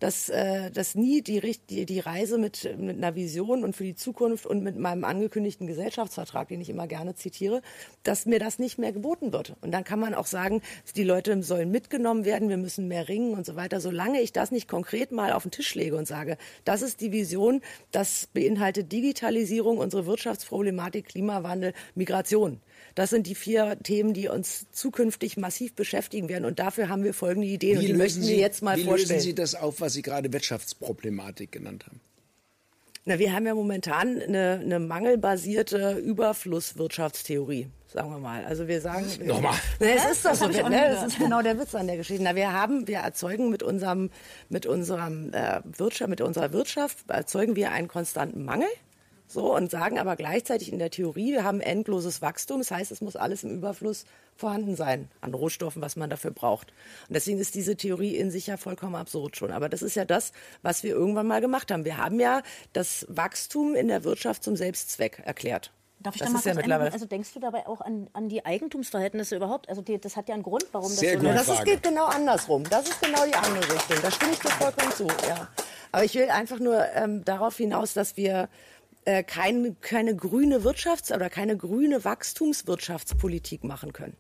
S4: dass, äh, dass nie die, die, die Reise mit, mit einer Vision und für die Zukunft und mit meinem angekündigten Gesellschaftsvertrag, den ich immer gerne zitiere, dass mir das nicht mehr geboten wird. Und dann kann man auch sagen, die Leute sollen mitgenommen werden, wir müssen mehr ringen und so weiter. Solange ich das nicht konkret mal auf den Tisch lege und sage, das ist die Vision, das beinhaltet Digitalisierung, unsere Wirtschaftsproblematik, Klimawandel, Migration. Das sind die vier Themen, die uns zukünftig massiv beschäftigen werden. Und dafür haben wir folgende Ideen.
S5: Wie
S4: und die möchten
S5: Sie,
S4: wir jetzt mal
S5: wie
S4: vorstellen.
S5: lösen Sie das auf, was Sie gerade Wirtschaftsproblematik genannt haben?
S4: Na, wir haben ja momentan eine, eine mangelbasierte Überflusswirtschaftstheorie, sagen wir mal. Also wir sagen
S5: Nochmal.
S4: Na, es ist das,
S2: Das hab
S4: so, ne? das ist genau der Witz an der Geschichte. Na, wir haben, wir erzeugen mit unserem, mit unserem äh, Wirtschaft, mit unserer Wirtschaft erzeugen wir einen konstanten Mangel. So, und sagen aber gleichzeitig in der Theorie, wir haben endloses Wachstum. Das heißt, es muss alles im Überfluss vorhanden sein an Rohstoffen, was man dafür braucht. Und deswegen ist diese Theorie in sich ja vollkommen absurd schon. Aber das ist ja das, was wir irgendwann mal gemacht haben. Wir haben ja das Wachstum in der Wirtschaft zum Selbstzweck erklärt.
S3: Darf ich
S4: das
S3: da mal
S4: ist ja mittlerweile.
S3: Also denkst du dabei auch an, an die Eigentumsverhältnisse überhaupt? Also die, das hat ja einen Grund, warum
S5: Sehr
S3: das so
S4: das ist,
S5: Frage.
S4: geht genau andersrum. Das ist genau die andere Richtung. Da stimme ich dir vollkommen zu. Ja. Aber ich will einfach nur ähm, darauf hinaus, dass wir äh, kein, keine grüne Wirtschafts- oder keine grüne Wachstumswirtschaftspolitik machen können.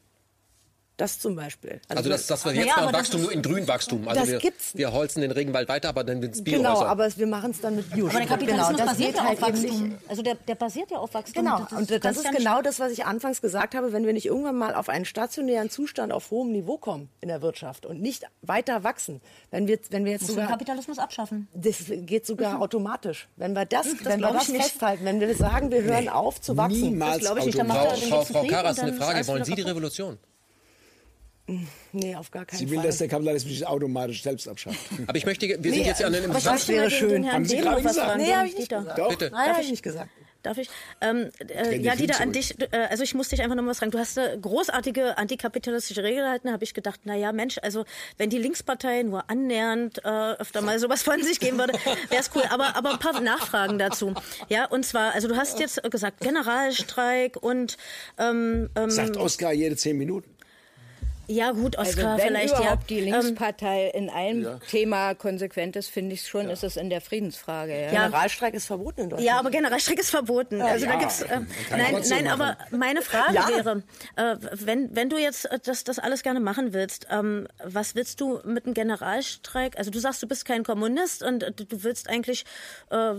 S4: Das zum Beispiel.
S1: Also das, das wir jetzt
S3: ja, das
S1: Wachstum
S3: ist-
S1: nur in Grünwachstum. Also
S4: Das
S1: wir,
S4: gibt's.
S1: wir holzen den Regenwald weiter, aber dann ins Bio.
S4: Genau,
S1: also.
S4: aber es- wir machen es dann mit Bio.
S3: Aber der Kapitalismus
S4: genau, das
S3: basiert ja
S4: halt
S3: auf Wachstum. Also der, der basiert ja auf Wachstum.
S4: Genau,
S3: Das
S4: und das ist genau das, was ich anfangs gesagt habe. Wenn wir nicht irgendwann mal auf einen stationären Zustand auf hohem Niveau kommen in der Wirtschaft und nicht weiter wachsen, wenn wir, wenn wir jetzt
S3: Musst du den
S4: sogar
S3: Kapitalismus abschaffen.
S4: Das geht sogar automatisch. Wenn wir das, wenn wir das festhalten, wenn wir sagen, wir hören auf zu wachsen.
S5: Niemals
S3: Das glaube ich nicht.
S1: Frau, Karas,
S3: und
S1: eine Frage. Wollen Sie die. Revolution?
S4: Nee, auf gar keinen
S5: Sie will,
S4: Fall.
S5: dass der Kapitalismus sich automatisch selbst abschafft.
S1: Aber ich möchte, wir sind jetzt ja an einem
S3: ich
S4: Das wäre schön.
S5: Haben Sie gerade
S3: noch was
S5: gesagt?
S3: fragen.
S4: Nee, habe ich nicht gesagt.
S5: Doch.
S1: Bitte.
S4: Nein, habe ich nicht gesagt.
S3: Darf ich? Ähm, äh, ja,
S5: die
S3: Dieter, an dich, äh, also ich muss dich einfach noch mal was fragen. Du hast eine großartige antikapitalistische Regel gehalten, da habe ich gedacht, na ja, Mensch, also wenn die Linkspartei nur annähernd äh, öfter mal sowas von sich geben würde, wäre es cool. Aber, aber ein paar Nachfragen dazu. Ja, und zwar, also du hast jetzt gesagt, Generalstreik und ähm, ähm,
S5: Sagt Oskar jede zehn Minuten.
S3: Ja gut,
S2: Also
S3: Oskar
S2: wenn
S3: vielleicht ja.
S2: überhaupt die
S3: Ähm,
S2: Linkspartei in einem Thema konsequent ist, finde ich schon, ist es in der Friedensfrage. Ja.
S3: Ja.
S4: Generalstreik ist verboten in Deutschland.
S3: Ja, aber Generalstreik ist verboten. also da
S5: ja,
S3: gibt's. Äh, nein, nein, aber meine Frage
S4: Ja.
S3: wäre, äh, wenn wenn du jetzt äh, das das alles gerne machen willst, ähm, was willst du mit einem Generalstreik? Also du sagst, du bist kein Kommunist und äh, du willst eigentlich äh,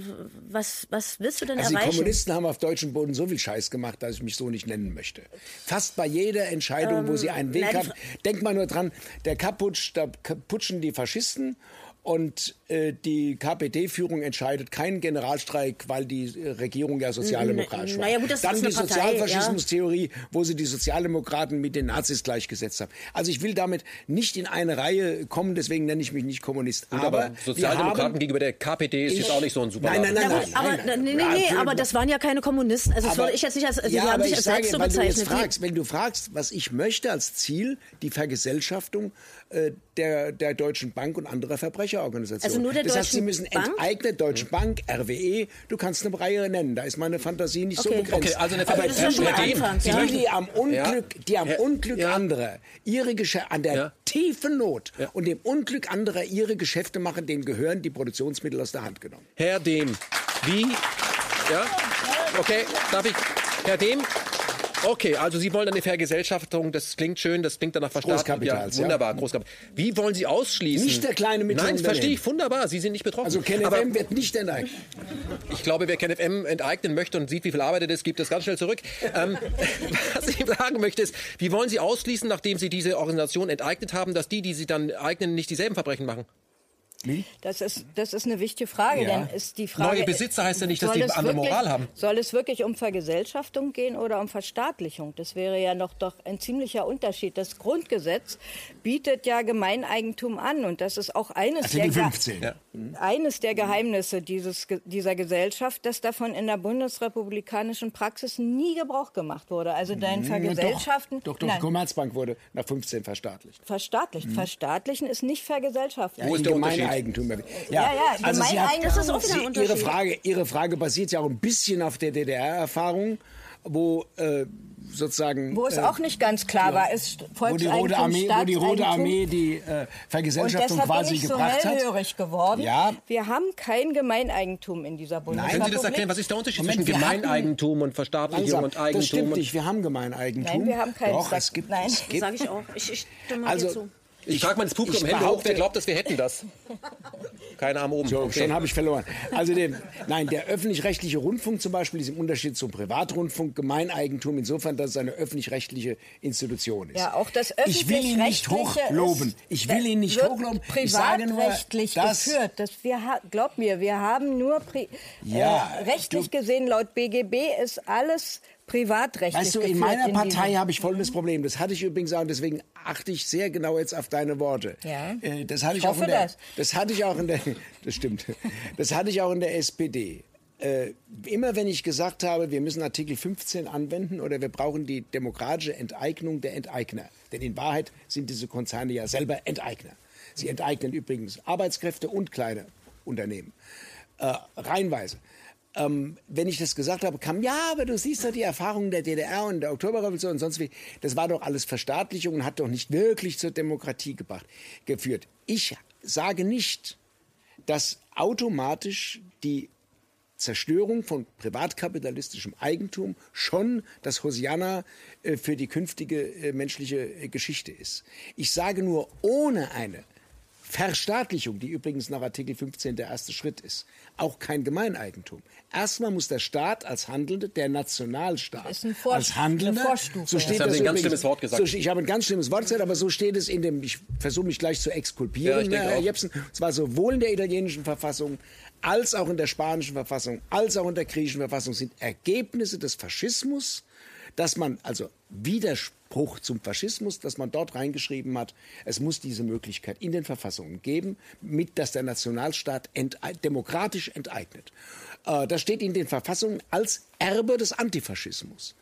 S3: was was willst du denn
S5: Also die
S3: erreichen?
S5: Kommunisten haben auf deutschem Boden so viel Scheiß gemacht, dass ich mich so nicht nennen möchte. Fast bei jeder Entscheidung, wo sie einen Weg
S3: die
S5: haben. Denk mal nur dran, der Kaputsch, da putschen die Faschisten und die KPD-Führung entscheidet keinen Generalstreik, weil die äh, Regierung ja sozialdemokratisch
S3: Na-
S5: war.
S3: na ja, gut, das
S5: Dann
S3: ist eine
S5: die
S3: Partei,
S5: Sozialfaschismus-Theorie, wo sie die Sozialdemokraten mit den Nazis gleichgesetzt haben. Also ich will damit nicht in eine Reihe kommen, deswegen nenne ich mich nicht Kommunist.
S1: Gut,
S5: aber
S1: aber Sozialdemokraten
S5: haben-
S1: gegenüber der KPD ist jetzt auch nicht so ein super
S5: Nein, nein, nein,
S3: Ja,
S5: nein,
S3: aber
S5: nein, nein.
S3: nee, nee,
S5: Ja,
S3: nee,
S5: Entschuldigung.
S3: aber das waren ja keine Kommunisten. Also das
S5: Aber-
S3: würde ich jetzt nicht als also
S5: ja,
S3: haben
S5: aber
S3: sich
S5: ich
S3: als selbst so
S5: weil du jetzt
S3: bezeichnet.
S5: Fragst, wenn du fragst, was ich möchte als Ziel, die Vergesellschaftung äh, der, der Deutschen Bank und anderer Verbrecherorganisationen.
S3: Also nur der
S5: das heißt, sie müssen enteignet, Deutsche Bank, RWE, du kannst eine Reihe nennen, da ist meine Fantasie nicht so
S3: Okay.
S5: begrenzt.
S1: Okay, also eine
S5: aber
S3: Das ist ja schon mal Anfang,
S1: Sie
S3: ja.
S5: die, die am Unglück, die am
S1: Ja.
S5: Unglück
S1: Ja.
S5: anderer ihre Geschäfte an der
S1: Ja.
S5: tiefen Not
S1: Ja.
S5: und dem Unglück anderer ihre Geschäfte machen, denen gehören die Produktionsmittel aus der Hand genommen.
S1: Herr Dehm, wie? Ja? Okay, darf ich? Herr Dehm? Okay, also Sie wollen eine Vergesellschaftung, das klingt schön, das klingt danach verstanden.
S5: Großkapitals,
S1: ja,
S5: ja.
S1: wunderbar, Großkapital. Wie wollen Sie ausschließen?
S5: Nicht der kleine mittlere
S1: Nein, verstehe ich, wunderbar, Sie sind nicht betroffen.
S5: Also KenFM wird nicht enteignet.
S1: ich glaube, wer KenFM enteignen möchte und sieht, wie viel Arbeit es ist, gibt es ganz schnell zurück. Ähm, was ich sagen möchte ist, wie wollen Sie ausschließen, nachdem Sie diese Organisation enteignet haben, dass die, die Sie dann eignen, nicht dieselben Verbrechen machen?
S2: Das ist, das ist eine wichtige Frage,
S5: Ja.
S2: denn ist die Frage.
S1: Neue Besitzer heißt ja nicht, dass
S2: soll
S1: die
S2: es
S1: andere
S2: wirklich,
S1: Moral haben.
S2: Soll es wirklich um Vergesellschaftung gehen oder um Verstaatlichung? Das wäre ja noch doch ein ziemlicher Unterschied. Das Grundgesetz bietet ja Gemeineigentum an und das ist auch eines der Ge-
S5: 15.
S1: Ja.
S2: eines der Geheimnisse dieses, Ge- dieser Gesellschaft, dass davon in der bundesrepublikanischen Praxis nie Gebrauch gemacht wurde. Also dein Vergesellschaften.
S5: Doch, doch,
S2: Nein,
S5: die Commerzbank wurde nach 15 verstaatlicht.
S2: verstaatlicht. Verstaatlichen ist nicht Vergesellschaften.
S1: Wo ist der?
S5: Gemeineigentum.
S2: Ja, ja,
S5: also Sie
S2: Gemeineigentum
S3: ist auch wieder ein
S5: Ihre,
S3: Unterschied.
S5: Frage, Ihre Frage basiert ja auch ein bisschen auf der DDR-Erfahrung. Wo äh, sozusagen.
S2: Wo es
S5: äh,
S2: auch nicht ganz klar
S5: ja,
S2: war, ist
S5: wo die Rote Armee, wo die Rote. Armee die äh, Vergesellschaftung
S2: Und deshalb
S5: quasi
S2: bin ich so
S5: gebracht hat.
S2: hellhörig geworden.
S5: Ja.
S2: Wir haben kein Gemeineigentum in dieser
S1: Können Sie das
S2: Bundesrepublik.
S1: erklären? Was ist der Unterschied
S5: Moment,
S1: zwischen Gemeineigentum und Verstaatlichung
S5: Langsam.
S1: und Eigentum?
S5: Das stimmt
S1: und-
S5: nicht. Wir haben Gemeineigentum.
S2: Nein, wir haben keins.
S5: Doch,
S2: Sag-
S5: es gibt.
S2: Nein.
S5: Es gibt
S3: ich auch. Ich, ich stimme
S5: Also,
S3: dir zu.
S1: Ich frage mal ins Publikum, Hände hoch, wer glaubt, dass wir hätten das? Kein Arm oben.
S5: So,
S1: Okay.
S5: schon habe ich verloren. Also den, nein, der öffentlich-rechtliche Rundfunk zum Beispiel ist im Unterschied zum Privatrundfunk Gemeineigentum insofern, dass es eine öffentlich-rechtliche Institution ist.
S2: Ja, auch das
S5: Ich will ihn nicht hochloben. Ich will ihn nicht hochloben. Ich sage nur,
S2: privatrechtlich
S5: dass
S2: geführt. Das wir, glaub mir, wir haben nur
S5: Ja,
S2: äh, rechtlich
S5: du-
S2: gesehen laut BGB ist alles privatrechtlich
S5: Weißt du, in meiner
S2: in
S5: Partei habe ich folgendes Problem. Das hatte ich übrigens auch, und deswegen achte ich sehr genau jetzt auf deine Worte.
S2: Ja.
S5: Äh, Das hatte ich,
S2: Ich
S5: auch in der,
S2: das.
S5: das hatte ich auch in der, das stimmt. Das hatte ich auch in der SPD. Äh, immer wenn ich gesagt habe, wir müssen Artikel 15 anwenden oder wir brauchen die demokratische Enteignung der Enteigner. Denn in Wahrheit sind diese Konzerne ja selber Enteigner. Sie enteignen übrigens Arbeitskräfte und kleine Unternehmen. Äh, reihenweise. Ähm, wenn ich das gesagt habe, kam, ja, aber du siehst doch die Erfahrungen der DDR und der Oktoberrevolution und sonst wie. Das war doch alles Verstaatlichung und hat doch nicht wirklich zur Demokratie gebracht, geführt. Ich sage nicht, dass automatisch die Zerstörung von privatkapitalistischem Eigentum schon das Hosianna äh, für die künftige äh, menschliche äh, Geschichte ist. Ich sage nur, ohne eine Verstaatlichung, die übrigens nach Artikel 15 der erste Schritt ist, auch kein Gemeineigentum. Erstmal muss der Staat als Handelnde, der Nationalstaat
S2: Ist ein Vor-
S5: als Handelnder,
S2: eine Vorstufe.
S5: so steht das
S1: Sie ein ganz schlimmes Wort gesagt.
S5: So, ich habe ein ganz schlimmes Wort gesagt, aber so steht es in dem, ich versuche mich gleich zu
S1: Ja,
S5: exkulpieren,
S1: ich denke
S5: Herr. Jepsen, und zwar sowohl in der italienischen Verfassung als auch in der spanischen Verfassung, als auch in der griechischen Verfassung sind Ergebnisse des Faschismus, dass man, also Widerspruch zum Faschismus, dass man dort reingeschrieben hat, es muss diese Möglichkeit in den Verfassungen geben, mit dass der Nationalstaat entei demokratisch enteignet. Äh, das steht in den Verfassungen als Erbe des Antifaschismus.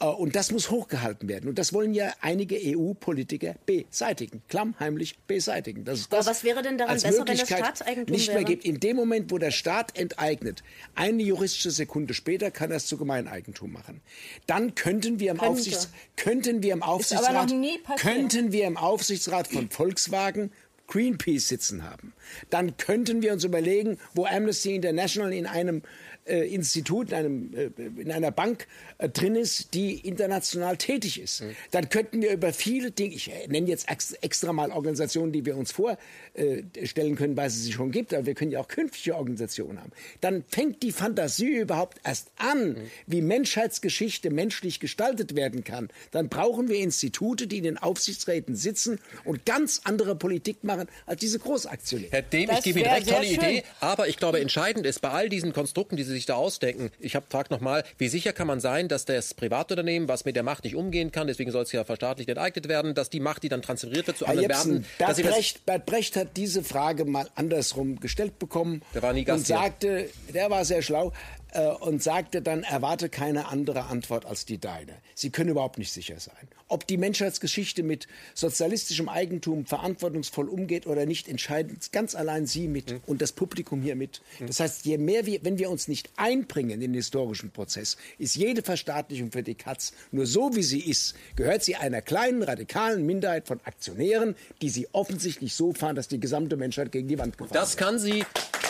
S5: Äh, und das muss hochgehalten werden. Und das wollen ja einige EU-Politiker beseitigen, klammheimlich beseitigen. Das ist
S3: Aber
S5: das
S3: was wäre denn daran besser, wenn das
S5: Möglichkeit
S3: Staatseigentum
S5: nicht mehr
S3: wäre?
S5: gibt? In dem Moment, wo der Staat enteignet, eine juristische Sekunde später kann er es zu Gemeineigentum machen. Dann könnten wir im,
S3: Könnte.
S5: Aufsichts, könnten wir im
S2: aber
S5: Aufsichtsrat, könnten wir im Aufsichtsrat von Volkswagen Greenpeace sitzen haben. Dann könnten wir uns überlegen, wo Amnesty International in einem äh, Institut, in, einem, äh, in einer Bank äh, drin ist, die international tätig ist. Dann könnten wir über viele Dinge, ich äh, nenne jetzt ex extra mal Organisationen, die wir uns vorstellen können, weil es sie schon gibt, aber wir können ja auch künftige Organisationen haben. Dann fängt die Fantasie überhaupt erst an, wie Menschheitsgeschichte menschlich gestaltet werden kann. Dann brauchen wir Institute, die in den Aufsichtsräten sitzen und ganz andere Politik machen als diese Großaktionäre.
S1: Herr Dehm,
S2: Das
S1: ich gebe Ihnen recht, tolle
S2: schön.
S1: Idee. Aber ich glaube, entscheidend ist bei all diesen Konstrukten, die Sie sich da ausdenken, ich habe fragt nochmal, wie sicher kann man sein, dass das Privatunternehmen, was mit der Macht nicht umgehen kann, deswegen soll es ja verstaatlicht enteignet werden, dass die Macht, die dann transferiert wird zu
S5: Herr
S1: anderen
S5: Jepsen, Bert
S1: sie
S5: Brecht, Bert Brecht hat diese Frage mal andersrum gestellt bekommen
S1: Der war nie
S5: und sagte, der war sehr schlau äh, und sagte dann, erwarte keine andere Antwort als die deine. Sie können überhaupt nicht sicher sein. Ob die Menschheitsgeschichte mit sozialistischem Eigentum verantwortungsvoll umgeht oder nicht, entscheiden ganz allein Sie mit
S1: Hm.
S5: und das Publikum hier mit. Das heißt, je mehr wir, wenn wir uns nicht einbringen in den historischen Prozess, ist jede Verstaatlichung für die Katz. Nur so wie sie ist, gehört sie einer kleinen radikalen Minderheit von Aktionären, die sie offensichtlich so fahren, dass die gesamte Menschheit gegen die Wand gefahren
S1: Das kann sie,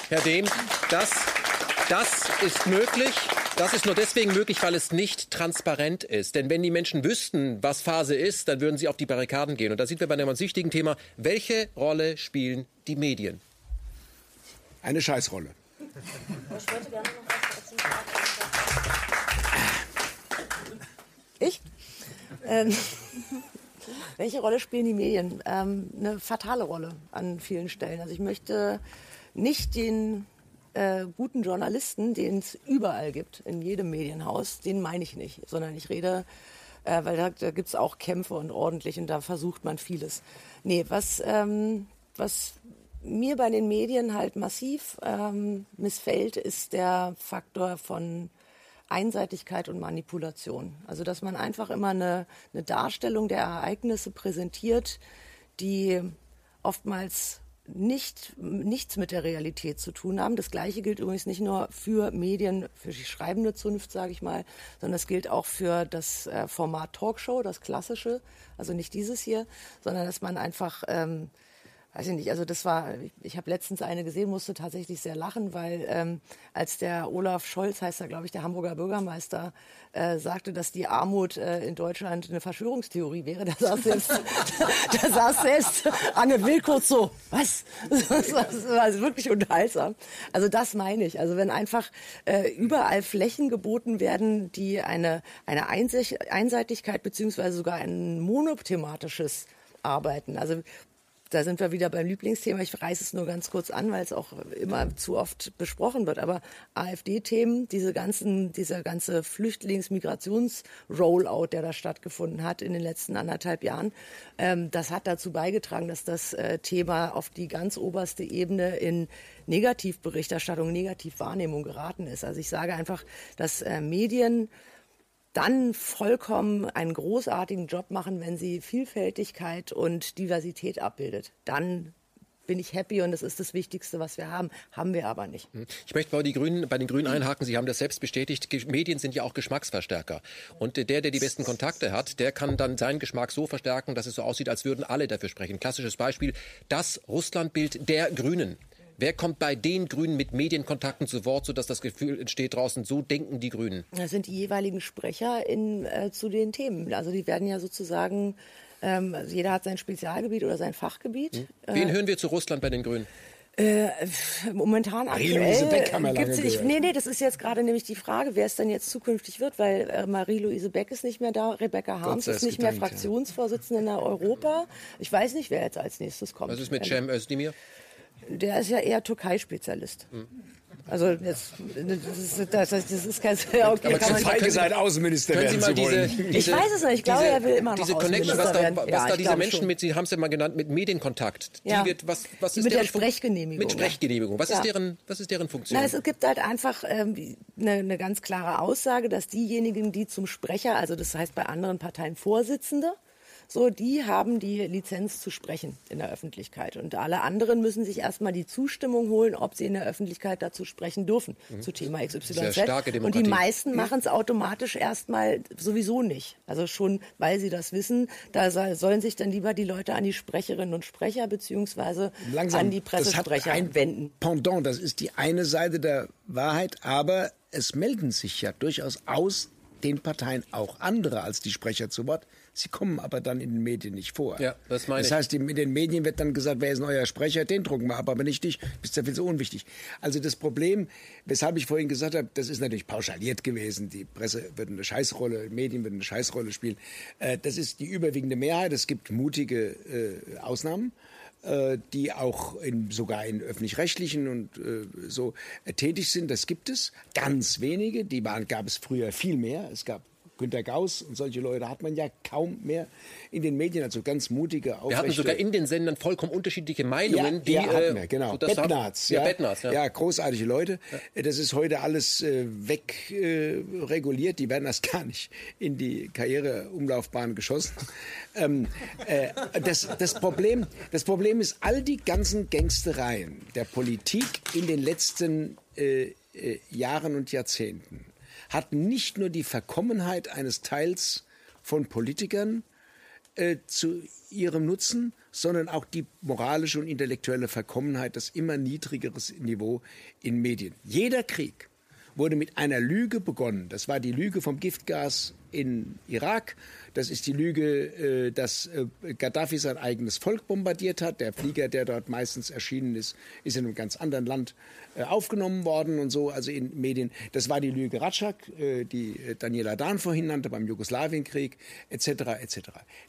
S1: Herr Dehm, das, das ist möglich. Das ist nur deswegen möglich, weil es nicht transparent ist. Denn wenn die Menschen wüssten, was Phase ist, dann würden sie auf die Barrikaden gehen. Und da sind wir bei einem ganz wichtigen Thema. Welche Rolle spielen die Medien?
S5: Eine Scheißrolle.
S3: Ich wollte gerne noch was dazu sagen.
S4: Ich? Ähm, welche Rolle spielen die Medien? Ähm, eine fatale Rolle an vielen Stellen. Also ich möchte nicht den äh, guten Journalisten, den es überall gibt, in jedem Medienhaus, den meine ich nicht, sondern ich rede, äh, weil da, da gibt es auch Kämpfe und ordentlich und da versucht man vieles. Nee, was, ähm, was mir bei den Medien halt massiv ähm, missfällt, ist der Faktor von Einseitigkeit und Manipulation. Also dass man einfach immer eine, eine Darstellung der Ereignisse präsentiert, die oftmals nicht, nichts mit der Realität zu tun haben. Das Gleiche gilt übrigens nicht nur für Medien, für die schreibende Zunft, sage ich mal, sondern es gilt auch für das äh, Format Talkshow, das klassische, also nicht dieses hier, sondern dass man einfach ähm, weiß ich nicht, also das war, ich, ich habe letztens eine gesehen, musste tatsächlich sehr lachen, weil ähm, als der Olaf Scholz, heißt er, glaube ich, der Hamburger Bürgermeister, äh, sagte, dass die Armut äh, in Deutschland eine Verschwörungstheorie wäre, da saß selbst, da saß selbst Anne Will so, was? Das war, das war wirklich unterhaltsam. Also das meine ich. Also wenn einfach äh, überall Flächen geboten werden, die eine, eine Einseitigkeit beziehungsweise sogar ein monothematisches Arbeiten. Also da sind wir wieder beim Lieblingsthema. Ich reiße es nur ganz kurz an, weil es auch immer zu oft besprochen wird. Aber AfD-Themen, diese ganzen, dieser ganze Flüchtlings-Migrations-Rollout, der da stattgefunden hat in den letzten anderthalb Jahren, ähm, das hat dazu beigetragen, dass das äh, Thema auf die ganz oberste Ebene in Negativberichterstattung, Negativwahrnehmung geraten ist. Also ich sage einfach, dass äh, Medien dann vollkommen einen großartigen Job machen, wenn sie Vielfältigkeit und Diversität abbildet. Dann bin ich happy und das ist das Wichtigste, was wir haben. Haben wir aber nicht. Hm.
S1: Ich möchte bei, Grünen, bei den Grünen einhaken. Sie haben das selbst bestätigt. Medien sind ja auch Geschmacksverstärker. Und der, der die besten Kontakte hat, der kann dann seinen Geschmack so verstärken, dass es so aussieht, als würden alle dafür sprechen. Klassisches Beispiel, das Russlandbild der Grünen. Wer kommt bei den Grünen mit Medienkontakten zu Wort, sodass das Gefühl entsteht draußen, so denken die Grünen?
S4: Das sind die jeweiligen Sprecher in, äh, zu den Themen. Also die werden ja sozusagen, ähm, also jeder hat sein Spezialgebiet oder sein Fachgebiet. Hm.
S1: Wen äh, hören wir zu Russland bei den Grünen?
S4: Äh, momentan aktuell
S5: gibt's
S4: nicht, nee, nee, das ist jetzt gerade nämlich die Frage, wer es denn jetzt zukünftig wird, weil äh, Marie-Louise Beck ist nicht mehr da, Rebecca Harms ist nicht gedankt, mehr Fraktionsvorsitzende ja. in Europa. Ich weiß nicht, wer jetzt als nächstes kommt.
S1: Was ist mit Cem Özdemir?
S4: Der ist ja eher Türkei-Spezialist. Mhm. Also jetzt, das, das, das ist kein
S5: ja, okay, Aber kann feige sein, Außenminister werden zu wollen.
S4: Diese, ich weiß es nicht. Ich glaube, diese, er will immer noch
S1: Diese Connection, was da, was ja, da diese Menschen schon. mit, Sie haben es ja mal genannt, mit Medienkontakt, die ja. wird, was, was ist
S4: mit
S1: deren
S4: der Sprechgenehmigung.
S1: Mit Sprechgenehmigung. Was, ist deren, was ist deren Funktion?
S4: Na, es gibt halt einfach ähm, eine, eine ganz klare Aussage, dass diejenigen, die zum Sprecher, also das heißt bei anderen Parteien Vorsitzende, so, die haben die Lizenz zu sprechen in der Öffentlichkeit. Und alle anderen müssen sich erstmal die Zustimmung holen, ob sie in der Öffentlichkeit dazu sprechen dürfen mhm. zu Thema XYZ.
S1: Sehr starke
S4: Demokratie. Und die meisten mhm. machen es automatisch erstmal sowieso nicht. Also schon, weil sie das wissen, da sollen sich dann lieber die Leute an die Sprecherinnen und Sprecher beziehungsweise Langsam, an die Pressesprecher wenden.
S5: Pendant, das ist die eine Seite der Wahrheit, aber es melden sich ja durchaus aus den Parteien auch andere als die Sprecher zu Wort. Sie kommen aber dann in den Medien nicht vor.
S1: Ja, das meine
S5: das
S1: ich.
S5: heißt, in den Medien wird dann gesagt, wer ist ein euer Sprecher? Den drucken wir ab, aber nicht dich. Bist ja viel so unwichtig. Also das Problem, weshalb ich vorhin gesagt habe, das ist natürlich pauschaliert gewesen. Die Presse wird eine Scheißrolle, Medien würden eine Scheißrolle spielen. Äh, das ist die überwiegende Mehrheit. Es gibt mutige äh, Ausnahmen äh, die auch in, sogar in öffentlich-rechtlichen und äh, so tätig sind. Das gibt es. Ganz wenige. Die waren, gab es früher viel mehr. Es gab Günter Gauss und solche Leute hat man ja kaum mehr in den Medien, also ganz mutige,
S1: aufrechte... Wir hatten sogar in den Sendern vollkommen unterschiedliche Meinungen.
S5: Ja, die, hatten wir, genau. So Bettnarz,
S1: ja, ja, Bettnarz,
S5: ja. ja, großartige Leute. Ja. Das ist heute alles äh, wegreguliert. Äh, die werden das gar nicht in die Karriereumlaufbahn geschossen. ähm, äh, das, das, Problem, das Problem ist, all die ganzen Gangstereien der Politik in den letzten äh, äh Jahren und Jahrzehnten hat nicht nur die Verkommenheit eines Teils von Politikern äh, zu ihrem Nutzen, sondern auch die moralische und intellektuelle Verkommenheit, das immer niedrigeres Niveau in Medien. Jeder Krieg wurde mit einer Lüge begonnen. Das war die Lüge vom Giftgas in Irak. Das ist die Lüge, äh, dass äh, Gaddafi sein eigenes Volk bombardiert hat. Der Flieger, der dort meistens erschienen ist, ist in einem ganz anderen Land äh, aufgenommen worden und so, also in Medien. Das war die Lüge Ratschak, die Daniela Dahn vorhin nannte beim Jugoslawienkrieg, etc., etc.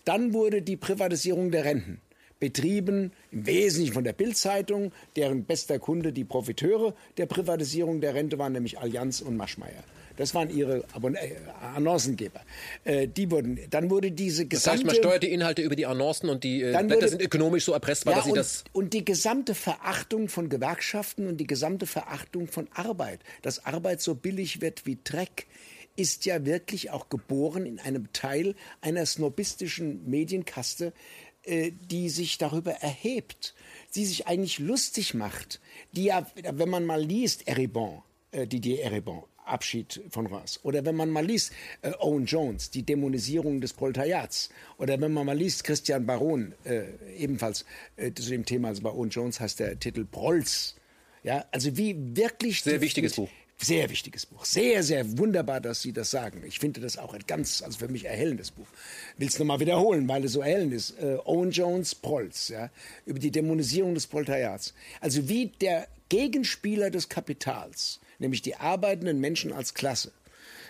S5: Dann wurde die Privatisierung der Renten betrieben, im Wesentlichen von der Bildzeitung, deren bester Kunde die Profiteure der Privatisierung der Rente waren, nämlich Allianz und Maschmeyer. Das waren ihre Abon äh, Annoncengeber. Äh, die wurden, dann wurde diese gesamte...
S1: Das heißt, man steuert die Inhalte über die Annoncen und die äh, Blätter sind ökonomisch so erpressbar, ja, dass sie
S5: und,
S1: das...
S5: Und die gesamte Verachtung von Gewerkschaften und die gesamte Verachtung von Arbeit, dass Arbeit so billig wird wie Dreck, ist ja wirklich auch geboren in einem Teil einer snobistischen Medienkaste, äh, die sich darüber erhebt, die sich eigentlich lustig macht, die ja, wenn man mal liest, Eribon, äh, Didier Eribon, Abschied von Reims. Oder wenn man mal liest äh, Owen Jones, die Dämonisierung des Proletariats. Oder wenn man mal liest Christian Baron, äh, ebenfalls äh, zu dem Thema, also bei Owen Jones heißt der Titel Prolls. Ja, also wie wirklich...
S1: Sehr wichtiges Buch.
S5: Sehr wichtiges Buch. Sehr, sehr wunderbar, dass Sie das sagen. Ich finde das auch ein ganz, also für mich erhellendes Buch. Will es nochmal wiederholen, weil es so erhellend ist. Äh, Owen Jones, Prolls, ja, über die Dämonisierung des Proletariats. Also wie der Gegenspieler des Kapitals nämlich die arbeitenden Menschen als Klasse,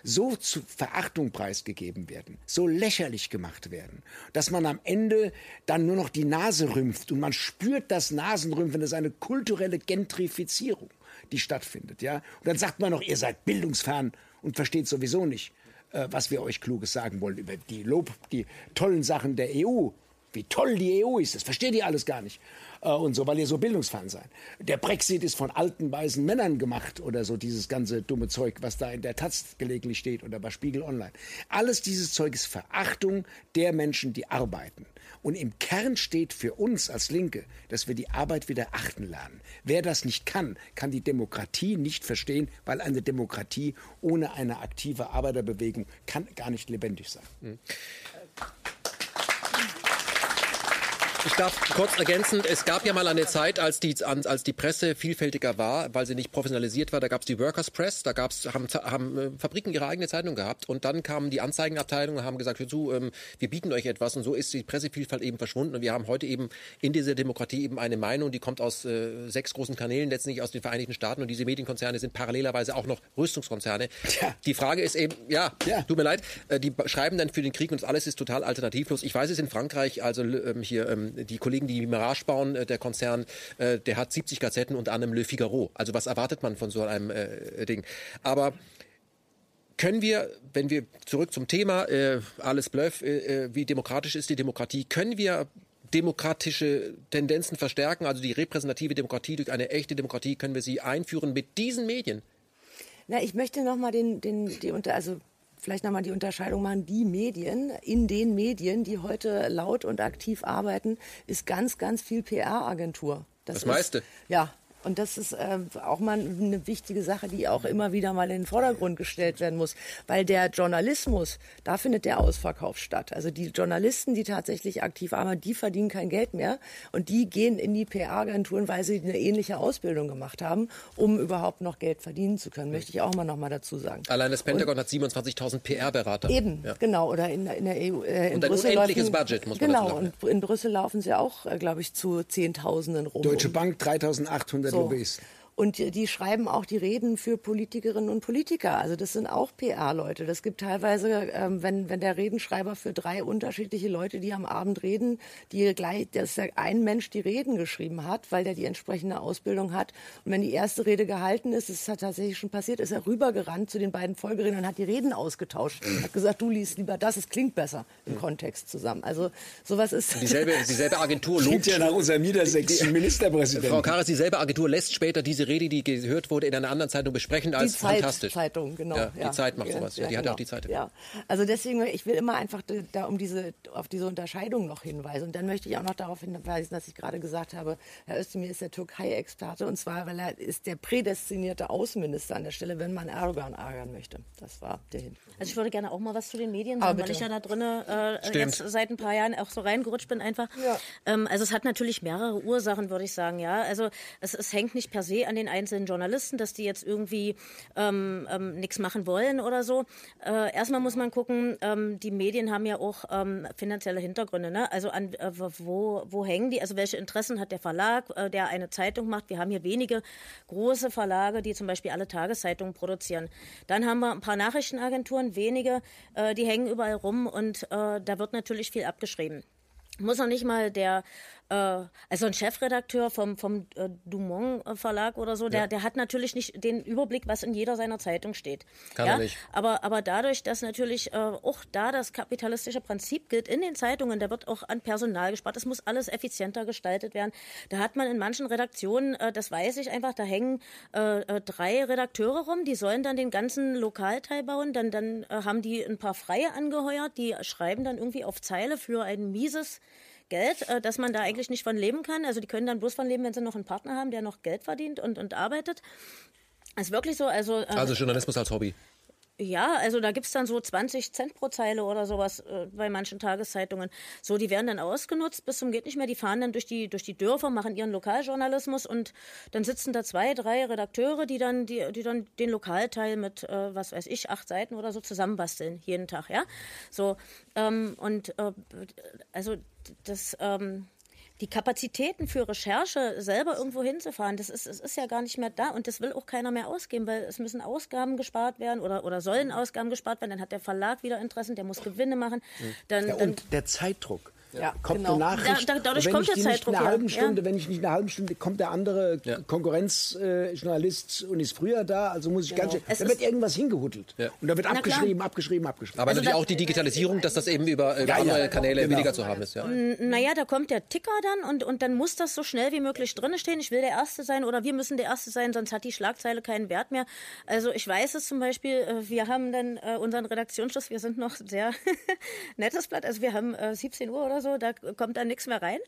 S5: so zu Verachtung preisgegeben werden, so lächerlich gemacht werden, dass man am Ende dann nur noch die Nase rümpft und man spürt das Nasenrümpfen, das ist eine kulturelle Gentrifizierung, die stattfindet, ja. Und dann sagt man noch, ihr seid bildungsfern und versteht sowieso nicht, äh, was wir euch Kluges sagen wollen über die Lob, die tollen Sachen der EU, wie toll die EU ist, das versteht ihr alles gar nicht äh, und so, weil ihr so bildungsfern seid. Der Brexit ist von alten weißen Männern gemacht oder so dieses ganze dumme Zeug, was da in der Taz gelegentlich steht oder bei Spiegel Online. Alles dieses Zeug ist Verachtung der Menschen, die arbeiten. Und im Kern steht für uns als Linke, dass wir die Arbeit wieder achten lernen. Wer das nicht kann, kann die Demokratie nicht verstehen, weil eine Demokratie ohne eine aktive Arbeiterbewegung kann gar nicht lebendig sein. Mhm.
S1: Ich darf kurz ergänzen, es gab ja mal eine Zeit, als die, als die Presse vielfältiger war, weil sie nicht professionalisiert war, da gab es die Workers Press, da gab's, haben, haben äh, Fabriken ihre eigene Zeitung gehabt und dann kamen die Anzeigenabteilungen und haben gesagt, zu, ähm, wir bieten euch etwas und so ist die Pressevielfalt eben verschwunden und wir haben heute eben in dieser Demokratie eben eine Meinung, die kommt aus äh, sechs großen Kanälen, letztendlich aus den Vereinigten Staaten und diese Medienkonzerne sind parallelerweise auch noch Rüstungskonzerne. Ja. Die Frage ist eben, ja, ja, tut mir leid, äh, die schreiben dann für den Krieg und alles ist total alternativlos. Ich weiß es in Frankreich, also ähm, hier ähm, die Kollegen, die Mirage bauen, äh, der Konzern, äh, der hat 70 Gazetten und anderem Le Figaro. Also was erwartet man von so einem äh, Ding? Aber können wir, wenn wir zurück zum Thema, äh, alles Bluff, äh, wie demokratisch ist die Demokratie, können wir demokratische Tendenzen verstärken, also die repräsentative Demokratie durch eine echte Demokratie, können wir sie einführen mit diesen Medien?
S4: Na, ich möchte noch mal den, den, die unter, also vielleicht nochmal die Unterscheidung machen, die Medien, in den Medien, die heute laut und aktiv arbeiten, ist ganz, ganz viel PR-Agentur.
S1: Das, das meiste? Ist,
S4: ja, und das ist äh, auch mal eine wichtige Sache, die auch immer wieder mal in den Vordergrund gestellt werden muss. Weil der Journalismus, da findet der Ausverkauf statt. Also die Journalisten, die tatsächlich aktiv arbeiten, die verdienen kein Geld mehr. Und die gehen in die PR-Agenturen, weil sie eine ähnliche Ausbildung gemacht haben, um überhaupt noch Geld verdienen zu können. Möchte ich auch mal noch mal dazu sagen.
S1: Allein das Pentagon und, hat 27.000 PR-Berater.
S4: Eben, ja. genau. Oder in, in der EU.
S1: Äh, in und ein Brüssel unendliches laufen, Budget, muss man
S4: Genau, sagen. und in Brüssel laufen sie auch, äh, glaube ich, zu Zehntausenden rum.
S5: Deutsche Bank 3.800 so. Lobbyisten.
S4: Und die schreiben auch die Reden für Politikerinnen und Politiker. Also das sind auch PR-Leute. Das gibt teilweise, ähm, wenn, wenn der Redenschreiber für drei unterschiedliche Leute, die am Abend reden, die gleich, dass ein Mensch die Reden geschrieben hat, weil der die entsprechende Ausbildung hat. Und wenn die erste Rede gehalten ist, das hat tatsächlich schon passiert, ist er rübergerannt zu den beiden Folgerednern und hat die Reden ausgetauscht. Hat gesagt, du liest lieber das, es klingt besser im Kontext zusammen. Also sowas ist...
S1: Dieselbe, dieselbe Agentur lobt...
S5: Klingt ja nach unserem niedersächsischen Ministerpräsidenten.
S1: Frau Karas, dieselbe Agentur lässt später diese diese Rede, die gehört wurde, in einer anderen Zeitung besprechen als die Zeit, fantastisch.
S4: Zeitung, genau. Ja,
S1: die Zeit macht sowas. Ja, die hat
S4: genau.
S1: auch die Zeit.
S4: Ja. Also deswegen, ich will immer einfach da um diese, auf diese Unterscheidung noch hinweisen. Und dann möchte ich auch noch darauf hinweisen, dass ich gerade gesagt habe, Herr Özdemir ist der Türkei-Experte und zwar, weil er ist der prädestinierte Außenminister an der Stelle, wenn man Erdogan ärgern möchte. Das war der Hin.
S3: Also ich würde gerne auch mal was zu den Medien sagen, weil ich ja da drinnen äh, jetzt seit ein paar Jahren auch so reingerutscht bin einfach. Ja. Ähm, also es hat natürlich mehrere Ursachen, würde ich sagen. Ja, also es, es hängt nicht per se an den einzelnen Journalisten, dass die jetzt irgendwie ähm, ähm, nichts machen wollen oder so. Äh, erstmal muss man gucken, ähm, die Medien haben ja auch ähm, finanzielle Hintergründe. Ne? Also an äh, wo, wo hängen die? Also welche Interessen hat der Verlag, äh, der eine Zeitung macht? Wir haben hier wenige große Verlage, die zum Beispiel alle Tageszeitungen produzieren. Dann haben wir ein paar Nachrichtenagenturen, wenige, äh, die hängen überall rum und äh, da wird natürlich viel abgeschrieben muss noch nicht mal der also ein Chefredakteur vom, vom äh, Dumont Verlag oder so, der, ja. der hat natürlich nicht den Überblick, was in jeder seiner Zeitung steht.
S1: Kann ja? er nicht.
S3: Aber, aber dadurch, dass natürlich äh, auch da das kapitalistische Prinzip gilt in den Zeitungen, da wird auch an Personal gespart, es muss alles effizienter gestaltet werden. Da hat man in manchen Redaktionen, äh, das weiß ich einfach, da hängen äh, äh drei Redakteure rum, die sollen dann den ganzen Lokalteil bauen, dann, dann äh, haben die ein paar Freie angeheuert, die schreiben dann irgendwie auf Zeile für ein mieses Geld, äh, dass man da eigentlich nicht von leben kann. Also die können dann bloß von leben, wenn sie noch einen Partner haben, der noch Geld verdient und, und arbeitet. Ist wirklich so. Also, äh,
S1: Also Journalismus als Hobby.
S3: Ja, also da gibt's dann so 20 Cent pro Zeile oder sowas äh, bei manchen Tageszeitungen. So, die werden dann ausgenutzt bis zum geht nicht mehr. Die fahren dann durch die, durch die Dörfer, machen ihren Lokaljournalismus und dann sitzen da zwei, drei Redakteure, die dann, die, die dann den Lokalteil mit, äh, was weiß ich, acht Seiten oder so zusammenbasteln, jeden Tag, ja. So, ähm, und äh, also das, ähm, die Kapazitäten für Recherche selber irgendwo hinzufahren, das ist, es ist ja gar nicht mehr da und das will auch keiner mehr ausgeben, weil es müssen Ausgaben gespart werden oder, oder sollen Ausgaben gespart werden, dann hat der Verlag wieder Interessen, der muss Gewinne machen. Dann,
S5: Ja,
S3: dann,
S5: und der Zeitdruck.
S4: Ja,
S5: kommt
S4: genau.
S5: eine Nachricht.
S3: Da- da- dadurch
S5: wenn
S3: kommt
S5: ich
S3: der Zeitdruck,
S5: Nicht eine
S3: ja.
S5: halben Stunde,
S3: Ja.
S5: Wenn ich nicht eine halbe Stunde, kommt der andere
S1: Ja.
S5: Konkurrenzjournalist und ist früher da, also muss ich ganz schön,
S3: Es
S5: da wird irgendwas hingehuddelt.
S1: Ja.
S5: Und da wird
S3: Na
S5: abgeschrieben,
S3: klar.
S5: abgeschrieben, abgeschrieben.
S1: Aber
S3: Also
S1: natürlich auch die Digitalisierung, dass das eben über, über
S5: Ja, ja,
S1: andere Kanäle
S5: genau.
S1: weniger zu haben ist. Ja.
S3: naja, da kommt der Ticker dann und, und dann muss das so schnell wie möglich drinne stehen. Ich will der Erste sein oder wir müssen der Erste sein, sonst hat die Schlagzeile keinen Wert mehr. Also ich weiß es zum Beispiel, äh, wir haben dann äh, unseren Redaktionsschluss, wir sind noch sehr nettes Blatt, also wir haben äh, 17 Uhr oder so, da kommt dann nichts mehr rein.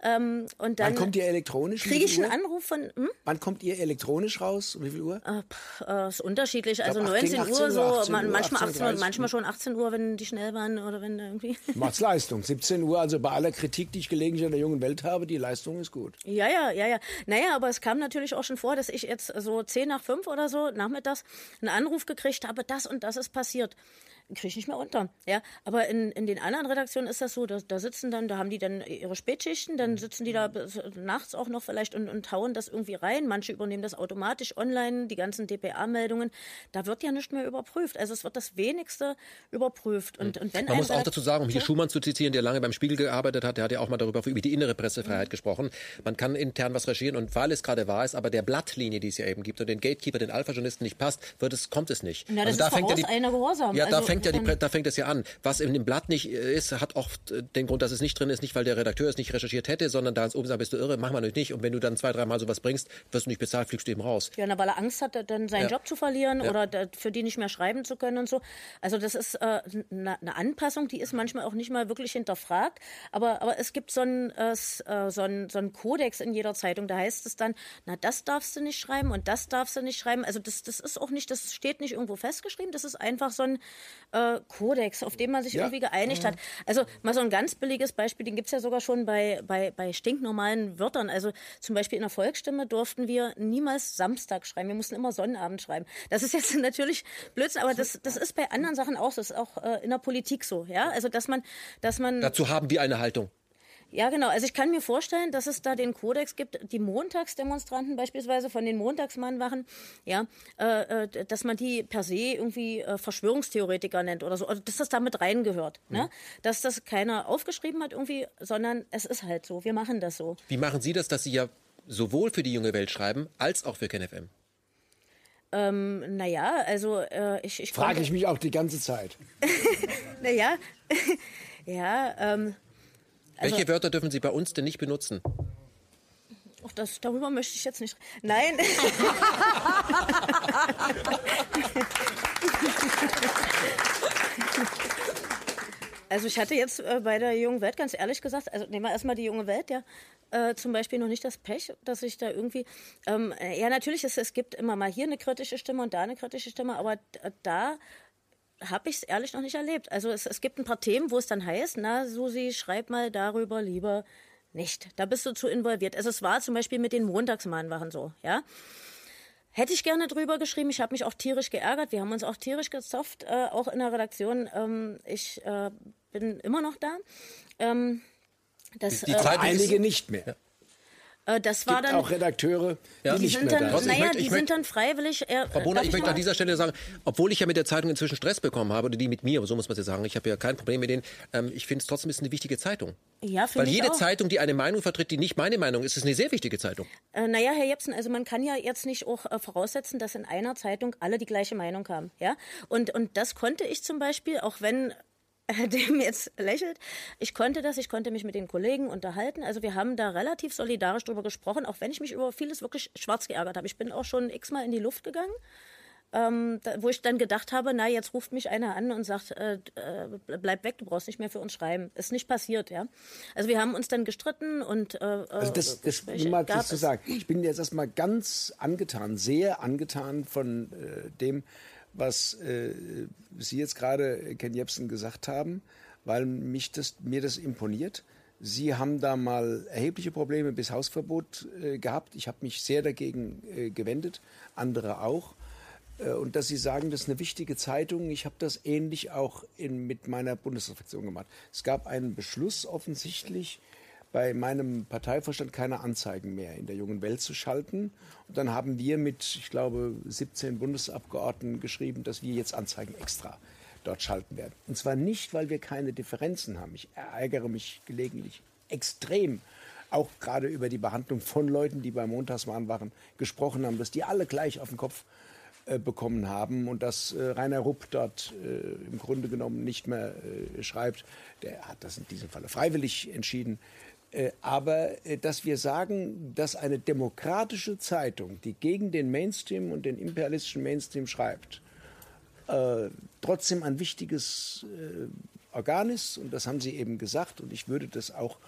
S3: Ähm, und dann
S5: Wann kommt ihr elektronisch? Um
S3: kriege ich einen? Anruf von, hm?
S5: Wann kommt ihr elektronisch raus? Um wie viel Uhr?
S3: Äh, pff, äh, ist unterschiedlich, also
S5: glaub, 18,
S3: 19 Uhr,
S5: 18
S3: so,
S5: Uhr, 18
S3: man-
S5: Uhr,
S3: manchmal 18 Uhr,
S5: 18:30.
S3: manchmal schon 18 Uhr, wenn die schnell waren oder wenn irgendwie.
S5: Macht's Leistung. 17 Uhr, also bei aller Kritik, die ich gelegentlich an der jungen Welt habe, die Leistung ist gut.
S3: Ja, ja, ja, ja. Naja, aber es kam natürlich auch schon vor, dass ich jetzt so 10 nach 5 oder so nachmittags einen Anruf gekriegt habe, das und das ist passiert. Kriege ich nicht mehr unter. Ja, aber in, in den anderen Redaktionen ist das so, da, da sitzen dann, da haben die dann ihre Spätschichten, dann sitzen die da bis nachts auch noch vielleicht und, und hauen das irgendwie rein. Manche übernehmen das automatisch online, die ganzen DPA-Meldungen. Da wird ja nicht mehr überprüft. Also es wird das wenigste überprüft. Und, und wenn
S1: Man muss auch dazu sagen, um hier Schumann zu zitieren, der lange beim Spiegel gearbeitet hat, der hat ja auch mal darüber über die innere Pressefreiheit gesprochen. Man kann intern was regieren und weil es gerade wahr ist, aber der Blattlinie, die es ja eben gibt und den Gatekeeper, den Alpha-Journalisten nicht passt, wird es, kommt es nicht.
S3: Na, das
S1: also
S3: ist vorauseilender Gehorsam.
S1: Ja, da
S3: Also
S1: fängt ja die, da fängt es ja an. Was in dem Blatt nicht äh, ist, hat oft äh, den Grund, dass es nicht drin ist, nicht weil der Redakteur es nicht recherchiert hätte, sondern da ins oben sagt, bist du irre, mach mal nicht. Und wenn du dann zwei, dreimal sowas bringst, wirst du nicht bezahlt, fliegst du eben raus.
S3: Ja, na, weil er Angst hat, dann seinen
S1: Ja.
S3: Job zu verlieren
S1: Ja.
S3: oder da, für die nicht mehr schreiben zu können und so. Also das ist äh, eine eine Anpassung, die ist manchmal auch nicht mal wirklich hinterfragt. Aber, aber es gibt so einen äh, äh, so einen- so einen Kodex in jeder Zeitung. Da heißt es dann, na das darfst du nicht schreiben und das darfst du nicht schreiben. Also das, das ist auch nicht, das steht nicht irgendwo festgeschrieben. Das ist einfach so ein äh, Kodex, auf den man sich
S5: Ja.
S3: irgendwie geeinigt hat. Also mal so ein ganz billiges Beispiel, den gibt's ja sogar schon bei, bei, bei stinknormalen Wörtern. Also zum Beispiel in der Volksstimme durften wir niemals Samstag schreiben. Wir mussten immer Sonnabend schreiben. Das ist jetzt natürlich Blödsinn, aber das, das ist bei anderen Sachen auch so. Das ist auch äh, in der Politik so. Ja, also dass man, dass man
S1: Dazu haben wir eine Haltung.
S3: Ja, genau. Also ich kann mir vorstellen, dass es da den Kodex gibt, die Montagsdemonstranten beispielsweise von den Montagsmannwachen, ja, äh, äh, dass man die per se irgendwie äh, Verschwörungstheoretiker nennt oder so, also dass das damit reingehört, ne? Dass das keiner aufgeschrieben hat irgendwie, sondern es ist halt so. Wir machen das so.
S1: Wie machen Sie das, dass Sie ja sowohl für die junge Welt schreiben, als auch für KenFM?
S3: Ähm, naja, also äh, ich, ich
S5: Frage ich mich auch die ganze Zeit.
S3: Naja, ja, ähm,
S1: Welche Wörter dürfen Sie bei uns denn nicht benutzen?
S3: Ach, das, darüber möchte ich jetzt nicht. Nein. Also ich hatte jetzt äh, bei der jungen Welt ganz ehrlich gesagt, also nehmen wir erstmal die junge Welt, ja, äh, zum Beispiel noch nicht das Pech, dass ich da irgendwie, ähm, äh, ja natürlich, es, es gibt immer mal hier eine kritische Stimme und da eine kritische Stimme, aber d- da habe ich es ehrlich noch nicht erlebt. Also es, es gibt ein paar Themen, wo es dann heißt, na Susi, schreib mal darüber lieber nicht. Da bist du zu involviert. Also es war zum Beispiel mit den Montagsmahnwachen so, ja. Hätte ich gerne drüber geschrieben. Ich habe mich auch tierisch geärgert. Wir haben uns auch tierisch gezofft, äh, auch in der Redaktion. Ähm, ich äh, bin immer noch da. Ähm, das,
S1: Die
S3: äh,
S1: Zeitung ist-
S5: Einige nicht mehr.
S3: Äh, das war
S5: Gibt
S3: dann.
S5: auch Redakteure, die
S1: Ja.
S3: die
S5: nicht
S3: sind
S5: mehr
S3: dann,
S5: da
S3: naja,
S1: möchte-
S3: die sind dann freiwillig. Äh,
S1: Frau Bohner, ich möchte an dieser Stelle sagen, obwohl ich ja mit der Zeitung inzwischen Stress bekommen habe, oder die mit mir, so muss man es ja sagen, ich habe ja kein Problem mit denen, ähm, ich finde es trotzdem ist eine wichtige Zeitung.
S3: Ja, finde
S1: Weil
S3: ich
S1: jede
S3: auch.
S1: Zeitung, die eine Meinung vertritt, die nicht meine Meinung ist, ist eine sehr wichtige Zeitung.
S3: Äh, naja, Herr Jepsen, also man kann ja jetzt nicht auch äh, voraussetzen, dass in einer Zeitung alle die gleiche Meinung haben. Ja? Und, und das konnte ich zum Beispiel, auch wenn dem jetzt lächelt, ich konnte das, ich konnte mich mit den Kollegen unterhalten. Also wir haben da relativ solidarisch drüber gesprochen, auch wenn ich mich über vieles wirklich schwarz geärgert habe. Ich bin auch schon x-mal in die Luft gegangen. ähm, da, wo ich dann gedacht habe, na, jetzt ruft mich einer an und sagt, äh, äh, bleib weg, du brauchst nicht mehr für uns schreiben. Ist nicht passiert, ja. Also wir haben uns dann gestritten und äh,
S5: also das, das nur mal das zu sagen. Ich bin jetzt erstmal ganz angetan, sehr angetan von äh, dem, was äh, Sie jetzt gerade, Ken Jebsen, gesagt haben, weil mich das, mir das imponiert. Sie haben da mal erhebliche Probleme bis Hausverbot äh, gehabt. Ich habe mich sehr dagegen äh, gewendet, andere auch. Äh, und dass Sie sagen, das ist eine wichtige Zeitung. Ich habe das ähnlich auch in, mit meiner Bundesfraktion gemacht. Es gab einen Beschluss offensichtlich, bei meinem Parteivorstand keine Anzeigen mehr in der jungen Welt zu schalten. Und dann haben wir mit, ich glaube, 17 Bundesabgeordneten geschrieben, dass wir jetzt Anzeigen extra dort schalten werden. Und zwar nicht, weil wir keine Differenzen haben. Ich ärgere mich gelegentlich extrem, auch gerade über die Behandlung von Leuten, die beim Montagsmahn waren, gesprochen haben, dass die alle gleich auf den Kopf äh, bekommen haben und dass äh, Rainer Rupp dort äh, im Grunde genommen nicht mehr äh, schreibt. Der hat das in diesem Falle freiwillig entschieden. Äh, aber äh, dass wir sagen, dass eine demokratische Zeitung, die gegen den Mainstream und den imperialistischen Mainstream schreibt, trotzdem ein wichtiges Organ ist, und das haben Sie eben gesagt, und ich würde das auch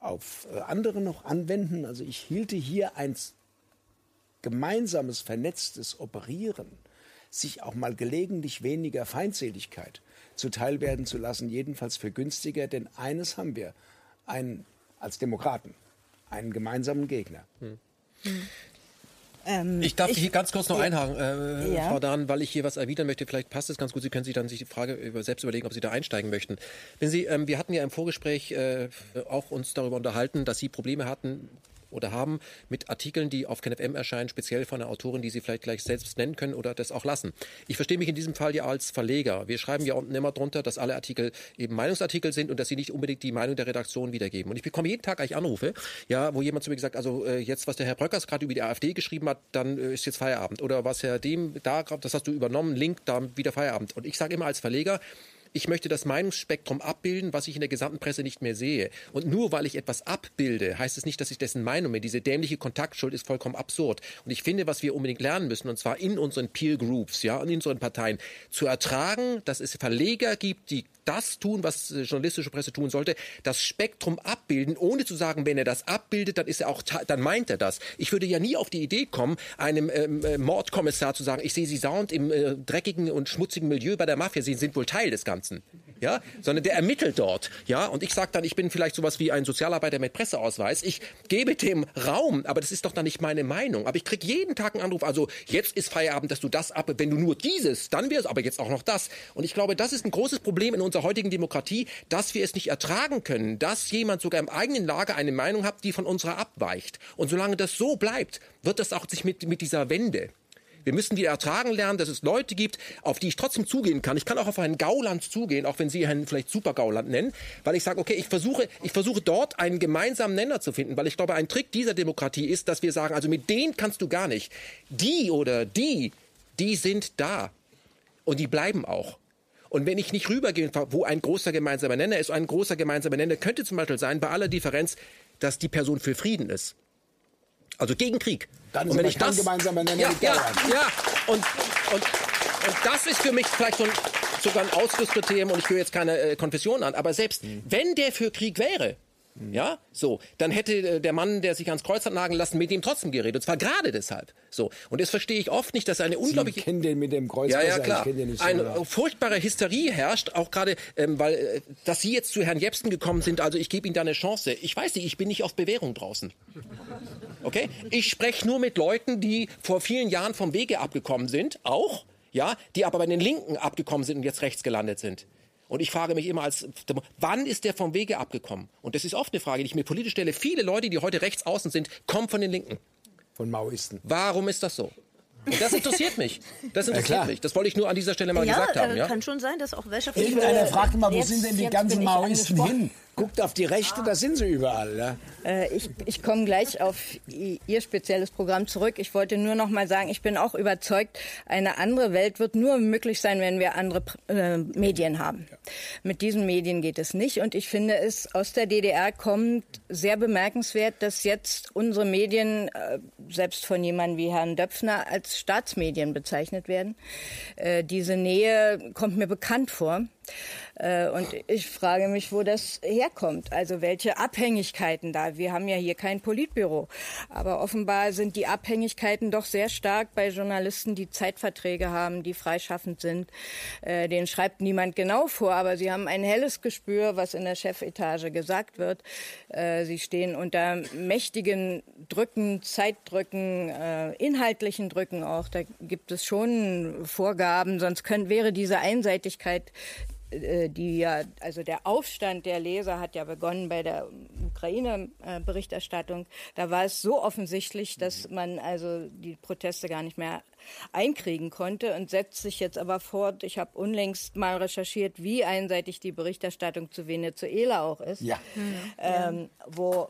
S5: auf andere noch anwenden. Also ich hielte hier ein gemeinsames, vernetztes Operieren, sich auch mal gelegentlich weniger Feindseligkeit zuteil werden zu lassen, jedenfalls für günstiger. Denn eines haben wir, einen, als Demokraten, einen gemeinsamen Gegner. Hm.
S1: Ähm, ich darf ich, hier ganz kurz noch einhaken, äh, ja. Frau Dahn, weil ich hier was erwidern möchte. Vielleicht passt es ganz gut. Sie können sich dann sich die Frage über, selbst überlegen, ob Sie da einsteigen möchten. Wenn Sie, ähm, wir hatten ja im Vorgespräch äh, auch uns darüber unterhalten, dass Sie Probleme hatten, oder haben mit Artikeln, die auf KenFM erscheinen, speziell von einer Autorin, die Sie vielleicht gleich selbst nennen können oder das auch lassen. Ich verstehe mich in diesem Fall ja als Verleger. Wir schreiben ja unten immer drunter, dass alle Artikel eben Meinungsartikel sind und dass sie nicht unbedingt die Meinung der Redaktion wiedergeben. Und ich bekomme jeden Tag eigentlich Anrufe, ja, wo jemand zu mir gesagt, also äh, jetzt, was der Herr Bröckers gerade über die AfD geschrieben hat, dann äh, ist jetzt Feierabend. Oder was Herr Dem da, das hast du übernommen, Link, da wieder Feierabend. Und ich sage immer als Verleger, ich möchte das Meinungsspektrum abbilden, was ich in der gesamten Presse nicht mehr sehe. Und nur weil ich etwas abbilde, heißt es nicht, dass ich dessen Meinung bin. Diese dämliche Kontaktschuld ist vollkommen absurd. Und ich finde, was wir unbedingt lernen müssen, und zwar in unseren Peer Groups, ja, in unseren Parteien, zu ertragen, dass es Verleger gibt, die das tun, was äh, journalistische Presse tun sollte, das Spektrum abbilden, ohne zu sagen, wenn er das abbildet, dann ist er auch, dann meint er das. Ich würde ja nie auf die Idee kommen, einem ähm, äh, Mordkommissar zu sagen, ich sehe Sie sauend im äh, dreckigen und schmutzigen Milieu bei der Mafia, Sie sind wohl Teil des Ganzen ja, sondern der ermittelt dort, ja, und ich sage dann, ich bin vielleicht sowas wie ein Sozialarbeiter mit Presseausweis, ich gebe dem Raum, aber das ist doch dann nicht meine Meinung, aber ich kriege jeden Tag einen Anruf, also jetzt ist Feierabend, dass du das ab, wenn du nur dieses, dann wär's aber jetzt auch noch das. Und ich glaube, das ist ein großes Problem in unserer heutigen Demokratie, dass wir es nicht ertragen können, dass jemand sogar im eigenen Lager eine Meinung hat, die von unserer abweicht. Und solange das so bleibt, wird das auch sich mit, mit dieser Wende wir müssen wieder ertragen lernen, dass es Leute gibt, auf die ich trotzdem zugehen kann. Ich kann auch auf einen Gauland zugehen, auch wenn Sie einen vielleicht Super-Gauland nennen, weil ich sage, okay, ich versuche, ich versuche dort einen gemeinsamen Nenner zu finden, weil ich glaube, ein Trick dieser Demokratie ist, dass wir sagen, also mit denen kannst du gar nicht. Die oder die, die sind da. Und die bleiben auch. Und wenn ich nicht rübergehe, wo ein großer gemeinsamer Nenner ist, ein großer gemeinsamer Nenner könnte zum Beispiel sein, bei aller Differenz, dass die Person für Frieden ist. Also gegen Krieg.
S5: Dann und wenn ich das gemeinsam ja,
S1: ja, ja, und, und, und das ist für mich vielleicht so ein, sogar ein Ausschlusskriterium und ich höre jetzt keine äh, Konfession an, aber selbst mhm. wenn der für Krieg wäre, ja, so, dann hätte äh, der Mann, der sich ans Kreuz hat nageln lassen, mit ihm trotzdem geredet. Und zwar gerade deshalb. So. Und das verstehe ich oft nicht, dass eine unglaubliche.
S5: Ich kenne den mit dem Kreuz.
S1: Ja, ja, klar. So, eine oder? furchtbare Hysterie herrscht, auch gerade, ähm, weil, äh, dass Sie jetzt zu Herrn Jepsen gekommen sind, also ich gebe Ihnen da eine Chance. Ich weiß nicht, ich bin nicht auf Bewährung draußen. Okay? Ich spreche nur mit Leuten, die vor vielen Jahren vom Wege abgekommen sind, auch, ja, die aber bei den Linken abgekommen sind und jetzt rechts gelandet sind. Und ich frage mich immer als, wann ist der vom Wege abgekommen? Und das ist oft eine Frage, die ich mir politisch stelle. Viele Leute, die heute rechts außen sind, kommen von den Linken.
S5: Von Maoisten.
S1: Warum ist das so? Und das interessiert mich. Das interessiert ja, mich. Das wollte ich nur an dieser Stelle mal ja, gesagt haben. Äh,
S3: ja, kann schon sein, dass auch welche
S5: Irgendeiner fragt mal, wo sind denn die ganzen Maoisten hin? Guckt auf die Rechte, da sind sie überall. Ja?
S2: Äh, ich ich komme gleich auf Ihr spezielles Programm zurück. Ich wollte nur noch mal sagen, ich bin auch überzeugt, eine andere Welt wird nur möglich sein, wenn wir andere äh, Medien haben. Ja. Mit diesen Medien geht es nicht. Und ich finde es aus der DDR kommt sehr bemerkenswert, dass jetzt unsere Medien, äh, selbst von jemandem wie Herrn Döpfner, als Staatsmedien bezeichnet werden. Äh, diese Nähe kommt mir bekannt vor. Äh, und ich frage mich, wo das herkommt. Also welche Abhängigkeiten da. Wir haben ja hier kein Politbüro. Aber offenbar sind die Abhängigkeiten doch sehr stark bei Journalisten, die Zeitverträge haben, die freischaffend sind. Äh, den schreibt niemand genau vor, aber sie haben ein helles Gespür, was in der Chefetage gesagt wird. Äh, sie stehen unter mächtigen Drücken, Zeitdrücken, inhaltlichen Drücken auch. Da gibt es schon Vorgaben, sonst können, wäre diese Einseitigkeit die ja, also der Aufstand der Leser hat ja begonnen bei der Ukraine-Berichterstattung. Da war es so offensichtlich, dass man also die Proteste gar nicht mehr einkriegen konnte und setzt sich jetzt aber fort. Ich habe unlängst mal recherchiert, wie einseitig die Berichterstattung zu Venezuela auch ist,
S5: ja.
S2: Ähm, wo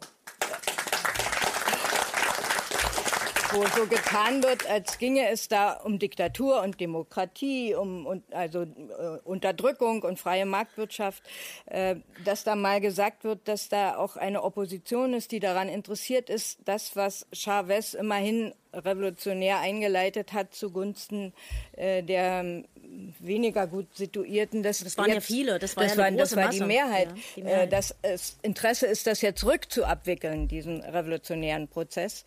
S2: wo so getan wird, als ginge es da um Diktatur und Demokratie, um und, also äh, Unterdrückung und freie Marktwirtschaft, äh, dass da mal gesagt wird, dass da auch eine Opposition ist, die daran interessiert ist, das, was Chavez immerhin revolutionär eingeleitet hat zugunsten äh, der weniger gut situierten.
S3: Das, das waren jetzt, ja viele,
S2: das war, das ja war, das war die Mehrheit. Ja, die Mehrheit. Äh, das es Interesse ist, das jetzt rückzuabwickeln, diesen revolutionären Prozess.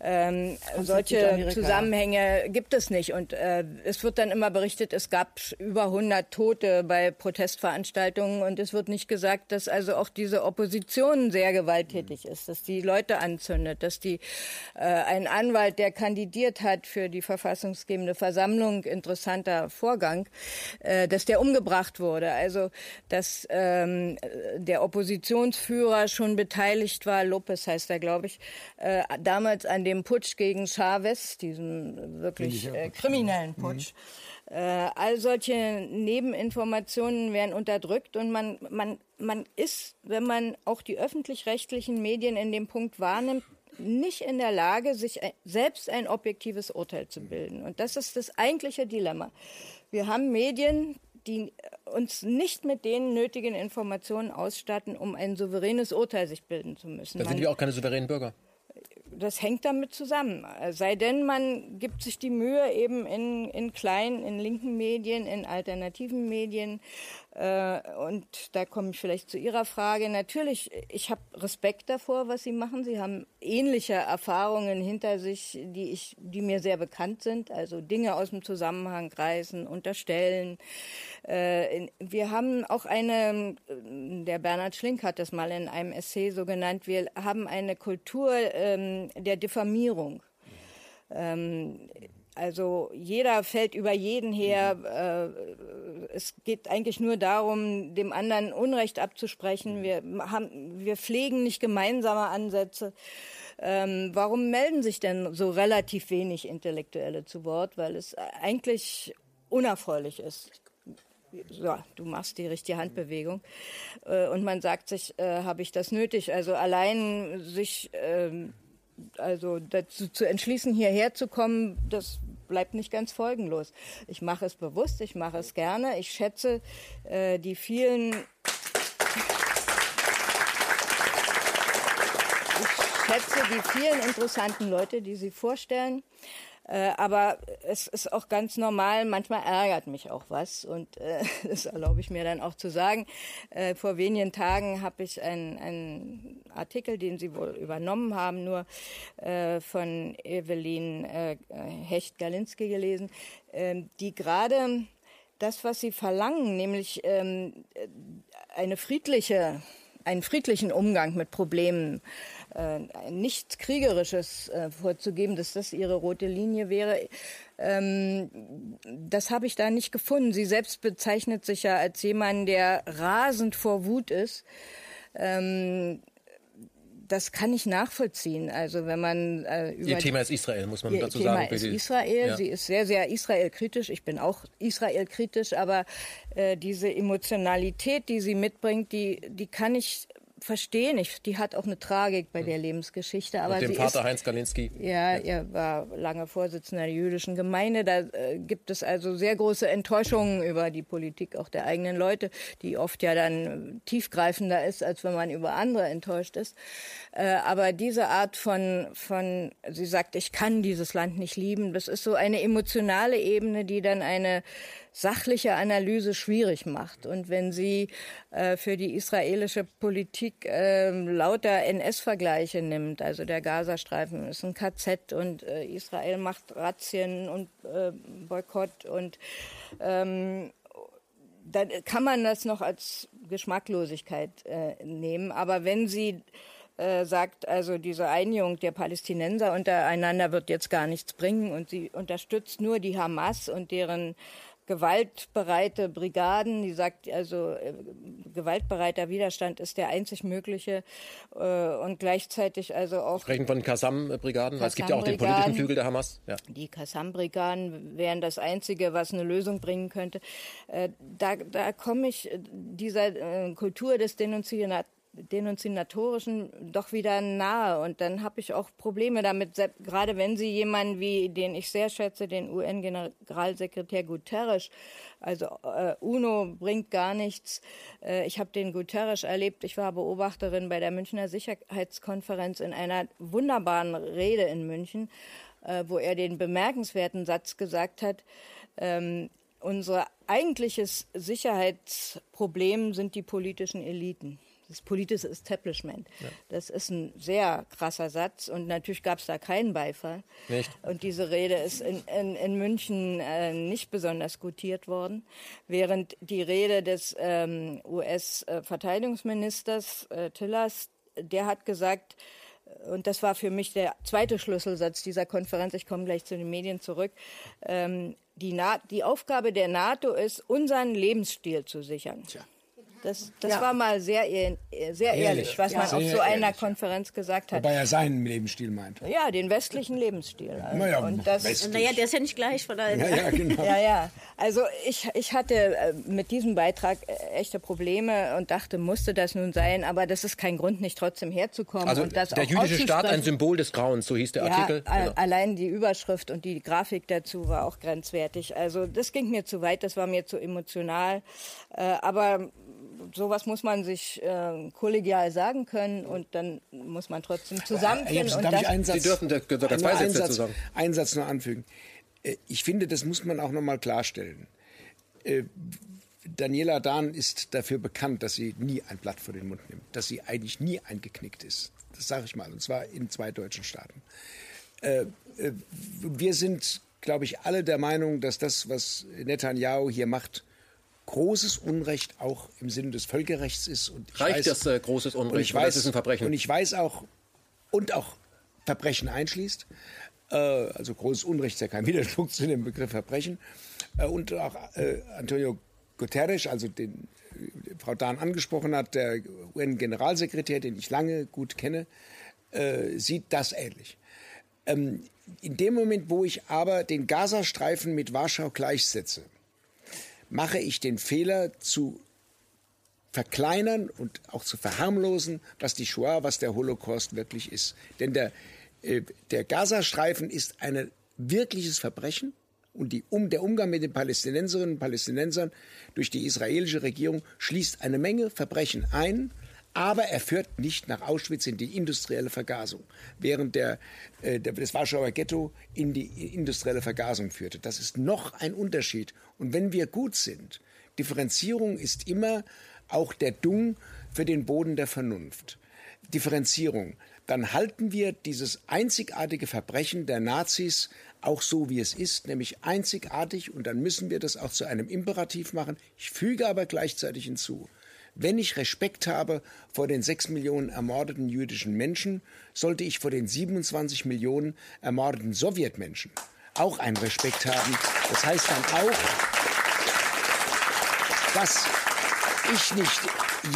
S2: Ähm, solche Zusammenhänge gibt es nicht. Und äh, es wird dann immer berichtet, es gab über 100 Tote bei Protestveranstaltungen. Und es wird nicht gesagt, dass also auch diese Opposition sehr gewalttätig ist, dass die Leute anzündet, dass die äh, ein Anwalt, der kandidiert hat für die verfassungsgebende Versammlung, interessanter Vorgang, äh, dass der umgebracht wurde. Also dass ähm, der Oppositionsführer schon beteiligt war, Lopez heißt er, glaube ich, äh, damals an dem Putsch gegen Chavez, diesem wirklich äh, kriminellen mhm. Putsch. Mhm. Äh, all solche Nebeninformationen werden unterdrückt und man, man, man ist, wenn man auch die öffentlich-rechtlichen Medien in dem Punkt wahrnimmt, nicht in der Lage, sich selbst ein objektives Urteil zu bilden. Und das ist das eigentliche Dilemma. Wir haben Medien, die uns nicht mit den nötigen Informationen ausstatten, um ein souveränes Urteil sich bilden zu müssen.
S1: Da sind wir auch keine souveränen Bürger
S2: das hängt damit zusammen. Sei denn, man gibt sich die Mühe, eben in, in kleinen, in linken Medien, in alternativen Medien. Äh, und da komme ich vielleicht zu Ihrer Frage. Natürlich, ich habe Respekt davor, was Sie machen. Sie haben ähnliche Erfahrungen hinter sich, die, ich, die mir sehr bekannt sind. Also Dinge aus dem Zusammenhang reißen, unterstellen. Äh, wir haben auch eine, der Bernhard Schlink hat das mal in einem Essay so genannt, wir haben eine Kultur ähm, der Diffamierung. Ähm, also jeder fällt über jeden her. Äh, es geht eigentlich nur darum, dem anderen Unrecht abzusprechen. Wir, haben, wir pflegen nicht gemeinsame Ansätze. Ähm, warum melden sich denn so relativ wenig Intellektuelle zu Wort? Weil es eigentlich unerfreulich ist ja, du machst die richtige Handbewegung. Äh, und man sagt sich, äh, habe ich das nötig? Also allein sich ähm, also dazu zu entschließen, hierher zu kommen, das bleibt nicht ganz folgenlos. Ich mache es bewusst, ich mache es gerne. Ich schätze äh, die vielen ich schätze die vielen interessanten Leute, die Sie vorstellen. Äh, aber es ist auch ganz normal, manchmal ärgert mich auch was und äh, das erlaube ich mir dann auch zu sagen. Äh, vor wenigen Tagen habe ich einen, Artikel, den Sie wohl übernommen haben, nur äh, von Evelyn äh, Hecht-Galinski gelesen, äh, die gerade das, was sie verlangen, nämlich ähm, eine friedliche, einen friedlichen Umgang mit Problemen äh, nichts Kriegerisches äh, vorzugeben, dass das ihre rote Linie wäre. Ähm, das habe ich da nicht gefunden. Sie selbst bezeichnet sich ja als jemand, der rasend vor Wut ist. Ähm, das kann ich nachvollziehen. Also wenn man
S1: äh, über ihr Thema ist Israel, muss man dazu
S2: Thema
S1: sagen.
S2: Thema ist Israel. Ja. Sie ist sehr, sehr Israel-kritisch. Ich bin auch Israel-kritisch, aber äh, diese Emotionalität, die sie mitbringt, die, die kann ich verstehen. Ich, die hat auch eine Tragik bei der Lebensgeschichte. Aber
S1: Und dem
S2: sie
S1: Vater
S2: ist,
S1: Heinz Galinski.
S2: Ja, er war lange Vorsitzender der jüdischen Gemeinde. Da äh, gibt es also sehr große Enttäuschungen über die Politik auch der eigenen Leute, die oft ja dann tiefgreifender ist, als wenn man über andere enttäuscht ist. Äh, aber diese Art von, von, sie sagt, ich kann dieses Land nicht lieben, das ist so eine emotionale Ebene, die dann eine sachliche Analyse schwierig macht. Und wenn sie äh, für die israelische Politik äh, lauter NS-Vergleiche nimmt, also der Gazastreifen ist ein KZ und äh, Israel macht Razzien und äh, Boykott und ähm, dann kann man das noch als Geschmacklosigkeit äh, nehmen. Aber wenn sie äh, sagt, also diese Einigung der Palästinenser untereinander wird jetzt gar nichts bringen und sie unterstützt nur die Hamas und deren gewaltbereite Brigaden. Die sagt also, äh, gewaltbereiter Widerstand ist der einzig mögliche äh, und gleichzeitig also auch.
S1: Sprechen von Kassam-Brigaden, weil es gibt ja auch den politischen Flügel der Hamas. Ja.
S2: Die Kassam-Brigaden wären das Einzige, was eine Lösung bringen könnte. Äh, da, da komme ich dieser Kultur des Denunzianats denunziatorischen doch wieder nahe. Und dann habe ich auch Probleme damit, gerade wenn Sie jemanden wie, den ich sehr schätze, den UN-Generalsekretär Guterres, also äh, UNO bringt gar nichts. Äh, ich habe den Guterres erlebt, ich war Beobachterin bei der Münchner Sicherheitskonferenz in einer wunderbaren Rede in München, äh, wo er den bemerkenswerten Satz gesagt hat, ähm, unser eigentliches Sicherheitsproblem sind die politischen Eliten das politische Establishment. Ja. Das ist ein sehr krasser Satz und natürlich gab es da keinen Beifall.
S1: Nicht.
S2: Und diese Rede ist in, in, in München äh, nicht besonders gutiert worden, während die Rede des ähm, US-Verteidigungsministers äh, Tillers, der hat gesagt, und das war für mich der zweite Schlüsselsatz dieser Konferenz, ich komme gleich zu den Medien zurück, ähm, die, Na die Aufgabe der NATO ist, unseren Lebensstil zu sichern. Tja. Das, das ja. war mal sehr, sehr ehrlich, was ja. man auf so einer ehrlich. Konferenz gesagt hat.
S5: Wobei er seinen Lebensstil meint.
S2: Ja, den westlichen Lebensstil.
S3: Also. Naja, und das, naja, der ist ja nicht gleich von
S2: daher. Ja, ja, genau. ja, ja. Also ich, ich hatte äh, mit diesem Beitrag äh, echte Probleme und dachte, musste das nun sein, aber das ist kein Grund, nicht trotzdem herzukommen.
S1: Also und
S2: das
S1: der jüdische Staat ein Symbol des Grauens, so hieß der
S2: ja,
S1: Artikel.
S2: Genau. Allein die Überschrift und die Grafik dazu war auch grenzwertig. Also das ging mir zu weit, das war mir zu emotional. Äh, aber sowas muss man sich äh, kollegial sagen können und dann muss man trotzdem zusammenfinden.
S5: Ja, darf ich einen Satz,
S1: Sie dürfen sogar zwei Sätze dazu sagen.
S5: Einen Satz nur anfügen. Äh, ich finde, das muss man auch noch mal klarstellen. Äh, Daniela Dahn ist dafür bekannt, dass sie nie ein Blatt vor den Mund nimmt, dass sie eigentlich nie eingeknickt ist. Das sage ich mal, und zwar in zwei deutschen Staaten. Äh, wir sind, glaube ich, alle der Meinung, dass das, was Netanyahu hier macht, großes Unrecht auch im Sinne des Völkerrechts ist. Und
S1: Reicht weiß, das äh, großes Unrecht? ich weiß, das ist ein Verbrechen.
S5: Und ich weiß auch, und auch Verbrechen einschließt, äh, also großes Unrecht ist ja kein Widerspruch zu dem Begriff Verbrechen, äh, und auch äh, Antonio Guterres, also den äh, Frau Dahn angesprochen hat, der UN-Generalsekretär, den ich lange gut kenne, äh, sieht das ähnlich. Ähm, in dem Moment, wo ich aber den Gazastreifen mit Warschau gleichsetze, mache ich den Fehler zu verkleinern und auch zu verharmlosen, was die Shoah, was der Holocaust wirklich ist. Denn der, äh, der Gazastreifen ist ein wirkliches Verbrechen und die, um, der Umgang mit den Palästinenserinnen und Palästinensern durch die israelische Regierung schließt eine Menge Verbrechen ein, aber er führt nicht nach Auschwitz in die industrielle Vergasung, während der, äh, das Warschauer Ghetto in die industrielle Vergasung führte. Das ist noch ein Unterschied. Und wenn wir gut sind, Differenzierung ist immer auch der Dung für den Boden der Vernunft. Differenzierung. Dann halten wir dieses einzigartige Verbrechen der Nazis auch so, wie es ist, nämlich einzigartig, und dann müssen wir das auch zu einem Imperativ machen. Ich füge aber gleichzeitig hinzu, wenn ich Respekt habe vor den sechs Millionen ermordeten jüdischen Menschen, sollte ich vor den 27 Millionen ermordeten Sowjetmenschen auch einen Respekt haben. Das heißt dann auch, dass ich nicht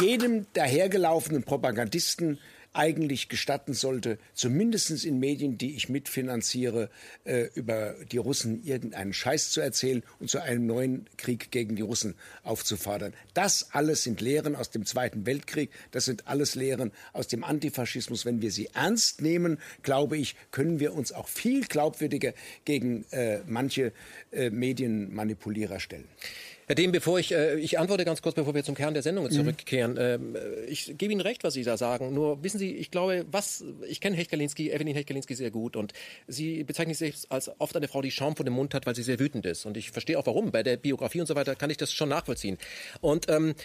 S5: jedem dahergelaufenen Propagandisten eigentlich gestatten sollte, zumindest in Medien, die ich mitfinanziere, äh, über die Russen irgendeinen Scheiß zu erzählen und zu einem neuen Krieg gegen die Russen aufzufordern. Das alles sind Lehren aus dem Zweiten Weltkrieg, das sind alles Lehren aus dem Antifaschismus. Wenn wir sie ernst nehmen, glaube ich, können wir uns auch viel glaubwürdiger gegen äh, manche äh, Medienmanipulierer stellen.
S1: Herr Dehm, bevor ich, äh, ich antworte ganz kurz, bevor wir zum Kern der Sendung mhm. zurückkehren. Mhm. Ähm, ich gebe Ihnen recht, was Sie da sagen. Nur wissen Sie, ich glaube, was, ich kenne Hecht-Kalinski, Evelyn Hecht-Kalinski sehr gut und sie bezeichnet sich selbst als oft eine Frau, die Schaum vor dem Mund hat, weil sie sehr wütend ist. Und ich verstehe auch warum. Bei der Biografie und so weiter kann ich das schon nachvollziehen. Und ähm,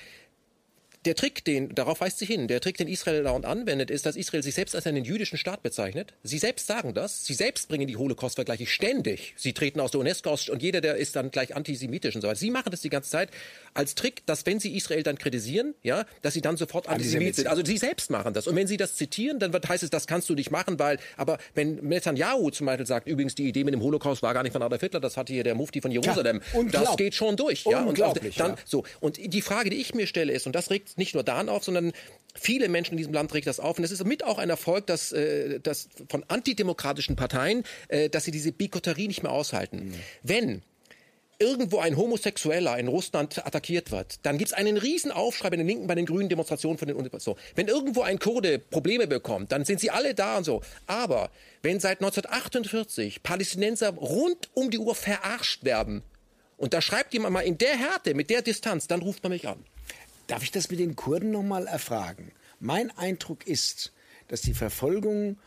S1: der Trick, den, darauf weist sie hin, der Trick, den Israel dauernd anwendet, ist, dass Israel sich selbst als einen jüdischen Staat bezeichnet. Sie selbst sagen das. Sie selbst bringen die Holocaust-Vergleiche ständig. Sie treten aus der UNESCO aus und jeder, der ist dann gleich antisemitisch und so weiter. Sie machen das die ganze Zeit als Trick, dass wenn sie Israel dann kritisieren, ja, dass sie dann sofort antisemit sind. Also sie selbst machen das. Und wenn sie das zitieren, dann wird, heißt es, das kannst du nicht machen, weil, aber wenn Netanyahu zum Beispiel sagt, übrigens, die Idee mit dem Holocaust war gar nicht von Adolf Hitler, das hatte hier der Mufti von Jerusalem. Ja, das geht schon durch. Ja, und dann, ja. so. Und die Frage, die ich mir stelle, ist, und das regt nicht nur daran auf, sondern viele Menschen in diesem Land regt das auf. Und es ist mit auch ein Erfolg, dass, äh, dass von antidemokratischen Parteien, äh, dass sie diese Bigotterie nicht mehr aushalten. Mhm. Wenn irgendwo ein Homosexueller in Russland attackiert wird, dann gibt es einen riesen Aufschrei bei den Linken, bei den grünen Demonstrationen von den so. Wenn irgendwo ein Kurde Probleme bekommt, dann sind sie alle da und so. Aber wenn seit 1948 Palästinenser rund um die Uhr verarscht werden, und da schreibt jemand mal in der Härte, mit der Distanz, dann ruft man mich an.
S5: Darf ich das mit den Kurden noch mal erfragen? Mein Eindruck ist, dass die Verfolgung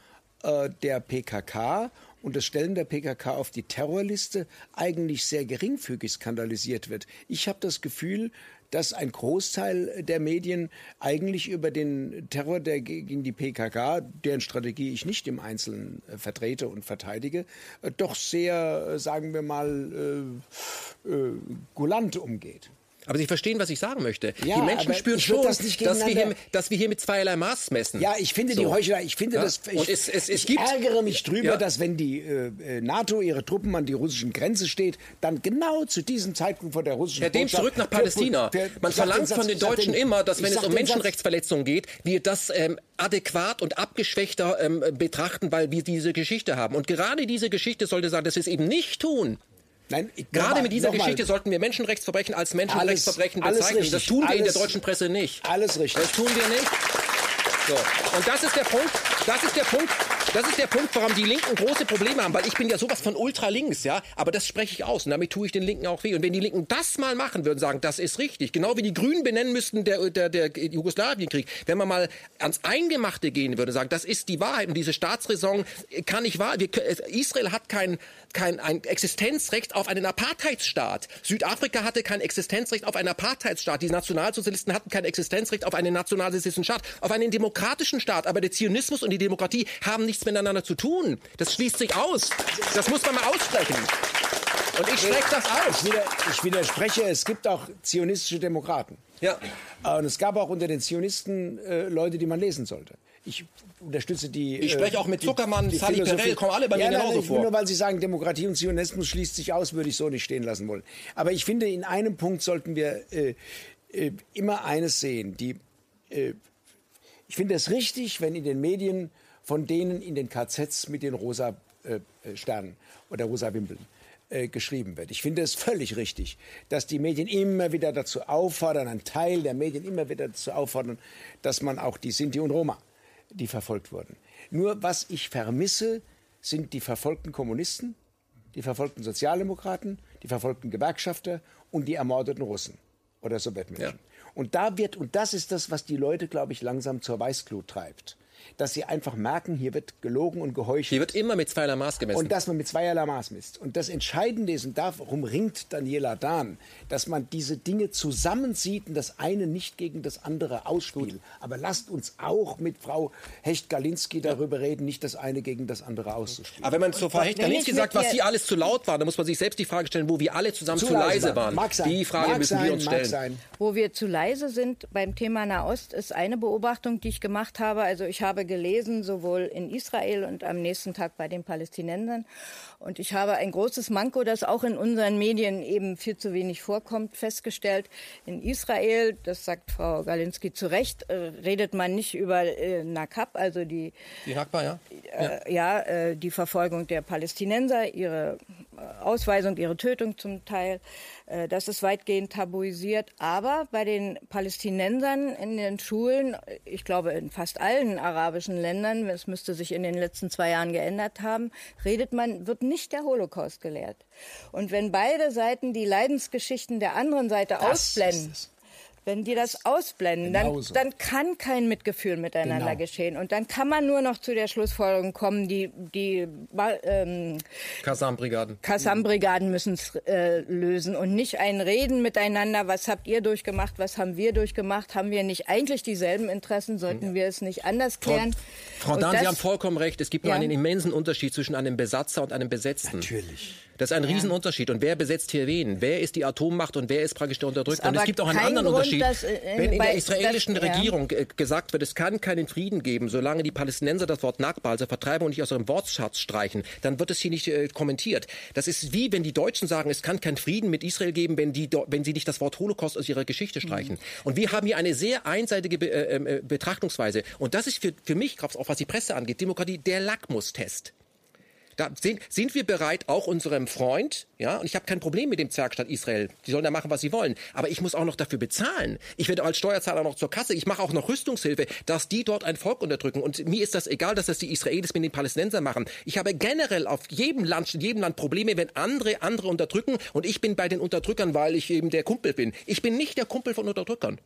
S5: äh, der PKK und das Stellen der PKK auf die Terrorliste eigentlich sehr geringfügig skandalisiert wird. Ich habe das Gefühl, dass ein Großteil der Medien eigentlich über den Terror der, gegen die PKK, deren Strategie ich nicht im Einzelnen äh, vertrete und verteidige, äh, doch sehr, äh, sagen wir mal, äh, äh, gulant umgeht.
S1: Aber Sie verstehen, was ich sagen möchte. Ja, die Menschen spüren schon, das dass, wir hier, dass wir hier mit zweierlei Maß messen.
S5: Ja, ich finde so. die Heuchelei, ich finde ja? das, ich, es, es, es ich gibt, ärgere mich drüber, ja. dass wenn die äh, NATO ihre Truppen an die russischen Grenze steht, dann genau zu diesem Zeitpunkt vor der russischen
S1: Herr Dem zurück nach Palästina. Der, der, Man verlangt von den Deutschen den, immer, dass wenn es um Menschenrechtsverletzungen geht, wir das ähm, adäquat und abgeschwächter ähm, betrachten, weil wir diese Geschichte haben. Und gerade diese Geschichte sollte sagen, dass wir es eben nicht tun. Nein, Gerade mit dieser Geschichte sollten wir Menschenrechtsverbrechen als Menschenrechtsverbrechen alles, bezeichnen. Alles das tun wir alles, in der deutschen Presse nicht.
S5: Alles richtig.
S1: Das tun wir nicht. So. Und das ist der Punkt, das ist der Punkt, das ist der Punkt, warum die Linken große Probleme haben, weil ich bin ja sowas von ultralinks, ja, aber das spreche ich aus und damit tue ich den Linken auch weh. Und wenn die Linken das mal machen würden, sagen, das ist richtig, genau wie die Grünen benennen müssten der, der, der Jugoslawienkrieg, wenn man mal ans Eingemachte gehen würde, sagen, das ist die Wahrheit und diese Staatsräson kann nicht wahr, wir, Israel hat kein, kein ein Existenzrecht auf einen Apartheidsstaat. Südafrika hatte kein Existenzrecht auf einen Apartheidsstaat. Die Nationalsozialisten hatten kein Existenzrecht auf einen nationalsozialistischen Staat, auf einen demokratischen Staat. Aber der Zionismus und die Demokratie haben nichts miteinander zu tun. Das schließt sich aus. Das muss man mal aussprechen. Und ich spreche das aus.
S5: Ich, widerspreche, es gibt auch zionistische Demokraten. Ja. Und es gab auch unter den Zionisten äh, Leute, die man lesen sollte. Ich unterstütze die.
S1: Ich spreche auch mit Zuckermann, die, die Sali Perel, kommen alle bei ja, mir genauso nein,
S5: vor. Nur weil Sie sagen, Demokratie und Zionismus schließt sich aus, würde ich so nicht stehen lassen wollen. Aber ich finde, in einem Punkt sollten wir äh, äh, immer eines sehen. Die, äh, ich finde es richtig, wenn in den Medien von denen in den KZs mit den rosa äh, äh, Sternen oder rosa Wimpeln äh, geschrieben wird. Ich finde es völlig richtig, dass die Medien immer wieder dazu auffordern, ein Teil der Medien immer wieder dazu auffordern, dass man auch die Sinti und Roma, die verfolgt wurden. Nur was ich vermisse, sind die verfolgten Kommunisten, die verfolgten Sozialdemokraten, die verfolgten Gewerkschafter und die ermordeten Russen oder Sowjetmenschen. Ja. Und da wird, und das ist das, was die Leute, glaube ich, langsam zur Weißglut treibt dass sie einfach merken, hier wird gelogen und geheuchelt.
S1: Hier wird immer mit zweierlei Maß gemessen.
S5: Und dass man mit zweierlei Maß misst. Und das Entscheidende ist, und darum ringt Daniela Dahn, dass man diese Dinge zusammensieht und das eine nicht gegen das andere ausspielt. Aber lasst uns auch mit Frau Hecht-Galinski darüber reden, nicht das eine gegen das andere auszuspielen.
S1: Aber wenn man zu Frau Hecht-Galinski sagt, was sie alles zu laut war, dann muss man sich selbst die Frage stellen, wo wir alle zusammen zu, zu leise waren.
S5: Mag sein.
S1: Die Frage
S5: mag
S1: müssen
S5: sein,
S1: wir uns stellen. Sein.
S2: Wo wir zu leise sind beim Thema Nahost, ist eine Beobachtung, die ich gemacht habe. Also ich habe habe gelesen, sowohl in Israel und am nächsten Tag bei den Palästinensern. Und ich habe ein großes Manko, das auch in unseren Medien eben viel zu wenig vorkommt, festgestellt. In Israel, das sagt Frau Galinski zu Recht, äh, redet man nicht über äh, Nakab, also die,
S1: die Nakba, ja,
S2: äh, ja äh, die Verfolgung der Palästinenser, ihre äh, Ausweisung, ihre Tötung zum Teil. Äh, das ist weitgehend tabuisiert. Aber bei den Palästinensern in den Schulen, ich glaube in fast allen arabischen Ländern, es müsste sich in den letzten zwei Jahren geändert haben, redet man, wird nicht der Holocaust gelehrt. Und wenn beide Seiten die Leidensgeschichten der anderen Seite das ausblenden, wenn die das ausblenden, dann, dann kann kein Mitgefühl miteinander genau. geschehen. Und dann kann man nur noch zu der Schlussfolgerung kommen, die, die ähm,
S1: Kassam-Brigaden.
S2: Müssen es äh, lösen und nicht ein Reden miteinander, was habt ihr durchgemacht, was haben wir durchgemacht, haben wir nicht eigentlich dieselben Interessen, sollten ja. wir es nicht anders klären.
S1: Frau, Frau Dahn, Sie haben vollkommen recht, es gibt nur ja. einen immensen Unterschied zwischen einem Besatzer und einem Besetzten.
S5: Natürlich.
S1: Das ist ein ja. Riesenunterschied. Und wer besetzt hier wen? Wer ist die Atommacht und wer ist praktisch der Unterdrückte? Und es gibt auch einen anderen Grund, Unterschied. Dass, äh, Wenn in der israelischen das, Regierung ja. Äh, gesagt wird, es kann keinen Frieden geben, solange die Palästinenser das Wort Nakba, also Vertreibung, nicht aus ihrem Wortschatz streichen, dann wird es hier nicht äh, kommentiert. Das ist wie, wenn die Deutschen sagen, es kann keinen Frieden mit Israel geben, wenn, die, wenn sie nicht das Wort Holocaust aus ihrer Geschichte streichen. Mhm. Und wir haben hier eine sehr einseitige Be äh, ähm, äh, Betrachtungsweise. Und das ist für, für mich, auch was die Presse angeht, Demokratie der Lackmustest. Da sind, sind wir bereit, auch unserem Freund, ja, und ich habe kein Problem mit dem Zwergstaat Israel, die sollen da machen, was sie wollen, aber ich muss auch noch dafür bezahlen. Ich werde als Steuerzahler noch zur Kasse, ich mache auch noch Rüstungshilfe, dass die dort ein Volk unterdrücken. Und mir ist das egal, dass das die Israelis mit den Palästinensern machen. Ich habe generell auf jedem Land, in jedem Land Probleme, wenn andere andere unterdrücken und ich bin bei den Unterdrückern, weil ich eben der Kumpel bin. Ich bin nicht der Kumpel von Unterdrückern.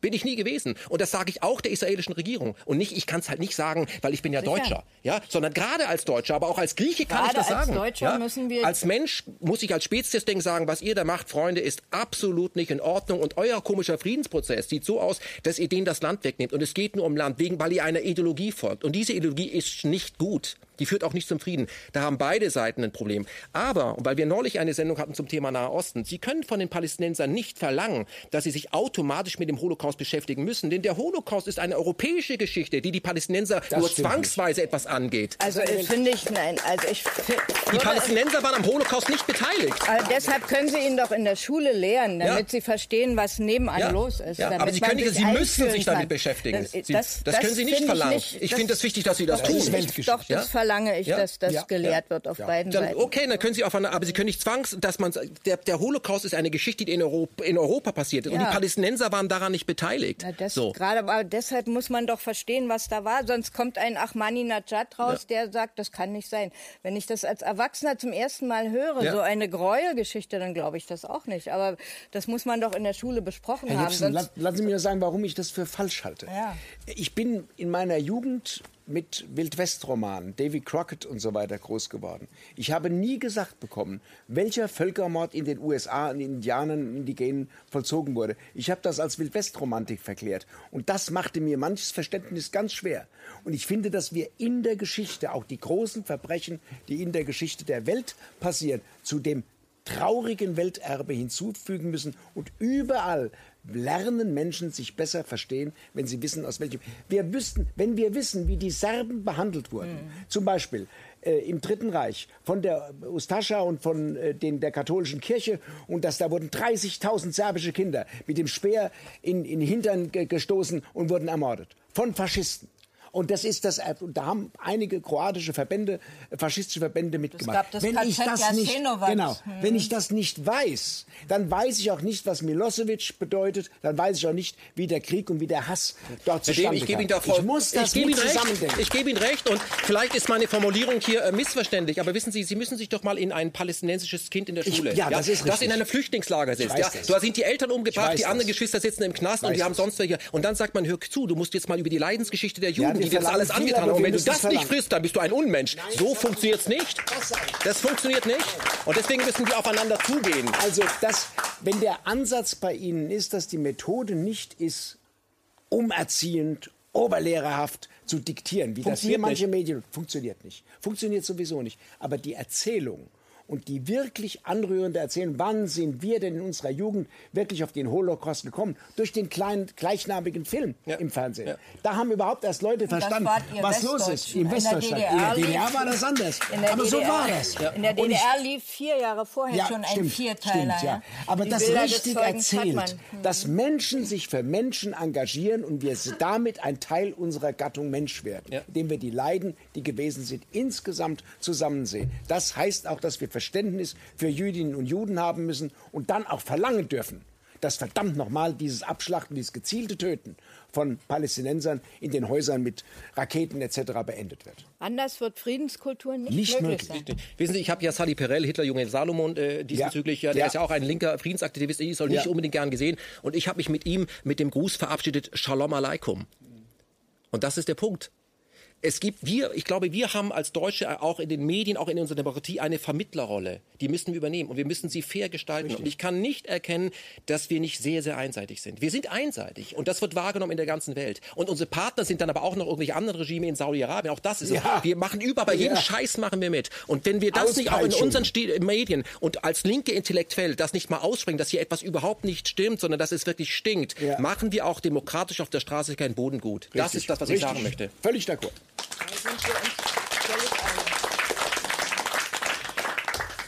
S1: Bin ich nie gewesen. Und das sage ich auch der israelischen Regierung. Und nicht, ich kann es halt nicht sagen, weil ich bin ja Sicher. Deutscher. Ja, sondern gerade als Deutscher, aber auch als Grieche kann gerade ich das sagen.
S2: Als Deutscher
S1: ja?
S2: müssen wir.
S1: Als Mensch muss ich als Speziesdenken sagen, was ihr da macht, Freunde, ist absolut nicht in Ordnung. Und euer komischer Friedensprozess sieht so aus, dass ihr denen das Land wegnehmt. Und es geht nur um Land, wegen, weil ihr einer Ideologie folgt. Und diese Ideologie ist nicht gut. Die führt auch nicht zum Frieden. Da haben beide Seiten ein Problem. Aber, weil wir neulich eine Sendung hatten zum Thema Nahe Osten, Sie können von den Palästinensern nicht verlangen, dass sie sich automatisch mit dem Holocaust beschäftigen müssen. Denn der Holocaust ist eine europäische Geschichte, die die Palästinenser das nur zwangsweise nicht. etwas angeht.
S2: Also finde ich, nein. Also ich
S1: die Palästinenser waren am Holocaust nicht beteiligt.
S2: Also deshalb können Sie ihn doch in der Schule lehren, damit ja. Sie verstehen, was nebenan ja. los ist.
S1: Ja. Aber Sie, können nicht, Sie müssen sich damit beschäftigen. Das, das, das, das können Sie nicht verlangen. Ich, ich finde es wichtig, dass Sie das tun.
S2: Doch, das verlange ich, ja? dass das ja, gelehrt ja, wird auf beiden
S1: dann,
S2: Seiten.
S1: Okay, dann können Sie auf eine, aber Sie können nicht zwangs, dass man, der, der Holocaust ist eine Geschichte, die in Europa, in Europa passiert ist. Und die Palästinenser waren daran nicht beteiligt.
S2: Na, das so. Gerade, aber deshalb muss man doch verstehen, was da war. Sonst kommt ein Ahmadinejad raus, der sagt, das kann nicht sein. Wenn ich das als Erwachsener zum ersten Mal höre, so eine Gräuelgeschichte, dann glaube ich das auch nicht. Aber das muss man doch in der Schule besprochen Herr
S5: haben. Lassen Sie mir sagen, warum ich das für falsch halte. Ich bin in meiner Jugend mit Wildwestromanen, Davy Crockett und so weiter groß geworden. Ich habe nie gesagt bekommen, welcher Völkermord in den USA an Indianern und Indigenen vollzogen wurde. Ich habe das als Wildwestromantik verklärt. Und das machte mir manches Verständnis ganz schwer. Und ich finde, dass wir in der Geschichte, auch die großen Verbrechen, die in der Geschichte der Welt passieren, zu dem traurigen Welterbe hinzufügen müssen und überall lernen Menschen sich besser verstehen, wenn sie wissen, aus welchem. Wir wüssten, wenn wir wissen, wie die Serben behandelt wurden, mhm. zum Beispiel äh, im Dritten Reich von der Ustascha und von äh, den, der katholischen Kirche und dass da wurden 30.000 serbische Kinder mit dem Speer in, in Hintern gestoßen und wurden ermordet von Faschisten. Und das ist das, da haben einige kroatische Verbände, faschistische Verbände mitgemacht.
S2: Das wenn ich das nicht,
S5: genau, hm. wenn ich das nicht weiß, dann weiß ich auch nicht, was Milosevic bedeutet, dann weiß ich auch nicht, wie der Krieg und wie der Hass dort zustande
S1: ich gebe Ihnen da voll,
S5: Ich muss das
S1: ich gebe recht. Ich gebe Ihnen recht und vielleicht ist meine Formulierung hier äh, missverständlich, aber wissen Sie, Sie müssen sich doch mal in ein palästinensisches Kind in der Schule,
S5: ich, ja, das, ist
S1: das in einem Flüchtlingslager sitzt, ja, da sind die Eltern umgebracht, die anderen das. Geschwister sitzen im Knast und die haben sonst welche. Und dann sagt man, hör zu, du musst jetzt mal über die Leidensgeschichte der Jugend, ja, die dir das alles angetan haben. Und wenn du das nicht frisst, dann bist du ein Unmensch. Nein, so funktioniert es nicht. Das funktioniert nicht. Und deswegen müssen wir aufeinander zugehen.
S5: Also, das, wenn der Ansatz bei Ihnen ist, dass die Methode nicht ist, umerziehend, oberlehrerhaft zu diktieren, wie das hier manche nicht. Medien funktioniert nicht. Funktioniert sowieso nicht. Aber die Erzählung und die wirklich anrührende erzählen, wann sind wir denn in unserer Jugend wirklich auf den Holocaust gekommen? Durch den kleinen, gleichnamigen Film ja. im Fernsehen. Ja. Da haben überhaupt erst Leute verstanden, was los ist.
S2: Im Westdeutschland. In der DDR,
S5: war das anders. Aber DDR, so war das.
S2: In der DDR ich, lief vier Jahre vorher schon ein stimmt, Vierteiler. Stimmt, ja.
S5: Aber Die das Bilder richtig erzählt, dass Menschen sich für Menschen engagieren und wir damit ein Teil unserer Gattung Mensch werden, indem wir die Leiden, die gewesen sind, insgesamt zusammensehen. Das heißt auch, dass wir Verständnis für Jüdinnen und Juden haben müssen und dann auch verlangen dürfen, dass verdammt nochmal dieses Abschlachten, dieses gezielte Töten von Palästinensern in den Häusern mit Raketen etc. beendet wird.
S2: Anders wird Friedenskultur nicht, nicht möglich,
S1: möglich sein. Wissen Sie, ich habe ja Sally Perel, Hitlerjunge Salomon, äh, diesbezüglich, ja. ja. der ja. ist ja auch ein linker Friedensaktivist, ich soll nicht ja. unbedingt gern gesehen. Und ich habe mich mit ihm mit dem Gruß verabschiedet, Shalom Aleikum. Und das ist der Punkt es gibt wir, ich glaube, wir haben als Deutsche auch in den Medien, auch in unserer Demokratie eine Vermittlerrolle. Die müssen wir übernehmen und wir müssen sie fair gestalten. Richtig. Und ich kann nicht erkennen, dass wir nicht sehr, sehr einseitig sind. Wir sind einseitig und das wird wahrgenommen in der ganzen Welt. Und unsere Partner sind dann aber auch noch irgendwelche anderen Regime in Saudi-Arabien. Auch das ist ja. so. Wir machen über, bei jedem ja. Scheiß machen wir mit. Und wenn wir das nicht auch in unseren St Medien und als linke Intellektuell das nicht mal aussprechen, dass hier etwas überhaupt nicht stimmt, sondern dass es wirklich stinkt, ja. machen wir auch demokratisch auf der Straße keinen Boden gut. Richtig. Das ist das, was Richtig. ich sagen möchte.
S5: Völlig d'accord.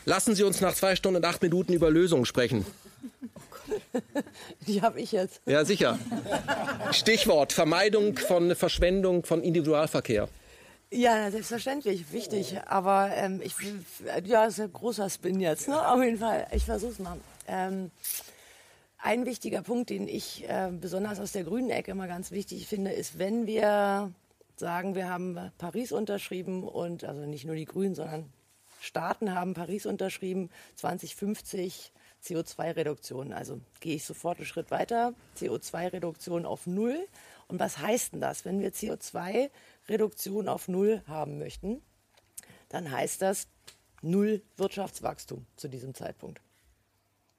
S1: Lassen Sie uns nach zwei Stunden und acht Minuten über Lösungen sprechen.
S4: Die habe ich jetzt.
S1: Ja, sicher. Stichwort Vermeidung von Verschwendung von Individualverkehr.
S4: Ja, selbstverständlich, wichtig. Aber ähm, ich, ja, das ist ein großer Spin jetzt. Ne? Auf jeden Fall. Ich versuche es mal. Ähm, ein wichtiger Punkt, den ich äh, besonders aus der grünen Ecke immer ganz wichtig finde, ist, wenn wir sagen, wir haben Paris unterschrieben und also nicht nur die Grünen, sondern Staaten haben Paris unterschrieben, 2050 CO2-Reduktion. Also gehe ich sofort einen Schritt weiter, CO2-Reduktion auf Null. Und was heißt denn das? Wenn wir CO2-Reduktion auf Null haben möchten, dann heißt das Null Wirtschaftswachstum zu diesem Zeitpunkt.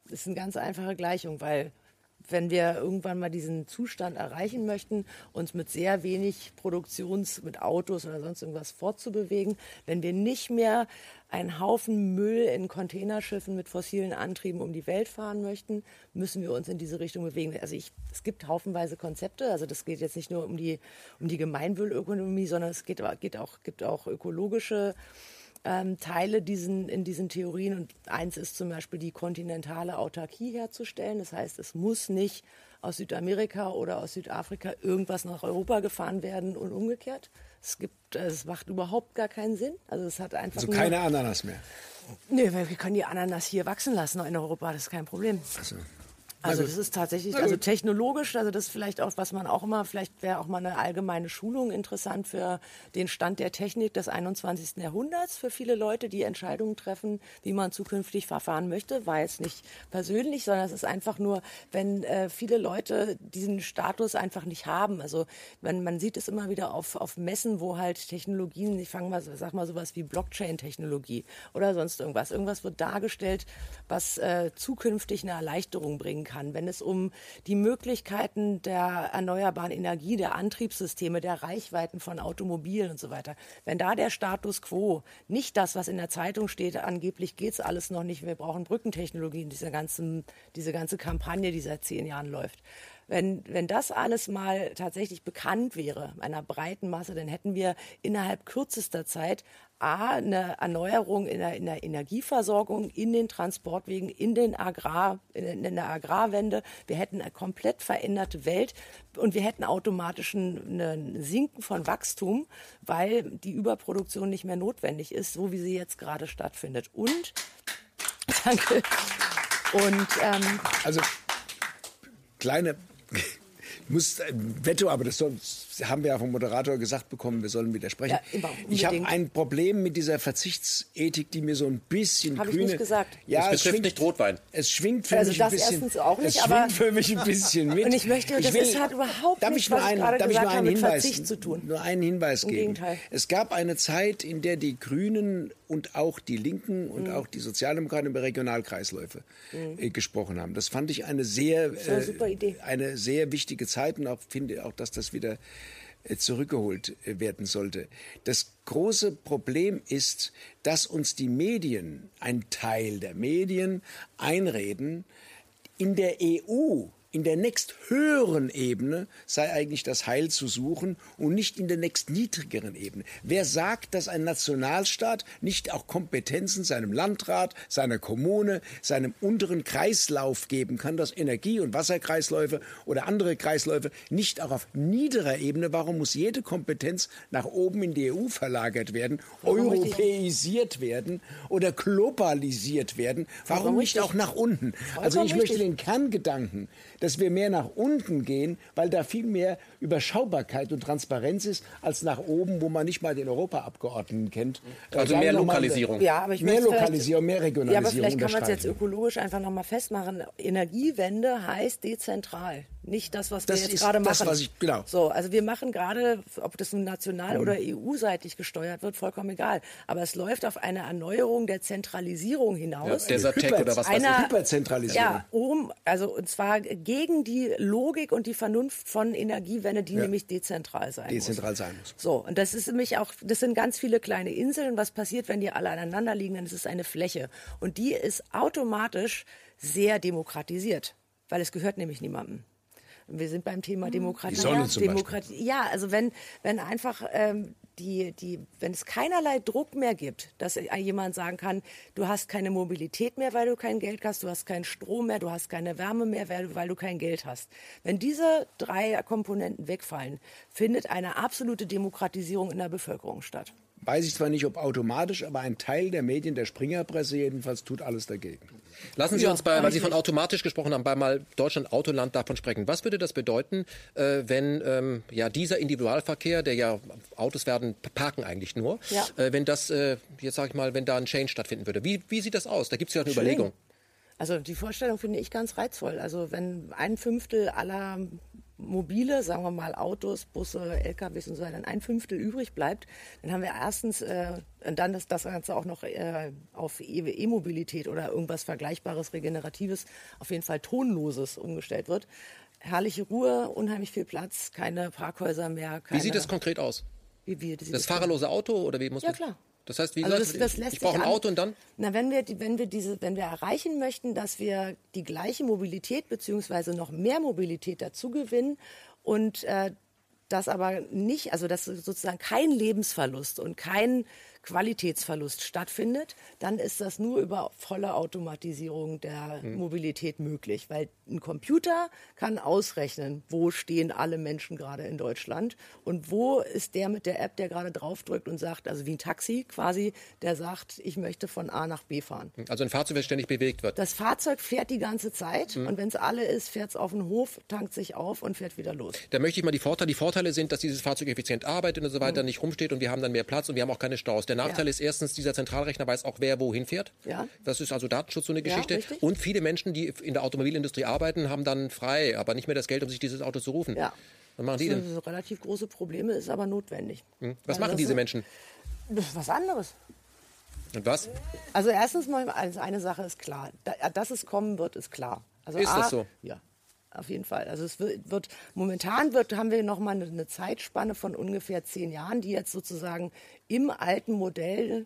S4: Das ist eine ganz einfache Gleichung, weil wenn wir irgendwann mal diesen Zustand erreichen möchten, uns mit sehr wenig Produktions, mit Autos oder sonst irgendwas fortzubewegen, wenn wir nicht mehr einen Haufen Müll in Containerschiffen mit fossilen Antrieben um die Welt fahren möchten, müssen wir uns in diese Richtung bewegen. Also ich, es gibt haufenweise Konzepte. Also das geht jetzt nicht nur um die, um die Gemeinwohlökonomie, sondern es geht, geht auch, gibt auch ökologische ähm, Teile diesen, in diesen Theorien. Und eins ist zum Beispiel die kontinentale Autarkie herzustellen. Das heißt, es muss nicht aus Südamerika oder aus Südafrika irgendwas nach Europa gefahren werden und umgekehrt. Es gibt, äh, es macht überhaupt gar keinen Sinn. Also es hat einfach.
S5: Also keine Ananas mehr.
S4: Nee, weil wir können die Ananas hier wachsen lassen in Europa, das ist kein Problem. Also. Also das ist tatsächlich, also technologisch, also das ist vielleicht auch, was man auch immer, vielleicht wäre auch mal eine allgemeine Schulung interessant für den Stand der Technik des 21. Jahrhunderts, für viele Leute, die Entscheidungen treffen, wie man zukünftig verfahren möchte. War jetzt nicht persönlich, sondern es ist einfach nur, wenn äh, viele Leute diesen Status einfach nicht haben. Also man, man sieht es immer wieder auf, auf Messen, wo halt Technologien, ich fange mal, sag mal sowas wie Blockchain-Technologie oder sonst irgendwas. Irgendwas wird dargestellt, was äh, zukünftig eine Erleichterung bringen kann kann, wenn es um die Möglichkeiten der erneuerbaren Energie, der Antriebssysteme, der Reichweiten von Automobilen und so weiter, wenn da der Status quo nicht das, was in der Zeitung steht, angeblich geht es alles noch nicht, wir brauchen Brückentechnologien, diese, ganzen, diese ganze Kampagne, die seit zehn Jahren läuft. Wenn, wenn das alles mal tatsächlich bekannt wäre, einer breiten Masse, dann hätten wir innerhalb kürzester Zeit A, eine Erneuerung in der, in der Energieversorgung, in den Transportwegen, in, den Agrar, in, in der Agrarwende. Wir hätten eine komplett veränderte Welt und wir hätten automatisch ein, ein Sinken von Wachstum, weil die Überproduktion nicht mehr notwendig ist, so wie sie jetzt gerade stattfindet. Und, danke. Und, ähm,
S5: also, kleine muss äh, Veto, aber das soll, haben wir ja vom Moderator gesagt bekommen, wir sollen widersprechen. Ja, ich habe ein Problem mit dieser Verzichtsethik, die mir so ein bisschen
S4: hab
S5: grüne.
S4: Ich nicht gesagt.
S1: Ja, es, es schwingt nicht Rotwein.
S5: Es schwingt für
S4: also
S5: mich ein bisschen.
S4: Erstens auch nicht,
S5: es schwingt für mich ein bisschen mit.
S4: Und ich möchte, das ich will, ist halt überhaupt
S5: darf
S4: nicht,
S5: ich nur einen, darf ich nur einen Hinweis,
S4: zu tun.
S5: Nur einen Hinweis geben. Es gab eine Zeit, in der die Grünen und auch die Linken und mhm. auch die Sozialdemokraten über Regionalkreisläufe mhm. äh, gesprochen haben. Das fand ich eine sehr,
S4: äh, eine sehr wichtige
S5: Zeit und auch finde auch, dass das wieder äh, zurückgeholt äh, werden sollte. Das große Problem ist, dass uns die Medien, ein Teil der Medien, einreden, in der EU in der nächsthöheren Ebene sei eigentlich das Heil zu suchen und nicht in der nächstniedrigeren Ebene. Wer sagt, dass ein Nationalstaat nicht auch Kompetenzen seinem Landrat, seiner Kommune, seinem unteren Kreislauf geben kann, dass Energie- und Wasserkreisläufe oder andere Kreisläufe nicht auch auf niederer Ebene, warum muss jede Kompetenz nach oben in die EU verlagert werden, europäisiert werden oder globalisiert werden? Warum nicht auch nach unten? Also ich möchte den Kerngedanken dass wir mehr nach unten gehen, weil da viel mehr Überschaubarkeit und Transparenz ist, als nach oben, wo man nicht mal den Europaabgeordneten kennt.
S1: Also mehr Lokalisierung.
S4: Ja, aber ich
S5: mehr Lokalisierung, mehr Regionalisierung.
S4: Ja, aber vielleicht kann man es jetzt ökologisch einfach nochmal festmachen. Energiewende heißt dezentral. Nicht das, was wir
S5: das
S4: jetzt gerade machen.
S5: Das, was ich, genau.
S4: So, also wir machen gerade, ob das nun national mhm. oder EU-seitig gesteuert wird, vollkommen egal. Aber es läuft auf eine Erneuerung der Zentralisierung hinaus.
S1: Ja, Desertec oder was
S5: ich. Hyperzentralisierung.
S4: Ja, um, also und zwar gegen die Logik und die Vernunft von Energiewende, die ja. nämlich dezentral sein
S5: dezentral
S4: muss.
S5: sein muss.
S4: So, und das ist nämlich auch, das sind ganz viele kleine Inseln. Was passiert, wenn die alle aneinander liegen? Dann ist es eine Fläche. Und die ist automatisch sehr demokratisiert, weil es gehört nämlich niemandem. Wir sind beim Thema hm. Demokratie.
S5: Die Sonne zum
S4: Demokratie. Ja, also wenn, wenn einfach ähm, die, die, wenn es keinerlei Druck mehr gibt, dass jemand sagen kann, du hast keine Mobilität mehr, weil du kein Geld hast, du hast keinen Strom mehr, du hast keine Wärme mehr, weil, weil du kein Geld hast. Wenn diese drei Komponenten wegfallen, findet eine absolute Demokratisierung in der Bevölkerung statt.
S5: Weiß ich zwar nicht, ob automatisch, aber ein Teil der Medien, der Springerpresse jedenfalls, tut alles dagegen.
S1: Lassen Sie ja, uns bei, weil Sie von automatisch gesprochen haben, bei mal Deutschland Autoland davon sprechen. Was würde das bedeuten, äh, wenn ähm, ja dieser Individualverkehr, der ja Autos werden parken eigentlich nur, ja. äh, wenn das äh, jetzt sage ich mal, wenn da ein Change stattfinden würde? Wie, wie sieht das aus? Da gibt es ja eine Schön. Überlegung.
S4: Also die Vorstellung finde ich ganz reizvoll. Also wenn ein Fünftel aller mobile, sagen wir mal Autos, Busse, LKWs und so weiter, ein Fünftel übrig bleibt, dann haben wir erstens äh, dann das, das Ganze auch noch äh, auf E-Mobilität oder irgendwas Vergleichbares, Regeneratives, auf jeden Fall Tonloses umgestellt wird. Herrliche Ruhe, unheimlich viel Platz, keine Parkhäuser mehr.
S1: Keine, wie sieht das konkret aus? Wie, wie, das fahrerlose Auto oder wie muss
S4: Ja, klar.
S1: Das heißt, wie
S4: also
S1: gesagt,
S4: das, das
S1: ich brauche ein Auto und dann?
S4: Na, wenn wir, wenn wir diese, wenn wir erreichen möchten, dass wir die gleiche Mobilität beziehungsweise noch mehr Mobilität dazu gewinnen und äh, das aber nicht, also dass sozusagen kein Lebensverlust und kein Qualitätsverlust stattfindet, dann ist das nur über volle Automatisierung der mhm. Mobilität möglich, weil ein Computer kann ausrechnen, wo stehen alle Menschen gerade in Deutschland und wo ist der mit der App, der gerade draufdrückt und sagt, also wie ein Taxi quasi, der sagt, ich möchte von A nach B fahren.
S1: Also ein Fahrzeug, das ständig bewegt wird.
S4: Das Fahrzeug fährt die ganze Zeit mhm. und wenn es alle ist, fährt es auf den Hof, tankt sich auf und fährt wieder los.
S1: Da möchte ich mal die Vorteile. Die Vorteile sind, dass dieses Fahrzeug effizient arbeitet und so weiter, mhm. nicht rumsteht und wir haben dann mehr Platz und wir haben auch keine Staus. Der Nachteil ja. ist erstens, dieser Zentralrechner weiß auch, wer wohin fährt.
S4: Ja.
S1: Das ist also Datenschutz so eine Geschichte. Ja, und viele Menschen, die in der Automobilindustrie arbeiten, haben dann frei, aber nicht mehr das Geld, um sich dieses Auto zu rufen.
S4: Ja.
S1: Was machen die denn?
S4: Das sind relativ große Probleme, ist aber notwendig.
S1: Hm. Was also machen diese Menschen?
S4: Was anderes.
S1: Und was?
S4: Also erstens mal, also eine Sache ist klar. Dass es kommen wird, ist klar. Also
S1: ist
S4: A,
S1: das so?
S4: Ja auf jeden Fall. Also es wird, wird momentan wird, haben wir noch mal eine, eine, Zeitspanne von ungefähr zehn Jahren, die jetzt sozusagen im alten Modell,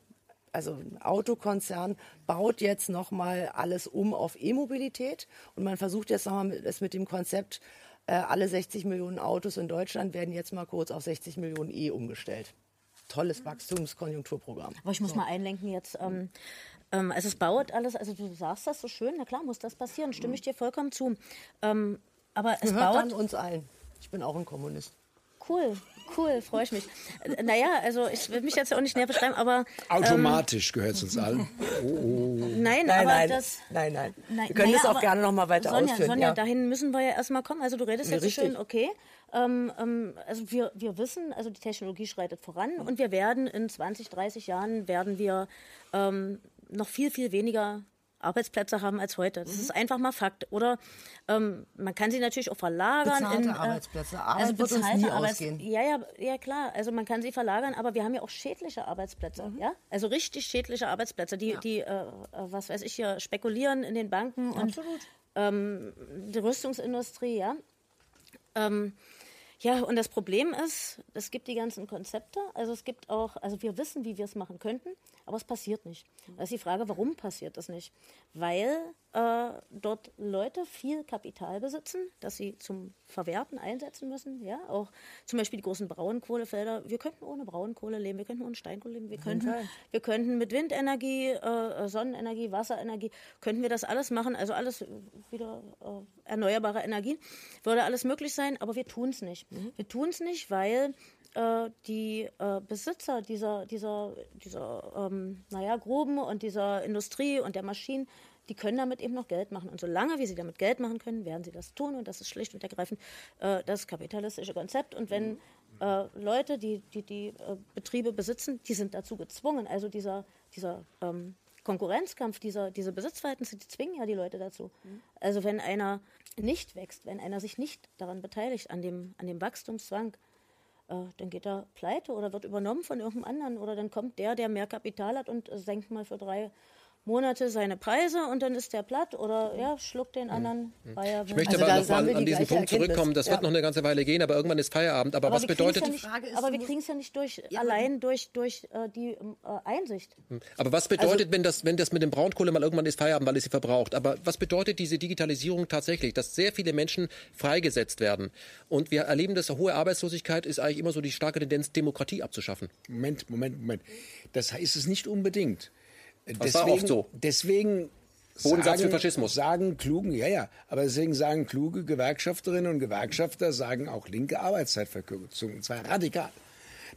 S4: also ein Autokonzern baut jetzt noch mal alles um auf E-Mobilität und man versucht jetzt noch mal es mit dem Konzept äh, alle 60 Millionen Autos in Deutschland werden jetzt mal kurz auf 60 Millionen E umgestellt. Tolles Wachstumskonjunkturprogramm.
S3: Aber ich muss so. mal einlenken jetzt. Ähm, ähm, also es baut alles, also du sagst das so schön, na klar muss das passieren, stimme ich dir vollkommen zu. Ähm, aber es
S4: Gehört
S3: baut
S4: an uns allen. Ich bin auch ein Kommunist.
S3: Cool, cool, freue ich mich. Äh, naja, also ich will mich jetzt auch nicht näher beschreiben, aber.
S5: Automatisch ähm, gehört es uns allen.
S3: Oh, oh. Nein,
S4: nein,
S3: aber
S4: nein,
S3: das.
S4: Nein, nein. wir können naja, das auch gerne noch mal weiter
S3: Sonja,
S4: ausführen.
S3: Sonja,
S4: ja.
S3: dahin müssen wir ja erstmal kommen. Also du redest ja, jetzt so schön, okay. Ähm, ähm, also wir, wir wissen, also die Technologie schreitet voran und wir werden in 20, 30 Jahren werden wir ähm, noch viel, viel weniger Arbeitsplätze haben als heute. Das mhm. ist einfach mal Fakt. Oder ähm, man kann sie natürlich auch verlagern.
S4: Bezahlte in, äh, Arbeitsplätze. Arbeit also wird uns nie Arbeits ausgehen.
S3: Ja, ja, ja, klar. Also man kann sie verlagern, aber wir haben ja auch schädliche Arbeitsplätze. Mhm. Ja? Also richtig schädliche Arbeitsplätze, die, ja. die äh, äh was weiß ich hier, spekulieren in den Banken
S4: Absolut.
S3: und ähm, die Rüstungsindustrie, ja. Ähm, Ja, und das Problem ist, es gibt die ganzen Konzepte, also es gibt auch, also wir wissen, wie wir es machen könnten, aber es passiert nicht. Da ist die Frage, warum passiert das nicht? Weil äh, dort Leute viel Kapital besitzen, das sie zum Verwerten einsetzen müssen. Ja, auch zum Beispiel die großen Braunkohlefelder. Wir könnten ohne Braunkohle leben, wir könnten ohne Steinkohle leben, wir könnten, wir könnten mit Windenergie, äh, Sonnenenergie, Wasserenergie, könnten wir das alles machen. Also alles wieder äh, erneuerbare Energien, würde alles möglich sein, aber wir tun es nicht. Mhm. Wir tun es nicht, weil äh, die äh, Besitzer dieser, dieser, dieser ähm, naja, Gruben und dieser Industrie und der Maschinen, die können damit eben noch Geld machen. Und solange wie sie damit Geld machen können, werden sie das tun. Und das ist schlicht und ergreifend äh, das kapitalistische Konzept. Und wenn äh, Leute, die die, die äh, Betriebe besitzen, die sind dazu gezwungen. Also dieser, dieser ähm, Konkurrenzkampf, dieser, diese Besitzverhältnisse, die zwingen ja die Leute dazu. Also wenn einer nicht wächst, wenn einer sich nicht daran beteiligt, an dem, an dem Wachstumszwang, äh, dann geht er pleite oder wird übernommen von irgendeinem anderen oder dann kommt der, der mehr Kapital hat und senkt mal für drei Monate seine Preise und dann ist der platt oder ja, schluckt den anderen mhm. Bayer.
S1: Ich möchte also aber noch mal an diesen Punkt zurückkommen. Das ja. wird noch eine ganze Weile gehen, aber irgendwann ist Feierabend. Aber, aber was bedeutet...
S3: Ja nicht, aber wir kriegen es ja nicht durch, ja, allein durch, durch äh, die äh, Einsicht.
S1: Hm. Aber was bedeutet, also, wenn, das, wenn das mit dem Braunkohle mal irgendwann ist Feierabend, weil es sie verbraucht? Aber was bedeutet diese Digitalisierung tatsächlich? Dass sehr viele Menschen freigesetzt werden. Und wir erleben, dass hohe Arbeitslosigkeit ist eigentlich immer so die starke Tendenz, Demokratie abzuschaffen.
S5: Moment, Moment, Moment. Das ist es nicht unbedingt.
S1: Das deswegen, war oft so.
S5: Deswegen
S1: Bodensatz für Faschismus.
S5: Sagen klugen, ja, ja, aber deswegen sagen kluge Gewerkschafterinnen und Gewerkschafter, sagen auch linke Arbeitszeitverkürzung, und zwar radikal.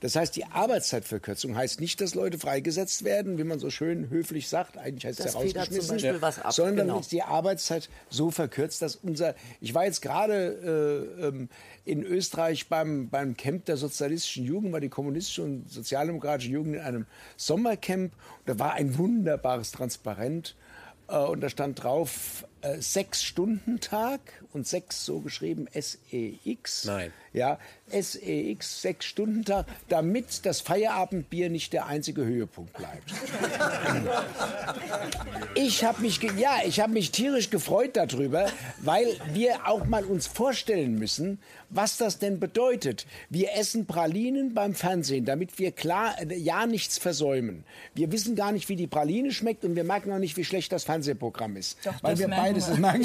S5: Das heißt, die Arbeitszeitverkürzung heißt nicht, dass Leute freigesetzt werden, wie man so schön höflich sagt, eigentlich heißt es ja rausgeschmissen,
S4: ab,
S5: sondern genau. ist die Arbeitszeit so verkürzt, dass unser, ich war jetzt gerade äh, ähm, in Österreich beim, beim Camp der sozialistischen Jugend, war die kommunistische und sozialdemokratische Jugend in einem Sommercamp, und da war ein wunderbares Transparent, äh, und da stand drauf, äh, sechs Stunden Tag und sechs so geschrieben S-E-X.
S1: Nein.
S5: Ja, S-E-X, sechs Stunden Tag, damit das Feierabendbier nicht der einzige Höhepunkt bleibt. ich habe mich, ja, ich habe mich tierisch gefreut darüber, weil wir auch mal uns vorstellen müssen, was das denn bedeutet. Wir essen Pralinen beim Fernsehen, damit wir klar ja nichts versäumen. Wir wissen gar nicht, wie die Praline schmeckt und wir merken auch nicht, wie schlecht das Fernsehprogramm ist,
S3: Doch,
S5: weil wir beides das merken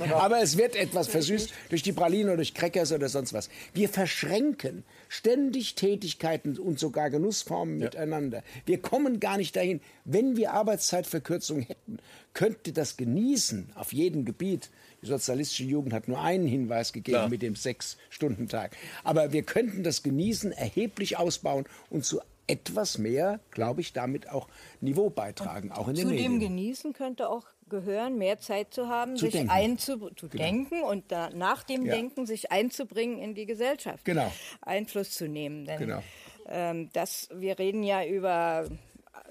S5: wir. Aber es wird etwas versüßt durch die Praline oder durch Crackers oder sonst was. Wir verschränken ständig Tätigkeiten und sogar Genussformen ja. miteinander. Wir kommen gar nicht dahin. Wenn wir Arbeitszeitverkürzung hätten, könnte das Genießen auf jedem Gebiet die sozialistische Jugend hat nur einen Hinweis gegeben Klar. mit dem Sechs-Stunden-Tag. Aber wir könnten das Genießen erheblich ausbauen und zu etwas mehr, glaube ich, damit auch Niveau beitragen, und auch in den
S2: zu
S5: Medien.
S2: Zu dem Genießen könnte auch gehören, mehr Zeit zu haben, zu sich denken. einzudenken genau. und da, nach dem ja. Denken sich einzubringen in die Gesellschaft.
S5: Genau.
S2: Einfluss zu nehmen.
S5: Denn genau.
S2: ähm, das, wir reden ja über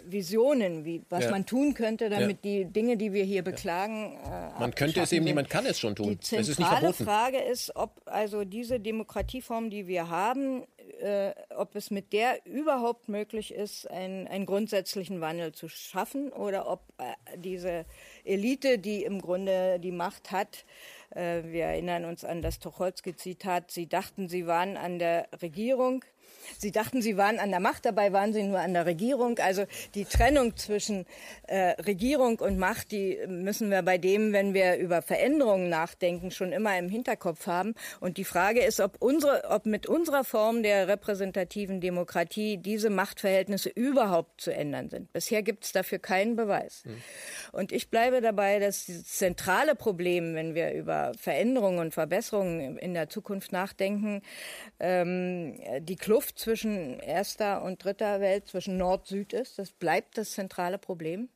S2: Visionen, wie, was ja. man tun könnte, damit ja. die Dinge, die wir hier beklagen.
S1: Äh, man könnte es eben nicht, man kann es schon tun.
S2: Die zentrale Frage ist, ob also diese Demokratieform, die wir haben, äh, ob es mit der überhaupt möglich ist, ein, einen grundsätzlichen Wandel zu schaffen oder ob äh, diese Elite, die im Grunde die Macht hat, äh, wir erinnern uns an das Tucholsky-Zitat, sie dachten, sie waren an der Regierung, Sie dachten, Sie waren an der Macht, dabei waren Sie nur an der Regierung. Also die Trennung zwischen äh, Regierung und Macht, die müssen wir bei dem, wenn wir über Veränderungen nachdenken, schon immer im Hinterkopf haben. Und die Frage ist, ob, unsere, ob mit unserer Form der repräsentativen Demokratie diese Machtverhältnisse überhaupt zu ändern sind. Bisher gibt es dafür keinen Beweis. Mhm. Und ich bleibe dabei, dass das zentrale Problem, wenn wir über Veränderungen und Verbesserungen in der Zukunft nachdenken, ähm, die Kluft zwischen erster und dritter Welt, zwischen Nord-Süd ist. Das bleibt das zentrale Problem.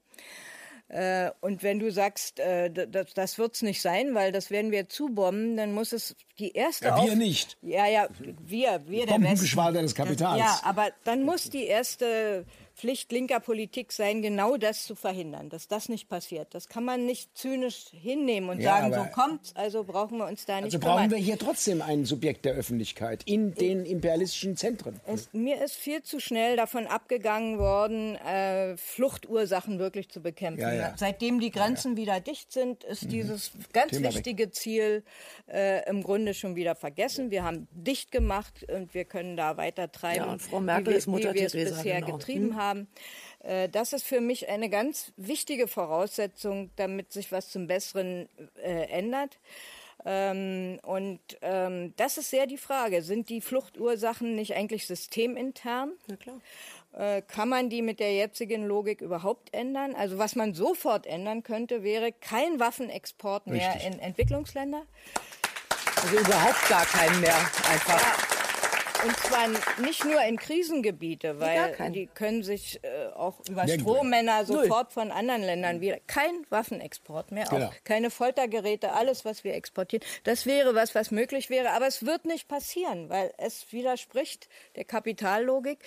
S2: Äh, und wenn du sagst, äh, das, das wird es nicht sein, weil das werden wir zubomben, dann muss es die erste.
S5: Ja, wir Auf nicht.
S2: Ja, ja, wir, wir der
S5: Westen. des Kapitals.
S2: Ja, aber dann muss die erste Pflicht linker Politik sein, genau das zu verhindern, dass das nicht passiert. Das kann man nicht zynisch hinnehmen und ja, sagen, so kommt's, also brauchen wir uns da nicht
S5: Also brauchen kümmern. wir hier trotzdem ein Subjekt der Öffentlichkeit in den imperialistischen Zentren.
S2: Es, mir ist viel zu schnell davon abgegangen worden, äh, Fluchtursachen wirklich zu bekämpfen. Ja, ja. Seitdem die Grenzen wieder dicht sind, ist mhm. dieses ganz Thema wichtige weg. Ziel äh, im Grunde schon wieder vergessen. Wir haben dicht gemacht und wir können da weiter treiben,
S4: Ja, und Frau Merkel
S2: wie,
S4: ist Mutter
S2: wie wir es
S4: Teresa,
S2: bisher
S4: genau.
S2: getrieben
S4: Hm.
S2: haben. Äh, Das ist für mich eine ganz wichtige Voraussetzung, damit sich was zum Besseren äh, ändert. Ähm, und ähm, das ist sehr die Frage. Sind die Fluchtursachen nicht eigentlich systemintern?
S4: Na klar.
S2: Äh, kann man die mit der jetzigen Logik überhaupt ändern? Also was man sofort ändern könnte, wäre kein Waffenexport mehr
S5: Richtig.
S2: in Entwicklungsländer.
S4: Also überhaupt gar keinen mehr. Einfach.
S2: Und zwar nicht nur in Krisengebiete, weil die können sich äh, auch über
S5: Nirgendwo.
S2: Strohmänner sofort von anderen Ländern wieder. Kein Waffenexport mehr,
S5: Genau.
S2: auch keine Foltergeräte, alles, was wir exportieren. Das wäre was, was möglich wäre, aber es wird nicht passieren, weil es widerspricht der Kapitallogik.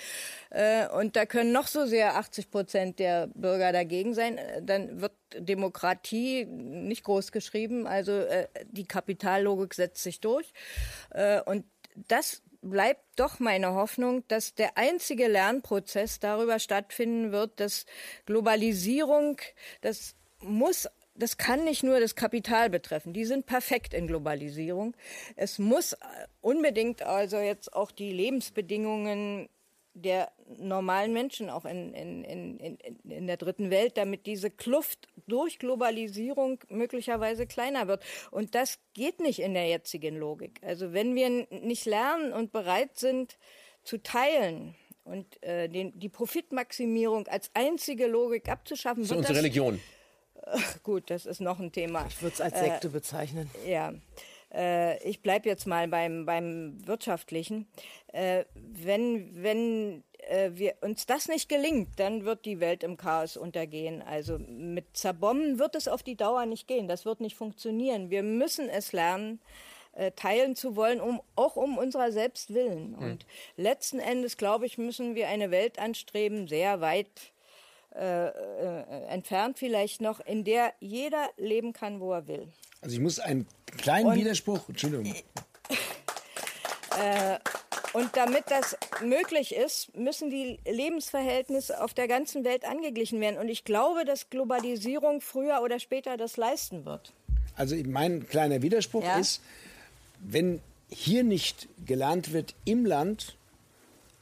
S2: Äh, und da können noch so sehr 80 Prozent der Bürger dagegen sein, äh, dann wird Demokratie nicht groß geschrieben. Also äh, die Kapitallogik setzt sich durch. Äh, und das bleibt doch meine Hoffnung, dass der einzige Lernprozess darüber stattfinden wird, dass Globalisierung, das muss das kann nicht nur das Kapital betreffen. Die sind perfekt in Globalisierung. Es muss unbedingt also jetzt auch die Lebensbedingungen der normalen Menschen auch in, in, in, in, in der dritten Welt, damit diese Kluft durch Globalisierung möglicherweise kleiner wird. Und das geht nicht in der jetzigen Logik. Also wenn wir nicht lernen und bereit sind zu teilen und äh, den, die Profitmaximierung als einzige Logik abzuschaffen,
S1: Das ist
S2: wird
S1: unsere
S2: das,
S1: Religion.
S2: gut, das ist noch ein Thema.
S4: Ich würde es als Sekte bezeichnen.
S2: Ja, äh, ich bleibe jetzt mal beim, beim Wirtschaftlichen. Äh, wenn wenn äh, wir, uns das nicht gelingt, dann wird die Welt im Chaos untergehen. Also mit Zerbomben wird es auf die Dauer nicht gehen. Das wird nicht funktionieren. Wir müssen es lernen, äh, teilen zu wollen, um, auch um unserer selbst willen. Und letzten Endes, glaube ich, müssen wir eine Welt anstreben, sehr weit äh, äh, entfernt vielleicht noch, in der jeder leben kann, wo er will.
S5: Also ich muss einen kleinen Widerspruch, Entschuldigung,
S2: Und damit das möglich ist, müssen die Lebensverhältnisse auf der ganzen Welt angeglichen werden. Und ich glaube, dass Globalisierung früher oder später das leisten wird.
S5: Also mein kleiner Widerspruch
S2: Ja.
S5: ist, wenn hier nicht gelernt wird im Land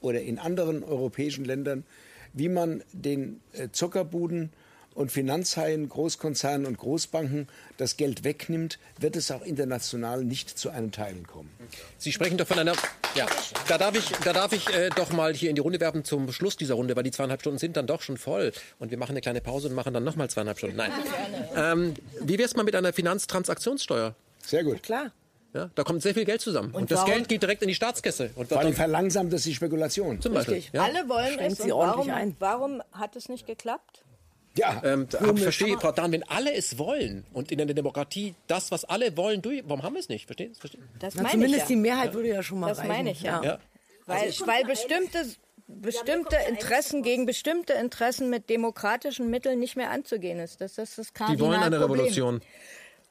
S5: oder in anderen europäischen Ländern, wie man den äh, Zuckerbuden und Finanzhaien, Großkonzernen und Großbanken das Geld wegnimmt, wird es auch international nicht zu einem Teilen kommen.
S1: Sie sprechen doch von einer. Ja, da darf ich, da darf ich äh, doch mal hier in die Runde werfen zum Schluss dieser Runde, weil die zweieinhalb Stunden sind dann doch schon voll. Und wir machen eine kleine Pause und machen dann nochmal zweieinhalb Stunden. Nein. Ähm, wie wär's mal mit einer Finanztransaktionssteuer?
S5: Sehr gut.
S4: Klar.
S1: Ja, da kommt sehr viel Geld zusammen. Und, das
S4: warum-
S1: Geld geht direkt in die Staatskasse. Und
S5: Vor allem
S1: dann,
S5: verlangsamt es die Spekulation.
S1: zum Beispiel.
S4: Richtig.
S1: Ja?
S2: Alle wollen
S4: Schränkt
S2: es. Und warum,
S4: ein.
S2: warum hat es nicht geklappt?
S5: Ja,
S1: Ähm, verstehe, Frau Dahn, wenn alle es wollen und in einer Demokratie das, was alle wollen, durch, warum haben wir es nicht? Verstehen Sie? Verstehen?
S2: Das
S4: Na,
S2: meine
S4: zumindest
S2: ich ja.
S4: die Mehrheit würde ja schon mal
S2: Das
S4: reichen.
S2: meine ich ja.
S1: Ja.
S2: Weil, weil bestimmte, bestimmte Interessen gegen bestimmte Interessen mit demokratischen Mitteln nicht mehr anzugehen ist. Das ist das
S1: Die wollen eine
S2: Kardinalproblem.
S1: Revolution.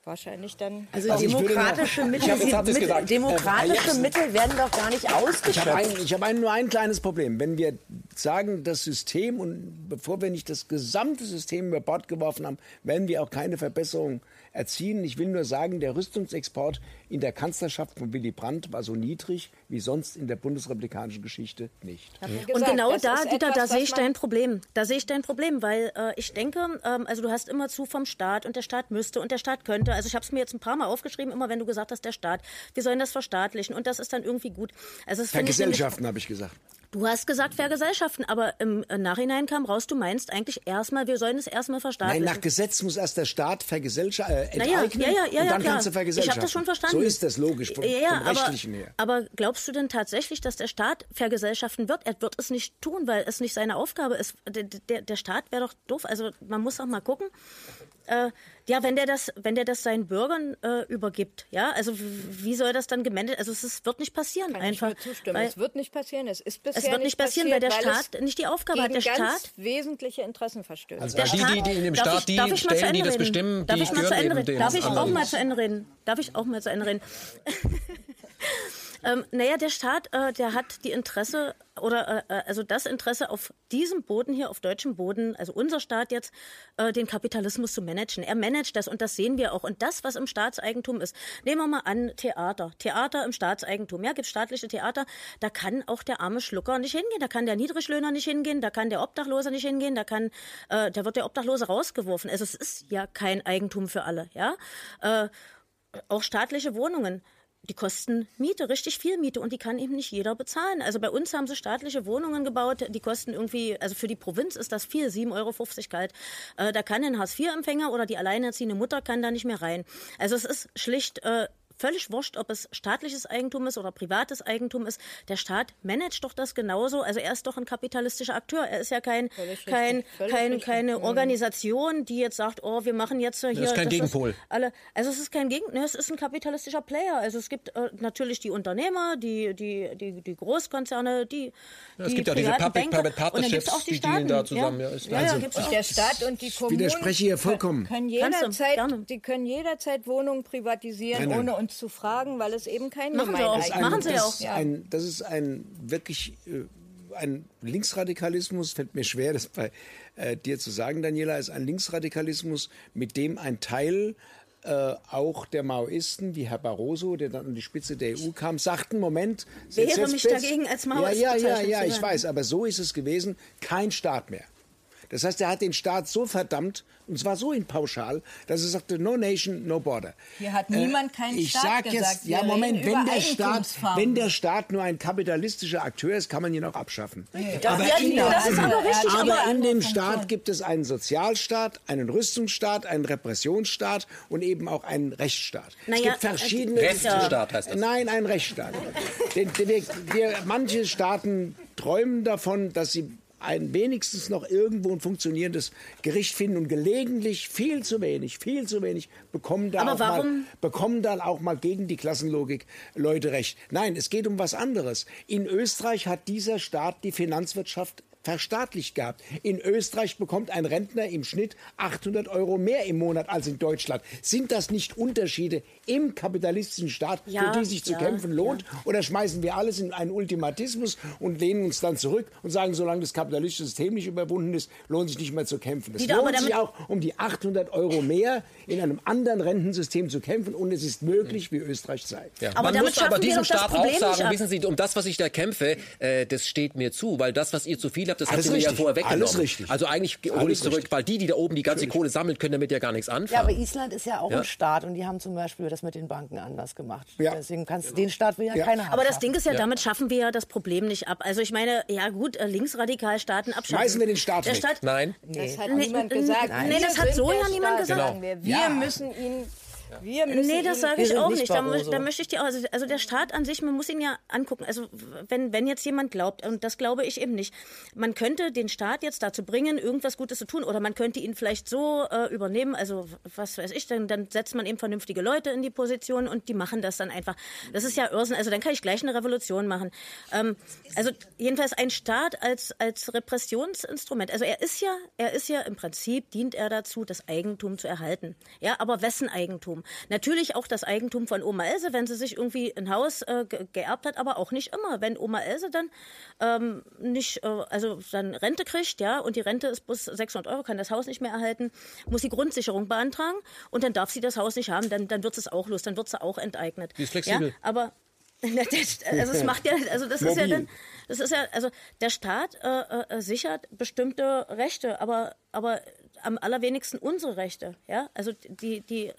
S2: Wahrscheinlich dann.
S4: Also,
S5: Also
S4: demokratische
S5: noch-
S4: Mittel,
S5: Ich hab-
S4: Mittel-
S5: gesagt.
S4: demokratische
S5: Ähm,
S4: Mittel werden doch gar nicht
S5: Ich habe
S4: ausgeschöpft.
S5: ein, ich hab ein, nur ein kleines Problem. Wenn wir sagen, das System und bevor wir nicht das gesamte System über Bord geworfen haben, werden wir auch keine Verbesserung erzielen. Ich will nur sagen, der Rüstungsexport in der Kanzlerschaft von Willy Brandt war so niedrig wie sonst in der bundesrepublikanischen Geschichte nicht.
S2: Hab ich
S3: Und
S2: gesagt,
S3: genau da, Dieter,
S2: etwas,
S3: da sehe ich dein Problem. Da sehe ich dein Problem, weil äh, ich denke, ähm, also du hast immer zu vom Staat und der Staat müsste und der Staat könnte. Also ich habe es mir jetzt ein paar Mal aufgeschrieben, immer wenn du gesagt hast, der Staat, wir sollen das verstaatlichen und das ist dann irgendwie gut. Also das
S5: Vergesellschaften, habe ich gesagt.
S3: Du hast gesagt vergesellschaften, aber im äh, Nachhinein kam raus, du meinst eigentlich erstmal, wir sollen es erstmal
S5: Nein,
S3: verstaatlichen.
S5: nach Gesetz muss erst der Staat vergesellschaft, äh,
S3: Naja,
S5: enteignen
S3: ja, ja, ja,
S5: und dann
S3: klar.
S5: kannst du
S3: Ich
S5: vergesellschaften.
S3: habe das schon verstanden.
S5: So ist das logisch vom, vom
S3: aber,
S5: Rechtlichen her.
S3: Aber glaubst du denn tatsächlich, dass der Staat vergesellschaften wird? Er wird es nicht tun, weil es nicht seine Aufgabe ist. Der, der, der Staat wäre doch doof. Also man muss auch mal gucken. Äh, ja, wenn der das, wenn der das seinen Bürgern äh, übergibt, ja, also wie soll das dann gemeldet? Also es ist, wird nicht passieren
S2: Kann
S3: einfach.
S2: ich nur zustimmen.
S3: weil
S2: es wird nicht passieren. Es ist bisher
S3: es wird nicht passieren, weil der
S2: passiert,
S3: Staat nicht die Aufgabe hat. Der
S2: ganz
S3: Staat
S2: wesentliche Interessen verstößt.
S1: Also
S3: Der
S1: die, die, die in dem
S3: Darf
S1: Staat
S3: ich-
S1: die
S3: ich
S1: stellen, die das bestimmen,
S3: Darf
S1: die
S3: ich mal zu Ende reden?
S1: den
S3: Darf ich auch mal zu Ende reden? Darf ich auch mal zu Ende reden? Ähm, naja, der Staat, äh, der hat die Interesse oder äh, äh, also das Interesse auf diesem Boden hier, auf deutschem Boden, also unser Staat jetzt, äh, den Kapitalismus zu managen. Er managt das und das sehen wir auch. Und das, was im Staatseigentum ist, nehmen wir mal an, Theater. Theater im Staatseigentum. Ja, gibt staatliche Theater, da kann auch der arme Schlucker nicht hingehen, da kann der Niedriglöhner nicht hingehen, da kann der Obdachlose nicht hingehen, da kann, äh, da wird der Obdachlose rausgeworfen. Also es ist ja kein Eigentum für alle, ja. Äh, auch staatliche Wohnungen die kosten Miete, richtig viel Miete und die kann eben nicht jeder bezahlen. Also bei uns haben sie staatliche Wohnungen gebaut, die kosten irgendwie, also für die Provinz ist das viel, 7,50 Euro kalt. Äh, da kann ein Hartz-IV-Empfänger oder die alleinerziehende Mutter kann da nicht mehr rein. Also es ist schlicht äh, völlig wurscht, ob es staatliches Eigentum ist oder privates Eigentum ist. Der Staat managt doch das genauso. Also er ist doch ein kapitalistischer Akteur. Er ist ja kein, kein, kein, keine Organisation, die jetzt sagt, oh, wir machen jetzt hier.
S1: Das ist kein das Gegenpol. Ist
S3: alle, also es ist kein Gegenpol. Ne, es ist ein kapitalistischer Player. Also es gibt äh, natürlich die Unternehmer, die, die, die, die Großkonzerne, die.
S1: Ja, es gibt ja diese Public-Private Partnerships,
S3: auch die,
S1: die dealen da zusammen.
S2: Ja, ja, ja, gibt's auch. Der Staat und die Kommunen.
S5: Ich widerspreche hier vollkommen.
S2: Können jederzeit, die können jederzeit Wohnungen privatisieren, nein, nein. ohne uns zu fragen, weil es eben kein
S3: Machen, sie auch. Machen sie
S5: auch. Ein, das ist ein wirklich äh, ein Linksradikalismus, fällt mir schwer, das bei äh, dir zu sagen, Daniela, ist ein Linksradikalismus, mit dem ein Teil äh, auch der Maoisten, wie Herr Barroso, der dann an die Spitze der EU kam, sagten, Moment,
S3: wehre mich dagegen als Maoist.
S5: Ja, ja, ja, ja, ich weiß, aber so ist es gewesen, kein Staat mehr. Das heißt, er hat den Staat so verdammt, und zwar so in pauschal, dass er sagte, no nation, no border.
S2: Hier hat niemand äh, keinen
S5: ich
S2: Staat
S5: sag
S2: gesagt.
S5: Jetzt, ja, Moment, wenn der, Staat, wenn der Staat nur ein kapitalistischer Akteur ist, kann man ihn auch abschaffen.
S3: Nee, aber, in, das ist aber, richtig,
S5: aber in dem Staat gibt es einen Sozialstaat, einen Rüstungsstaat, einen Repressionsstaat und eben auch einen Rechtsstaat.
S3: Naja,
S5: es gibt verschiedene...
S1: Rechtsstaat heißt das.
S5: Nein, ein Rechtsstaat. wir, wir, manche Staaten träumen davon, dass sie ein wenigstens noch irgendwo ein funktionierendes Gericht finden und gelegentlich viel zu wenig, viel zu wenig bekommen da auch mal, bekommen dann auch mal gegen die Klassenlogik Leute recht. Nein, es geht um was anderes. In Österreich hat dieser Staat die Finanzwirtschaft verstaatlicht gehabt. In Österreich bekommt ein Rentner im Schnitt 800 Euro mehr im Monat als in Deutschland. Sind das nicht Unterschiede im kapitalistischen Staat, ja, für die sich zu ja, kämpfen lohnt? Ja. Oder schmeißen wir alles in einen Ultimatismus und lehnen uns dann zurück und sagen, solange das kapitalistische System nicht überwunden ist, lohnt sich nicht mehr zu kämpfen. Es lohnt sich auch, um die 800 Euro mehr in einem anderen Rentensystem zu kämpfen und es ist möglich, wie Österreich sei.
S1: Aber Man muss aber diesem Staat auch sagen, wissen Sie, um das, was ich da kämpfe, äh, das steht mir zu, weil das, was ihr zu viel habt, das
S5: Alles
S1: habt ihr
S5: mir
S1: ja vorher weggenommen.
S5: Alles richtig.
S1: Also eigentlich hole ich zurück, weil die, die da oben die ganze Kohle sammeln, können damit ja gar nichts anfangen.
S4: Ja, aber Island ist ja auch ja? ein Staat und die haben zum Beispiel das mit den Banken anders gemacht. Ja. Deswegen kannst den Staat will ja, ja. keiner haben.
S3: Aber das Ding ist ja, damit schaffen wir ja das Problem nicht ab. Also ich meine, ja gut, äh, Linksradikalstaaten abschaffen.
S5: Schmeißen wir den Staat
S3: Der
S5: weg?
S3: Staat,
S1: Nein.
S2: Das hat niemand gesagt.
S3: Nein. Nee, das hat so ja niemand gesagt.
S2: Wir, wir müssen ihn wir
S3: müssen nee, das sage ich auch nicht. Da, da, möchte ich die auch, also, also der Staat an sich, man muss ihn ja angucken. Also wenn, wenn jetzt jemand glaubt, und das glaube ich eben nicht, man könnte den Staat jetzt dazu bringen, irgendwas Gutes zu tun oder man könnte ihn vielleicht so äh, übernehmen, also was weiß ich, dann, dann setzt man eben vernünftige Leute in die Position und die machen das dann einfach. Das ist ja Irrsinn, also dann kann ich gleich eine Revolution machen. Ähm, also jedenfalls ein Staat als, als Repressionsinstrument, also er ist ja, er ist ja im Prinzip, dient er dazu, das Eigentum zu erhalten. Ja, aber wessen Eigentum? Natürlich auch das Eigentum von Oma Else, wenn sie sich irgendwie ein Haus äh, geerbt hat, aber auch nicht immer. Wenn Oma Else dann ähm, nicht, äh, also dann Rente kriegt, ja, und die Rente ist bis 600 Euro, kann das Haus nicht mehr erhalten, muss sie Grundsicherung beantragen und dann darf sie das Haus nicht haben, dann, dann wird es auch los, dann wird sie auch enteignet.
S1: Die ist flexibel.
S3: Ja, aber also es macht ja, also das ist ja dann, das ist ja, also der Staat äh, äh, sichert bestimmte Rechte, aber aber am allerwenigsten unsere Rechte, ja, also die die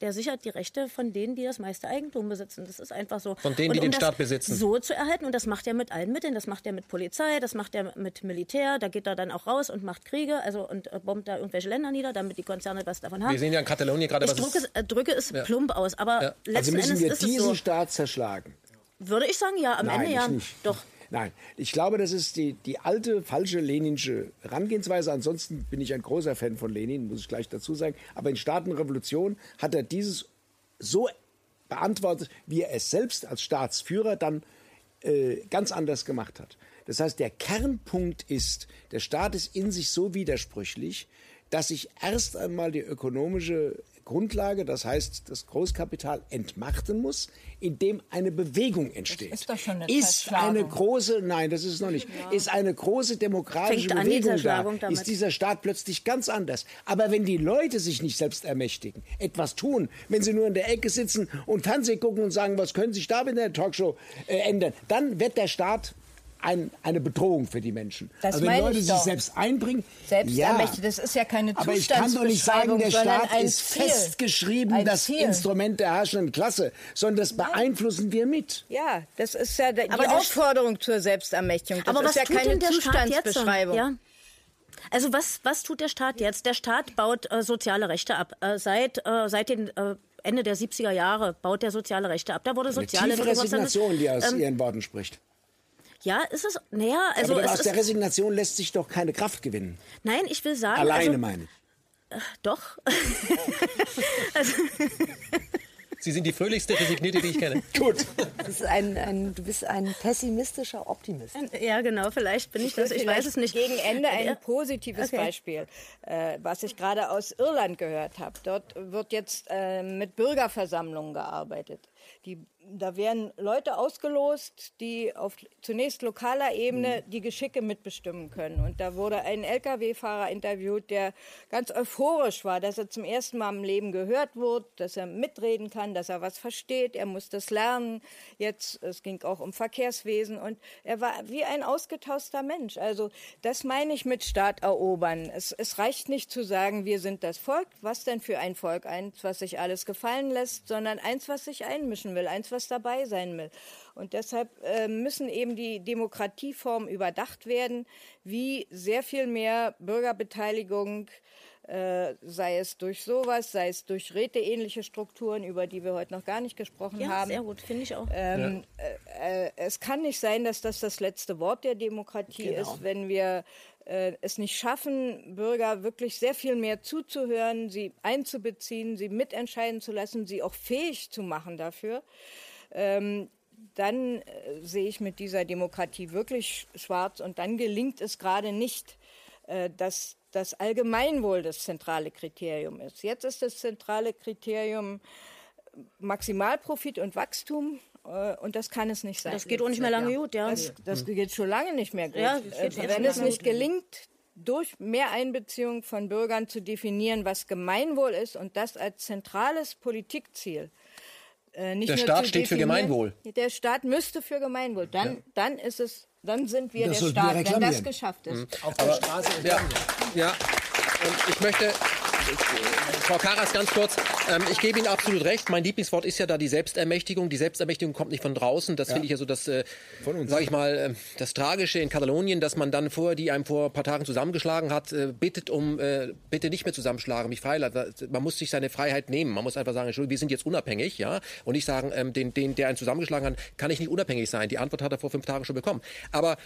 S3: der sichert die Rechte von denen, die das meiste Eigentum besitzen. Das ist einfach so.
S1: Von denen,
S3: und
S1: die
S3: um
S1: den Staat besitzen.
S3: So zu erhalten. Und das macht er mit allen Mitteln. Das macht er mit Polizei, das macht er mit Militär. Da geht er dann auch raus und macht Kriege, also und äh, bombt da irgendwelche Länder nieder, damit die Konzerne was davon haben.
S1: Wir sehen ja in Katalonien gerade,
S3: was ich drücke, es, äh, drücke es ja. plump aus, aber ja. letzten
S5: also müssen
S3: Endes
S5: wir
S3: ist
S5: diesen
S3: es so.
S5: Staat zerschlagen.
S3: Würde ich sagen, ja, am
S5: Nein,
S3: Ende ja.
S5: Nicht.
S3: Doch.
S5: Nein, ich glaube, das ist die, die alte, falsche leninsche Herangehensweise. Ansonsten bin ich ein großer Fan von Lenin, muss ich gleich dazu sagen. Aber in Staatenrevolution hat er dieses so beantwortet, wie er es selbst als Staatsführer dann äh, ganz anders gemacht hat. Das heißt, der Kernpunkt ist, der Staat ist in sich so widersprüchlich, dass sich erst einmal die ökonomische Grundlage, das heißt das Großkapital entmachten muss, indem eine Bewegung entsteht.
S2: Das ist doch schon eine
S5: ist eine große, nein, das ist es noch nicht, ja. ist eine große demokratische
S3: Fängt
S5: Bewegung
S3: da,
S5: damit. ist dieser Staat plötzlich ganz anders. Aber wenn die Leute sich nicht selbst ermächtigen, etwas tun, wenn sie nur in der Ecke sitzen und Fernsehen gucken und sagen, was können sich da in der Talkshow äh, ändern, dann wird der Staat ein, eine Bedrohung für die Menschen.
S2: Das
S5: also wenn Leute
S2: sich
S5: doch. selbst einbringen,
S2: Selbstermächtigt, ja, das ist ja keine
S5: Aber ich kann doch nicht sagen, der Staat ist
S2: Ziel.
S5: festgeschrieben, das Ziel. Instrument der herrschenden Klasse, sondern das beeinflussen wir mit.
S2: Ja, das ist ja die aber Aufforderung zur Selbstermächtigung. Das aber ist ja keine Zustandsbeschreibung. Ja?
S3: Also was, was tut der Staat jetzt? Der Staat baut äh, soziale Rechte ab. Äh, seit, äh, seit den äh, Ende der 70er Jahre baut der soziale Rechte ab. Da wurde soziale
S5: Eine tiefe Resignation, die aus ähm, Ihren Worten spricht.
S3: Ja, ist es. Naja, also.
S5: Aber
S3: aus
S5: der Resignation lässt sich doch keine Kraft gewinnen.
S3: Nein, ich will sagen.
S5: Alleine
S3: also,
S5: meine ich.
S3: Äh, doch.
S1: also, Sie sind die fröhlichste Resignierte, die ich kenne.
S4: Gut. Ein, ein, du bist ein pessimistischer Optimist.
S3: Ja, genau, vielleicht bin ich, ich das. Ich weiß es nicht.
S2: Gegen Ende ein positives okay. Beispiel, äh, was ich gerade aus Irland gehört habe. Dort wird jetzt äh, mit Bürgerversammlungen gearbeitet. Die da werden Leute ausgelost, die auf zunächst lokaler Ebene mhm. die Geschicke mitbestimmen können. Und da wurde ein Lkw-Fahrer interviewt, der ganz euphorisch war, dass er zum ersten Mal im Leben gehört wurde, dass er mitreden kann, dass er was versteht. Er muss das lernen. Jetzt, es ging auch um Verkehrswesen und er war wie ein ausgetauschter Mensch. Also das meine ich mit Staat erobern. Es, es reicht nicht zu sagen, wir sind das Volk. Was denn für ein Volk? Eins, was sich alles gefallen lässt, sondern eins, was sich einmischen will. Eins, was dabei sein will. Und deshalb äh, müssen eben die Demokratieformen überdacht werden, wie sehr viel mehr Bürgerbeteiligung äh, sei es durch sowas, sei es durch räteähnliche Strukturen, über die wir heute noch gar nicht gesprochen
S3: ja,
S2: haben.
S3: Sehr gut, finde ich auch.
S2: Ähm, ja. äh, äh es kann nicht sein, dass das das letzte Wort der Demokratie genau. ist, wenn wir äh, es nicht schaffen, Bürger wirklich sehr viel mehr zuzuhören, sie einzubeziehen, sie mitentscheiden zu lassen, sie auch fähig zu machen dafür ähm, dann äh, sehe ich mit dieser Demokratie wirklich schwarz und dann gelingt es gerade nicht, äh, dass das Allgemeinwohl das zentrale Kriterium ist. Jetzt ist das zentrale Kriterium Maximalprofit und Wachstum. Äh, und das kann es nicht sein.
S3: Das geht auch nicht mehr lange gut, ja.
S2: Das, das geht schon lange nicht mehr gut. Ja, äh, wenn es nicht gelingt, durch mehr Einbeziehung von Bürgern zu definieren, was Gemeinwohl ist und das als zentrales Politikziel
S1: äh, nicht der Staat steht für Gemeinwohl.
S2: Der Staat müsste für Gemeinwohl. Dann, ja. dann ist es, dann sind wir das der Staat, wenn das geschafft ist. Mhm.
S1: Auf der Straße. Ja, ja. Und ich möchte Frau Karas, ganz kurz. Ähm, ich gebe Ihnen absolut recht. Mein Lieblingswort ist ja da die Selbstermächtigung. Die Selbstermächtigung kommt nicht von draußen. Das ja. finde ich ja so das, äh, sag ich mal, äh, das Tragische in Katalonien, dass man dann vorher, die einem vor ein paar Tagen zusammengeschlagen hat, äh, bittet um, äh, bitte nicht mehr zusammenschlagen, mich freilassen. Man muss sich seine Freiheit nehmen. Man muss einfach sagen, Entschuldigung, wir sind jetzt unabhängig, ja, und nicht sagen, ähm, den, den, der einen zusammengeschlagen hat, kann ich nicht unabhängig sein. Die Antwort hat er vor fünf Tagen schon bekommen. Aber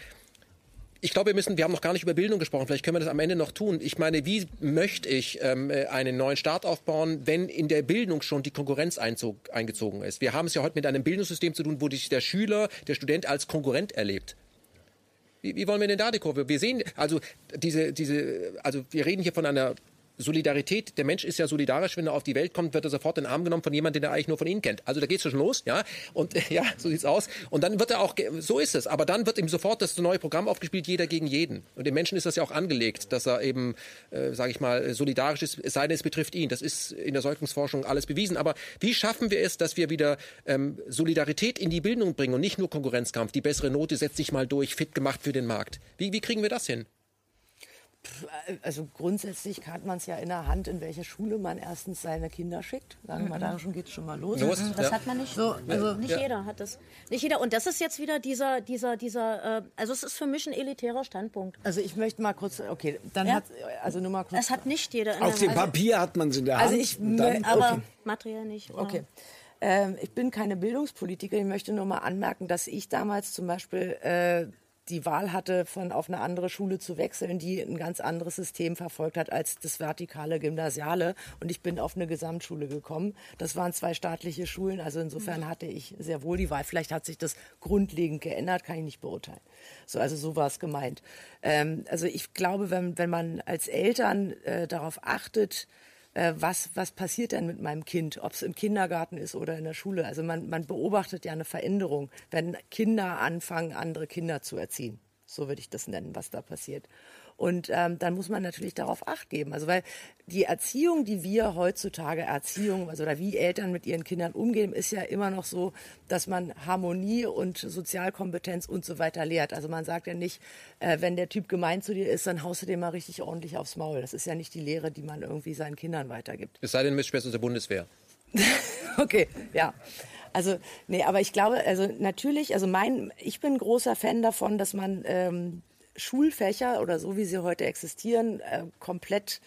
S1: ich glaube, wir müssen, wir haben noch gar nicht über Bildung gesprochen, vielleicht können wir das am Ende noch tun. Ich meine, wie möchte ich ähm, äh, einen neuen Staat aufbauen, wenn in der Bildung schon die Konkurrenz einzog, eingezogen ist? Wir haben es ja heute mit einem Bildungssystem zu tun, wo sich der Schüler, der Student als Konkurrent erlebt. Wie, wie wollen wir denn da die Kurve? Wir sehen, also diese, diese, also wir reden hier von einer Solidarität, der Mensch ist ja solidarisch, wenn er auf die Welt kommt, wird er sofort in den Arm genommen von jemandem, den er eigentlich nur von Ihnen kennt. Also da geht es schon los, ja. Und ja, so sieht's aus. Und dann wird er auch, so ist es. Aber dann wird ihm sofort das neue Programm aufgespielt, jeder gegen jeden. Und dem Menschen ist das ja auch angelegt, dass er eben, äh, sage ich mal, solidarisch ist, es sei denn, es betrifft ihn. Das ist in der Säuglingsforschung alles bewiesen. Aber wie schaffen wir es, dass wir wieder ähm, Solidarität in die Bildung bringen und nicht nur Konkurrenzkampf? Die bessere Note setzt sich mal durch, fit gemacht für den Markt. Wie, wie kriegen wir das hin?
S4: Also grundsätzlich hat man es ja in der Hand, in welche Schule man erstens seine Kinder schickt. Sagen wir mal, da schon geht es schon mal los. los
S3: das ja. hat man nicht. So, also nicht ja. jeder hat das. Nicht jeder. Und das ist jetzt wieder dieser, dieser, dieser. Äh, also es ist für mich ein elitärer Standpunkt.
S4: Also ich möchte mal kurz. Okay, dann ja. hat also nur mal kurz.
S3: Es hat nicht jeder.
S5: Auf dem also, Papier hat man es in der also Hand.
S3: Also ich, dann, aber okay. materiell nicht.
S4: Oder? Okay. Ähm, ich bin keine Bildungspolitikerin. Ich möchte nur mal anmerken, dass ich damals zum Beispiel äh, die Wahl hatte, von auf eine andere Schule zu wechseln, die ein ganz anderes System verfolgt hat als das vertikale Gymnasiale. Und ich bin auf eine Gesamtschule gekommen. Das waren zwei staatliche Schulen. Also insofern hatte ich sehr wohl die Wahl. Vielleicht hat sich das grundlegend geändert, kann ich nicht beurteilen. So, also so war es gemeint. Ähm, also ich glaube, wenn, wenn man als Eltern äh, darauf achtet, äh, was, was passiert denn mit meinem Kind, ob es im Kindergarten ist oder in der Schule. Also man, man beobachtet ja eine Veränderung, wenn Kinder anfangen, andere Kinder zu erziehen. So würde ich das nennen, was da passiert. Und ähm, dann muss man natürlich darauf acht geben. Also weil die Erziehung, die wir heutzutage Erziehung, also oder wie Eltern mit ihren Kindern umgehen, ist ja immer noch so, dass man Harmonie und Sozialkompetenz und so weiter lehrt. Also man sagt ja nicht, äh, wenn der Typ gemein zu dir ist, dann haust du dem mal richtig ordentlich aufs Maul. Das ist ja nicht die Lehre, die man irgendwie seinen Kindern weitergibt.
S1: Es sei denn, Mitschwester der Bundeswehr.
S4: okay, ja. Also, nee, aber ich glaube, also natürlich, also mein, ich bin großer Fan davon, dass man ähm, Schulfächer oder so wie sie heute existieren, äh, komplett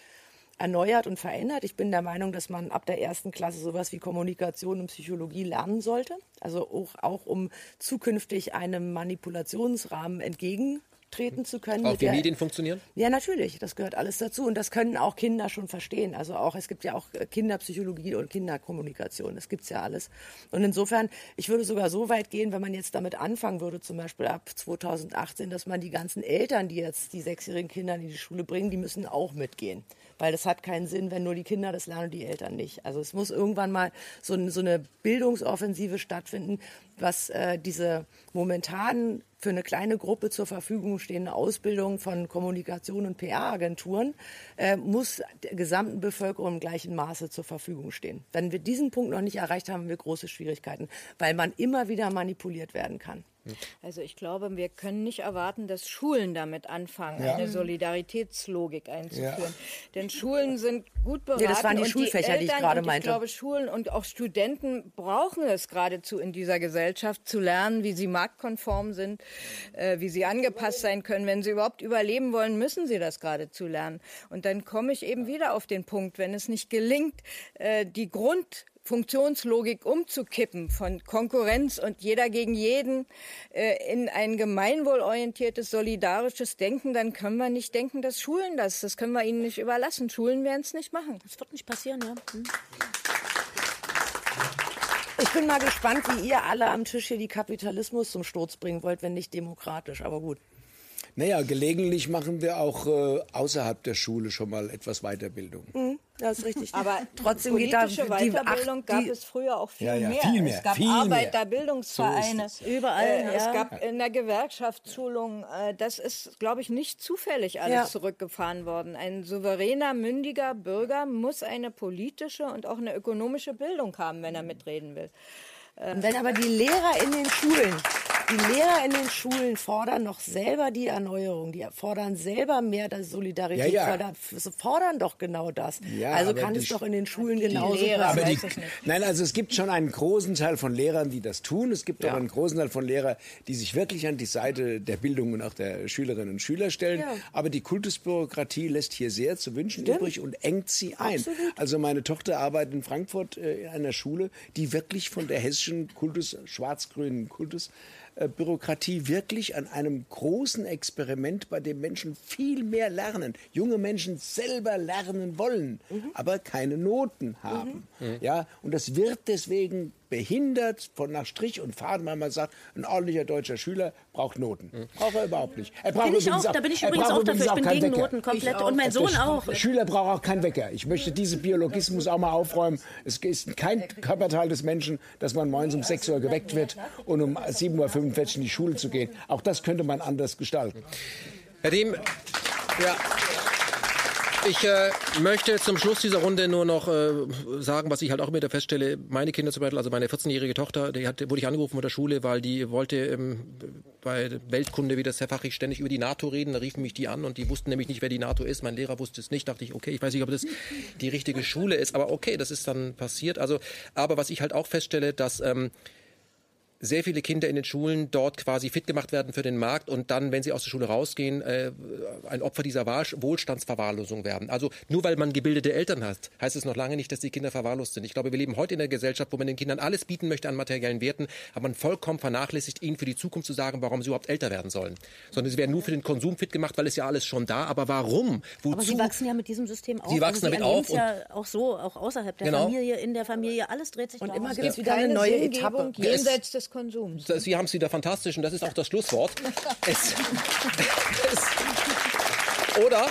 S4: erneuert und verändert. Ich bin der Meinung, dass man ab der ersten Klasse sowas wie Kommunikation und Psychologie lernen sollte. Also auch, auch um zukünftig einem Manipulationsrahmen entgegen treten zu können.
S1: Auch wie der, Medien funktionieren?
S4: Ja, natürlich. Das gehört alles dazu. Und das können auch Kinder schon verstehen. Also auch, es gibt ja auch Kinderpsychologie und Kinderkommunikation. Das gibt's ja alles. Und insofern, ich würde sogar so weit gehen, wenn man jetzt damit anfangen würde, zum Beispiel ab 2018, dass man die ganzen Eltern, die jetzt die sechsjährigen Kinder in die Schule bringen, die müssen auch mitgehen. Weil das hat keinen Sinn, wenn nur die Kinder das lernen und die Eltern nicht. Also es muss irgendwann mal so, so eine Bildungsoffensive stattfinden, was äh, diese momentan für eine kleine Gruppe zur Verfügung stehende Ausbildung von Kommunikation und PR-Agenturen äh, muss der gesamten Bevölkerung im gleichen Maße zur Verfügung stehen. Wenn wir diesen Punkt noch nicht erreicht haben, haben wir große Schwierigkeiten, weil man immer wieder manipuliert werden kann.
S2: Also ich glaube, wir können nicht erwarten, dass Schulen damit anfangen, ja. eine Solidaritätslogik einzuführen. Ja. Denn Schulen sind gut beraten. Ja,
S4: das waren die Schulfächer, die, Eltern, die ich gerade meinte.
S2: Ich glaube, Schulen und auch Studenten brauchen es geradezu in dieser Gesellschaft zu lernen, wie sie marktkonform sind, äh, wie sie angepasst sein können. Wenn sie überhaupt überleben wollen, müssen sie das geradezu lernen. Und dann komme ich eben wieder auf den Punkt, wenn es nicht gelingt, äh, die Grund Funktionslogik umzukippen von Konkurrenz und jeder gegen jeden äh, in ein gemeinwohlorientiertes, solidarisches Denken, dann können wir nicht denken, dass Schulen das, das können wir ihnen nicht überlassen. Schulen werden es nicht machen.
S3: Das wird nicht passieren, ja. Hm.
S4: Ich bin mal gespannt, wie ihr alle am Tisch hier die Kapitalismus zum Sturz bringen wollt, wenn nicht demokratisch, aber gut.
S5: Naja, gelegentlich machen wir auch äh, außerhalb der Schule schon mal etwas Weiterbildung.
S4: Mhm, das ist richtig.
S2: Aber trotzdem geht da die Weiterbildung gab es früher auch viel,
S5: ja, ja,
S2: mehr.
S5: viel mehr.
S2: Es gab
S5: viel
S2: Arbeiterbildungsvereine,
S5: so
S2: überall. Äh, es gab in der Gewerkschaftsschulung. Äh, das ist, glaube ich, nicht zufällig alles ja. zurückgefahren worden. Ein souveräner, mündiger Bürger muss eine politische und auch eine ökonomische Bildung haben, wenn er mitreden will.
S4: Und wenn aber die Lehrer in den Schulen, die Lehrer in den Schulen fordern noch selber die Erneuerung, die fordern selber mehr Solidarität, ja, ja. Fordern, fordern doch genau das. Ja, also kann es doch in den Schulen genauso
S5: die, Nein, also es gibt schon einen großen Teil von Lehrern, die das tun. Es gibt auch einen großen Teil von Lehrern, die sich wirklich an die Seite der Bildung und auch der Schülerinnen und Schüler stellen. Aber die Kultusbürokratie lässt hier sehr zu wünschen Stimmt. übrig und engt sie ein. Absolut. Also meine Tochter arbeitet in Frankfurt äh, in einer Schule, die wirklich von der hessischen Kultus, schwarz-grünen Kultus, äh, Bürokratie wirklich an einem großen Experiment, bei dem Menschen viel mehr lernen, junge Menschen selber lernen wollen, mhm. aber keine Noten haben. Mhm. Ja, und das wird deswegen behindert von nach Strich und Faden, weil man sagt, ein ordentlicher deutscher Schüler braucht Noten. Mhm. Braucht er überhaupt nicht. Er
S3: braucht bin ich auch, da bin ich übrigens auch dafür. Ich bin gegen Wecker. Noten komplett und mein Sohn auch.
S5: Der Schüler braucht auch keinen Wecker. Ich möchte diesen Biologismus auch mal aufräumen. Es ist kein Körperteil des Menschen, dass man morgens um 6 Uhr geweckt wird und um 7.45 Uhr in die Schule zu gehen. Auch das könnte man anders gestalten.
S1: Herr Dehm, ja. Ich äh, möchte zum Schluss dieser Runde nur noch äh, sagen, was ich halt auch immer wieder feststelle. Meine Kinder zum Beispiel, also meine 14-jährige Tochter, die hat, wurde ich angerufen von der Schule, weil die wollte ähm, bei Weltkunde, wie das sehr fachlich, ständig über die NATO reden. Da riefen mich die an und die wussten nämlich nicht, wer die NATO ist. Mein Lehrer wusste es nicht. Dachte ich, okay, ich weiß nicht, ob das die richtige Schule ist, aber okay, das ist dann passiert. Also, aber was ich halt auch feststelle, dass ähm, sehr viele Kinder in den Schulen dort quasi fit gemacht werden für den Markt und dann, wenn sie aus der Schule rausgehen, äh, ein Opfer dieser Wohlstandsverwahrlosung werden. Also nur weil man gebildete Eltern hat, heißt es noch lange nicht, dass die Kinder verwahrlost sind. Ich glaube, wir leben heute in einer Gesellschaft, wo man den Kindern alles bieten möchte an materiellen Werten, aber man vollkommen vernachlässigt, ihnen für die Zukunft zu sagen, warum sie überhaupt älter werden sollen. Sondern sie werden nur für den Konsum fit gemacht, weil es ja alles schon da. Aber warum?
S3: Wozu? Aber sie wachsen ja mit diesem System auf.
S1: Sie wachsen also sie damit auf.
S3: ja auch so, auch außerhalb der genau. Familie, in der Familie, alles dreht sich
S2: Und immer gibt es wieder eine neue Etappe. Jenseits des Konsums.
S1: Sie haben es wieder fantastisch und das ist auch das Schlusswort. es, es, oder?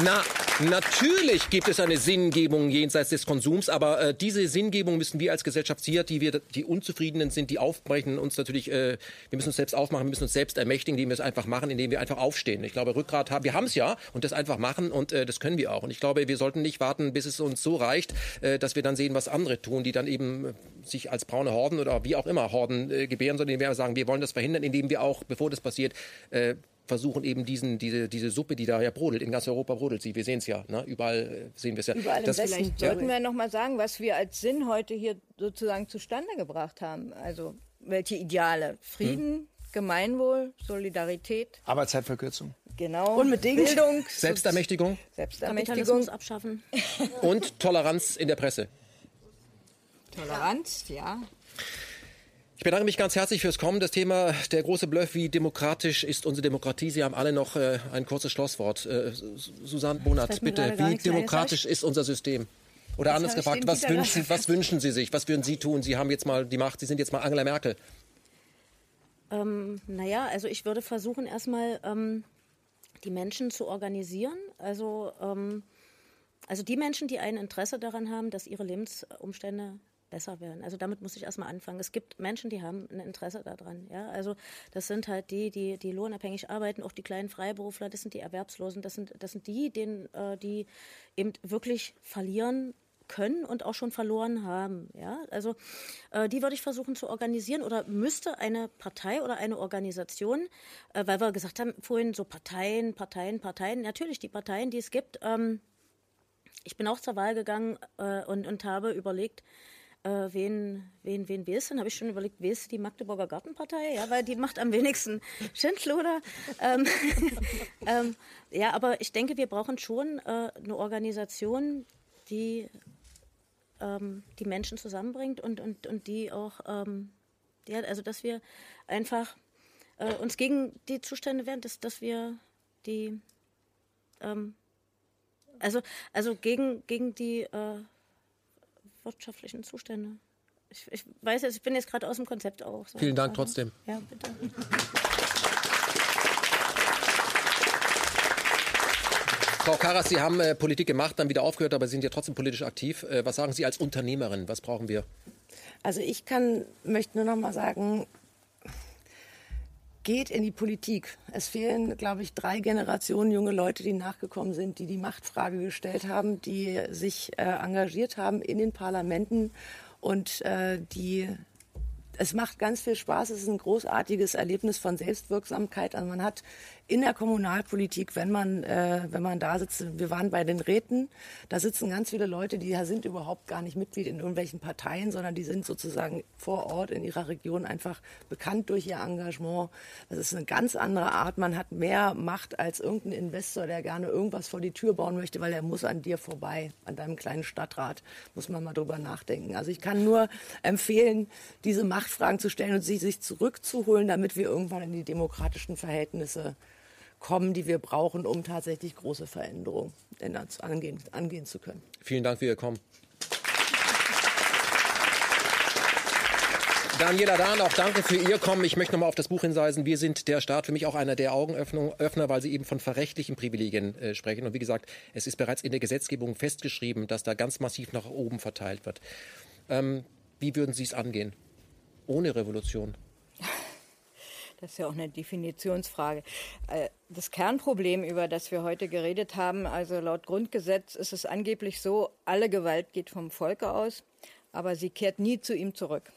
S1: Na, Natürlich gibt es eine Sinngebung jenseits des Konsums, aber äh, diese Sinngebung müssen wir als Gesellschaft hier, die wir, die Unzufriedenen sind, die aufbrechen, uns natürlich, äh, wir müssen uns selbst aufmachen, wir müssen uns selbst ermächtigen, indem wir es einfach machen, indem wir einfach aufstehen. Ich glaube, Rückgrat haben, wir haben es ja und das einfach machen und äh, das können wir auch. Und ich glaube, wir sollten nicht warten, bis es uns so reicht, äh, dass wir dann sehen, was andere tun, die dann eben sich als braune Horden oder wie auch immer Horden äh, gebären, sondern wir sagen, wir wollen das verhindern, indem wir auch, bevor das passiert, äh, versuchen eben diesen, diese, diese Suppe, die da ja brodelt, in ganz Europa brodelt sie. Wir sehen es ja, ne? überall äh, sehen wir es ja.
S2: Überall das vielleicht sollten wir noch mal sagen, was wir als Sinn heute hier sozusagen zustande gebracht haben. Also welche Ideale? Frieden, hm. Gemeinwohl, Solidarität.
S5: Arbeitszeitverkürzung.
S2: Genau.
S1: Unbedingt. Bildung. Selbstermächtigung.
S3: Selbstermächtigung. abschaffen.
S1: Und Toleranz in der Presse.
S2: Toleranz, ja.
S1: Ich bedanke mich ganz herzlich fürs Kommen. Das Thema der große Bluff, wie demokratisch ist unsere Demokratie? Sie haben alle noch äh, ein kurzes Schlusswort. Äh, Susanne Bonat, bitte, wie demokratisch ist unser System? Oder anders gefragt, was wünschen, was wünschen Sie sich? Was würden Sie tun? Sie haben jetzt mal die Macht, Sie sind jetzt mal Angela Merkel.
S3: Ähm, naja, also ich würde versuchen, erstmal ähm, die Menschen zu organisieren. Also, ähm, also die Menschen, die ein Interesse daran haben, dass ihre Lebensumstände besser werden. Also damit muss ich erstmal anfangen. Es gibt Menschen, die haben ein Interesse daran. Ja? Also das sind halt die, die, die lohnabhängig arbeiten, auch die kleinen Freiberufler, das sind die Erwerbslosen, das sind, das sind die, denen, äh, die eben wirklich verlieren können und auch schon verloren haben. Ja? Also äh, die würde ich versuchen zu organisieren oder müsste eine Partei oder eine Organisation, äh, weil wir gesagt haben, vorhin so Parteien, Parteien, Parteien, natürlich die Parteien, die es gibt. Ähm, ich bin auch zur Wahl gegangen äh, und, und habe überlegt, äh, wen, wen, wen wählst du? Dann habe ich schon überlegt, wählst du die Magdeburger Gartenpartei? Ja, weil die macht am wenigsten Schindluder. ähm, ähm, ja, aber ich denke, wir brauchen schon äh, eine Organisation, die ähm, die Menschen zusammenbringt und, und, und die auch, ähm, ja, also dass wir einfach äh, uns gegen die Zustände wehren, dass, dass wir die, ähm, also, also gegen, gegen die äh, wirtschaftlichen Zustände. Ich, ich weiß jetzt, ich bin jetzt gerade aus dem Konzept auch.
S1: So Vielen Dank trotzdem.
S3: Ja, bitte.
S1: Frau Karas, Sie haben äh, Politik gemacht, dann wieder aufgehört, aber sind ja trotzdem politisch aktiv. Äh, was sagen Sie als Unternehmerin? Was brauchen wir?
S4: Also ich kann, möchte nur noch mal sagen, geht in die Politik. Es fehlen, glaube ich, drei Generationen junge Leute, die nachgekommen sind, die die Machtfrage gestellt haben, die sich äh, engagiert haben in den Parlamenten und äh, die es macht ganz viel Spaß. Es ist ein großartiges Erlebnis von Selbstwirksamkeit. Also man hat in der Kommunalpolitik, wenn man, äh, wenn man da sitzt, wir waren bei den Räten, da sitzen ganz viele Leute, die sind überhaupt gar nicht Mitglied in irgendwelchen Parteien, sondern die sind sozusagen vor Ort in ihrer Region einfach bekannt durch ihr Engagement. Das ist eine ganz andere Art. Man hat mehr Macht als irgendein Investor, der gerne irgendwas vor die Tür bauen möchte, weil er muss an dir vorbei, an deinem kleinen Stadtrat, muss man mal drüber nachdenken. Also ich kann nur empfehlen, diese Machtfragen zu stellen und sie sich zurückzuholen, damit wir irgendwann in die demokratischen Verhältnisse kommen, die wir brauchen, um tatsächlich große Veränderungen angehen, angehen zu können.
S1: Vielen Dank für Ihr Kommen. Daniela Dahn, auch danke für Ihr Kommen. Ich möchte nochmal auf das Buch hinweisen. Wir sind der Staat, für mich auch einer der Augenöffner, weil Sie eben von verrechtlichen Privilegien äh, sprechen. Und wie gesagt, es ist bereits in der Gesetzgebung festgeschrieben, dass da ganz massiv nach oben verteilt wird. Ähm, wie würden Sie es angehen? Ohne Revolution?
S2: Das ist ja auch eine Definitionsfrage. Äh, das Kernproblem, über das wir heute geredet haben, also laut Grundgesetz ist es angeblich so, alle Gewalt geht vom Volke aus, aber sie kehrt nie zu ihm zurück.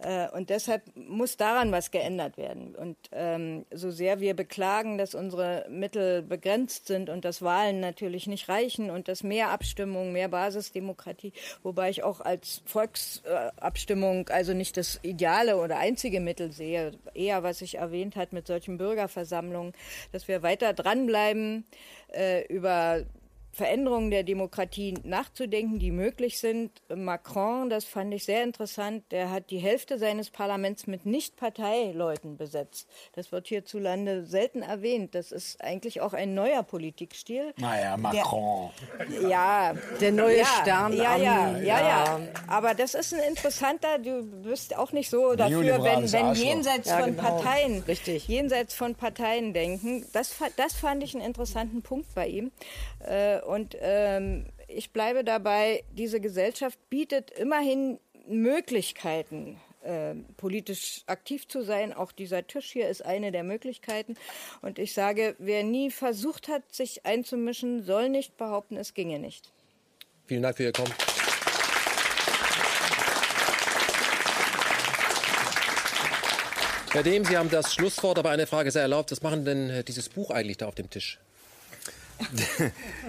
S2: Äh, und deshalb muss daran was geändert werden. Und ähm, so sehr wir beklagen, dass unsere Mittel begrenzt sind und dass Wahlen natürlich nicht reichen und dass mehr Abstimmung, mehr Basisdemokratie, wobei ich auch als Volksabstimmung also nicht das ideale oder einzige Mittel sehe, eher was ich erwähnt hat mit solchen Bürgerversammlungen, dass wir weiter dranbleiben äh, über Veränderungen der Demokratie nachzudenken, die möglich sind. Macron, das fand ich sehr interessant, der hat die Hälfte seines Parlaments mit Nicht-Parteileuten besetzt. Das wird hierzulande selten erwähnt. Das ist eigentlich auch ein neuer Politikstil.
S5: Naja, Macron.
S2: Der, ja, der neue
S4: ja,
S2: Stern. Ja, ja, ja, ja, Aber das ist ein interessanter, du bist auch nicht so dafür, wenn, wenn jenseits ja, von genau. Parteien,
S4: Richtig.
S2: jenseits von Parteien denken. Das, das fand ich einen interessanten Punkt bei ihm. Äh, und ähm, ich bleibe dabei, diese Gesellschaft bietet immerhin Möglichkeiten, äh, politisch aktiv zu sein. Auch dieser Tisch hier ist eine der Möglichkeiten. Und ich sage, wer nie versucht hat, sich einzumischen, soll nicht behaupten, es ginge nicht.
S1: Vielen Dank für Ihr Kommen. Herr Dehm, Sie haben das Schlusswort, aber eine Frage sehr erlaubt. Was machen denn äh, dieses Buch eigentlich da auf dem Tisch?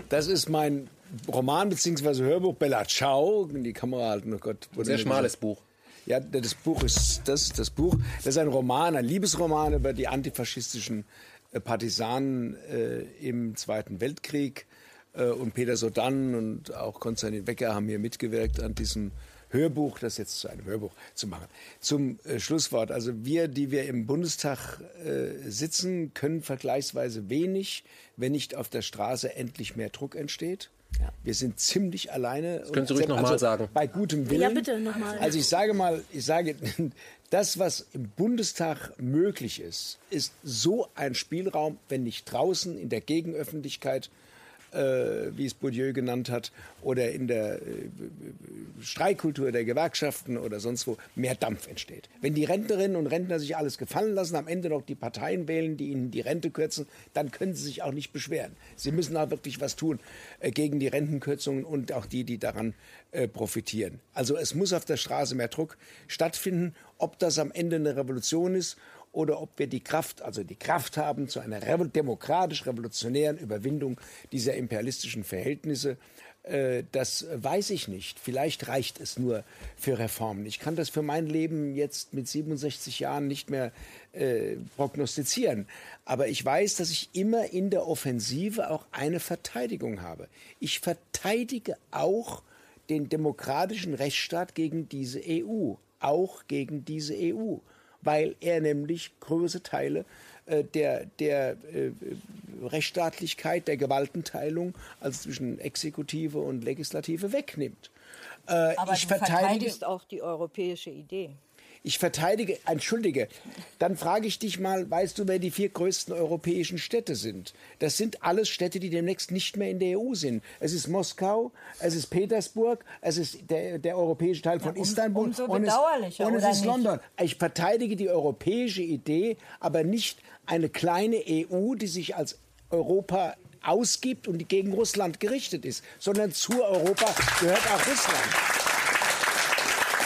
S5: Das ist mein Roman bzw. Hörbuch Bella Ciao. Die Kamera halten, oh Gott.
S1: Ein sehr schmales Buch.
S5: Ja, das Buch ist das, das Buch. Das ist ein Roman, ein Liebesroman über die antifaschistischen äh, Partisanen äh, im Zweiten Weltkrieg. Äh, und Peter Sodan und auch Konstantin Wecker haben hier mitgewirkt an diesem Hörbuch, das jetzt zu einem Hörbuch zu machen. Zum äh, Schlusswort. Also wir, die wir im Bundestag äh, sitzen, können vergleichsweise wenig, wenn nicht auf der Straße endlich mehr Druck entsteht. Ja. Wir sind ziemlich alleine.
S1: Das können Sie ruhig nochmal also sagen.
S5: Bei gutem Willen.
S3: Ja, bitte nochmal.
S5: Also ich sage mal, ich sage, das, was im Bundestag möglich ist, ist so ein Spielraum, wenn nicht draußen in der Gegenöffentlichkeit äh, wie es Bourdieu genannt hat, oder in der äh, Streikkultur der Gewerkschaften oder sonst wo mehr Dampf entsteht. Wenn die Rentnerinnen und Rentner sich alles gefallen lassen, am Ende noch die Parteien wählen, die ihnen die Rente kürzen, dann können sie sich auch nicht beschweren. Sie müssen auch wirklich was tun äh, gegen die Rentenkürzungen und auch die, die daran äh, profitieren. Also es muss auf der Straße mehr Druck stattfinden. Ob das am Ende eine Revolution ist oder ob wir die Kraft, also die Kraft haben zu einer demokratisch-revolutionären Überwindung dieser imperialistischen Verhältnisse. Äh, das weiß ich nicht. Vielleicht reicht es nur für Reformen. Ich kann das für mein Leben jetzt mit 67 Jahren nicht mehr äh, prognostizieren. Aber ich weiß, dass ich immer in der Offensive auch eine Verteidigung habe. Ich verteidige auch den demokratischen Rechtsstaat gegen diese EU. Auch gegen diese EU weil er nämlich große Teile äh, der, der äh, Rechtsstaatlichkeit, der Gewaltenteilung, also zwischen Exekutive und Legislative, wegnimmt.
S2: Äh, Aber ich du verteidigst auch die europäische Idee
S5: ich verteidige, entschuldige, dann frage ich dich mal, weißt du, wer die vier größten europäischen Städte sind? Das sind alles Städte, die demnächst nicht mehr in der EU sind. Es ist Moskau, es ist Petersburg, es ist der, der europäische Teil von ja, um, Istanbul
S2: umso und es,
S5: und es ist nicht? London. Ich verteidige die europäische Idee, aber nicht eine kleine EU, die sich als Europa ausgibt und die gegen Russland gerichtet ist, sondern zu Europa gehört auch Russland.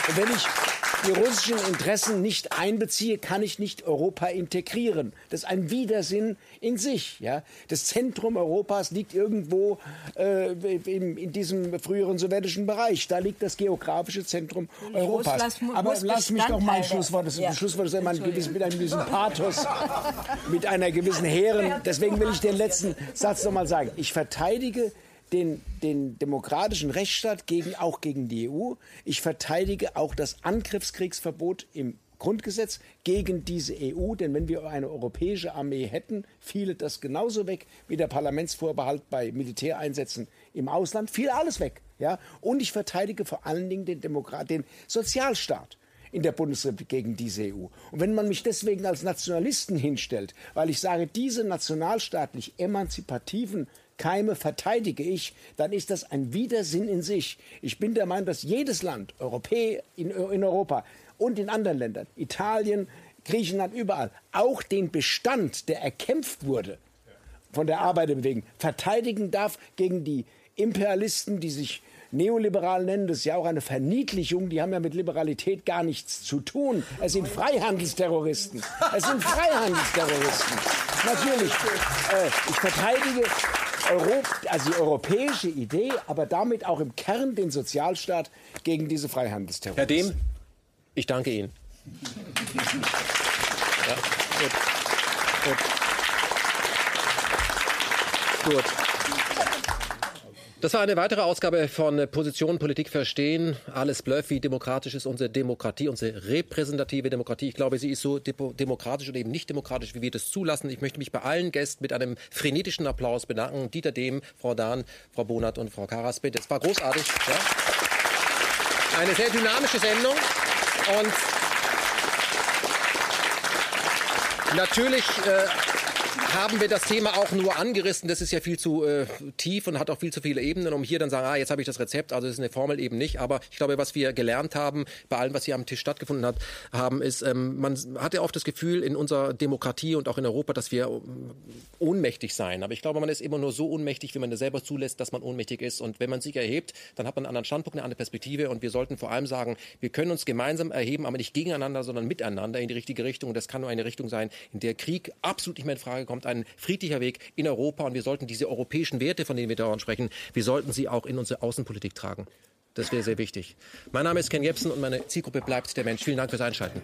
S5: Und wenn ich die russischen Interessen nicht einbeziehe, kann ich nicht Europa integrieren. Das ist ein Widersinn in sich. Ja? Das Zentrum Europas liegt irgendwo äh, in, in, diesem früheren sowjetischen Bereich. Da liegt das geografische Zentrum Europas. Russland Aber lass mich doch mal ein Schlusswort. Das ja. Schlusswort ist immer ein gewiss, mit einem gewissen Pathos, mit einer gewissen Heeren. Deswegen will ich den letzten Satz noch mal sagen. Ich verteidige den, den demokratischen Rechtsstaat gegen, auch gegen die EU. Ich verteidige auch das Angriffskriegsverbot im Grundgesetz gegen diese EU, denn wenn wir eine europäische Armee hätten, fiele das genauso weg wie der Parlamentsvorbehalt bei Militäreinsätzen im Ausland, fiel alles weg. Ja? Und ich verteidige vor allen Dingen den, Demokrat, den Sozialstaat in der Bundesrepublik gegen diese EU. Und wenn man mich deswegen als Nationalisten hinstellt, weil ich sage, diese nationalstaatlich emanzipativen Keime verteidige ich, dann ist das ein Widersinn in sich. Ich bin der Meinung, dass jedes Land, Europä in, in Europa und in anderen Ländern, Italien, Griechenland, überall, auch den Bestand, der erkämpft wurde von der Arbeiterbewegung, verteidigen darf gegen die Imperialisten, die sich neoliberal nennen, das ist ja auch eine Verniedlichung, die haben ja mit Liberalität gar nichts zu tun. Es sind Freihandelsterroristen. Es sind Freihandelsterroristen. Natürlich, äh, ich verteidige Europ also die europäische Idee, aber damit auch im Kern den Sozialstaat gegen diese Freihandelsterroristen.
S1: Herr Dehm, ich danke Ihnen. Ja, gut. Gut. Gut. Das war eine weitere Ausgabe von Position Politik verstehen. Alles Bluff, wie demokratisch ist unsere Demokratie, unsere repräsentative Demokratie. Ich glaube, sie ist so demokratisch oder eben nicht demokratisch, wie wir das zulassen. Ich möchte mich bei allen Gästen mit einem frenetischen Applaus bedanken. Dieter Dehm, Frau Dahn, Frau Bonat und Frau Karasbit. Es war großartig. Ja. Eine sehr dynamische Sendung. Und natürlich äh, haben wir das Thema auch nur angerissen. Das ist ja viel zu äh, tief und hat auch viel zu viele Ebenen, um hier dann sagen, ah, jetzt habe ich das Rezept. Also das ist eine Formel eben nicht. Aber ich glaube, was wir gelernt haben bei allem, was hier am Tisch stattgefunden hat, haben, ist, ähm, man hat ja oft das Gefühl in unserer Demokratie und auch in Europa, dass wir ähm, ohnmächtig sein. Aber ich glaube, man ist immer nur so ohnmächtig, wie man das selber zulässt, dass man ohnmächtig ist. Und wenn man sich erhebt, dann hat man einen anderen Standpunkt, eine andere Perspektive. Und wir sollten vor allem sagen, wir können uns gemeinsam erheben, aber nicht gegeneinander, sondern miteinander in die richtige Richtung. das kann nur eine Richtung sein, in der Krieg absolut nicht mehr in Frage kommt ein friedlicher Weg in Europa und wir sollten diese europäischen Werte, von denen wir dauernd sprechen, wir sollten sie auch in unsere Außenpolitik tragen. Das wäre sehr wichtig. Mein Name ist Ken Jebsen und meine Zielgruppe bleibt der Mensch. Vielen Dank fürs Einschalten.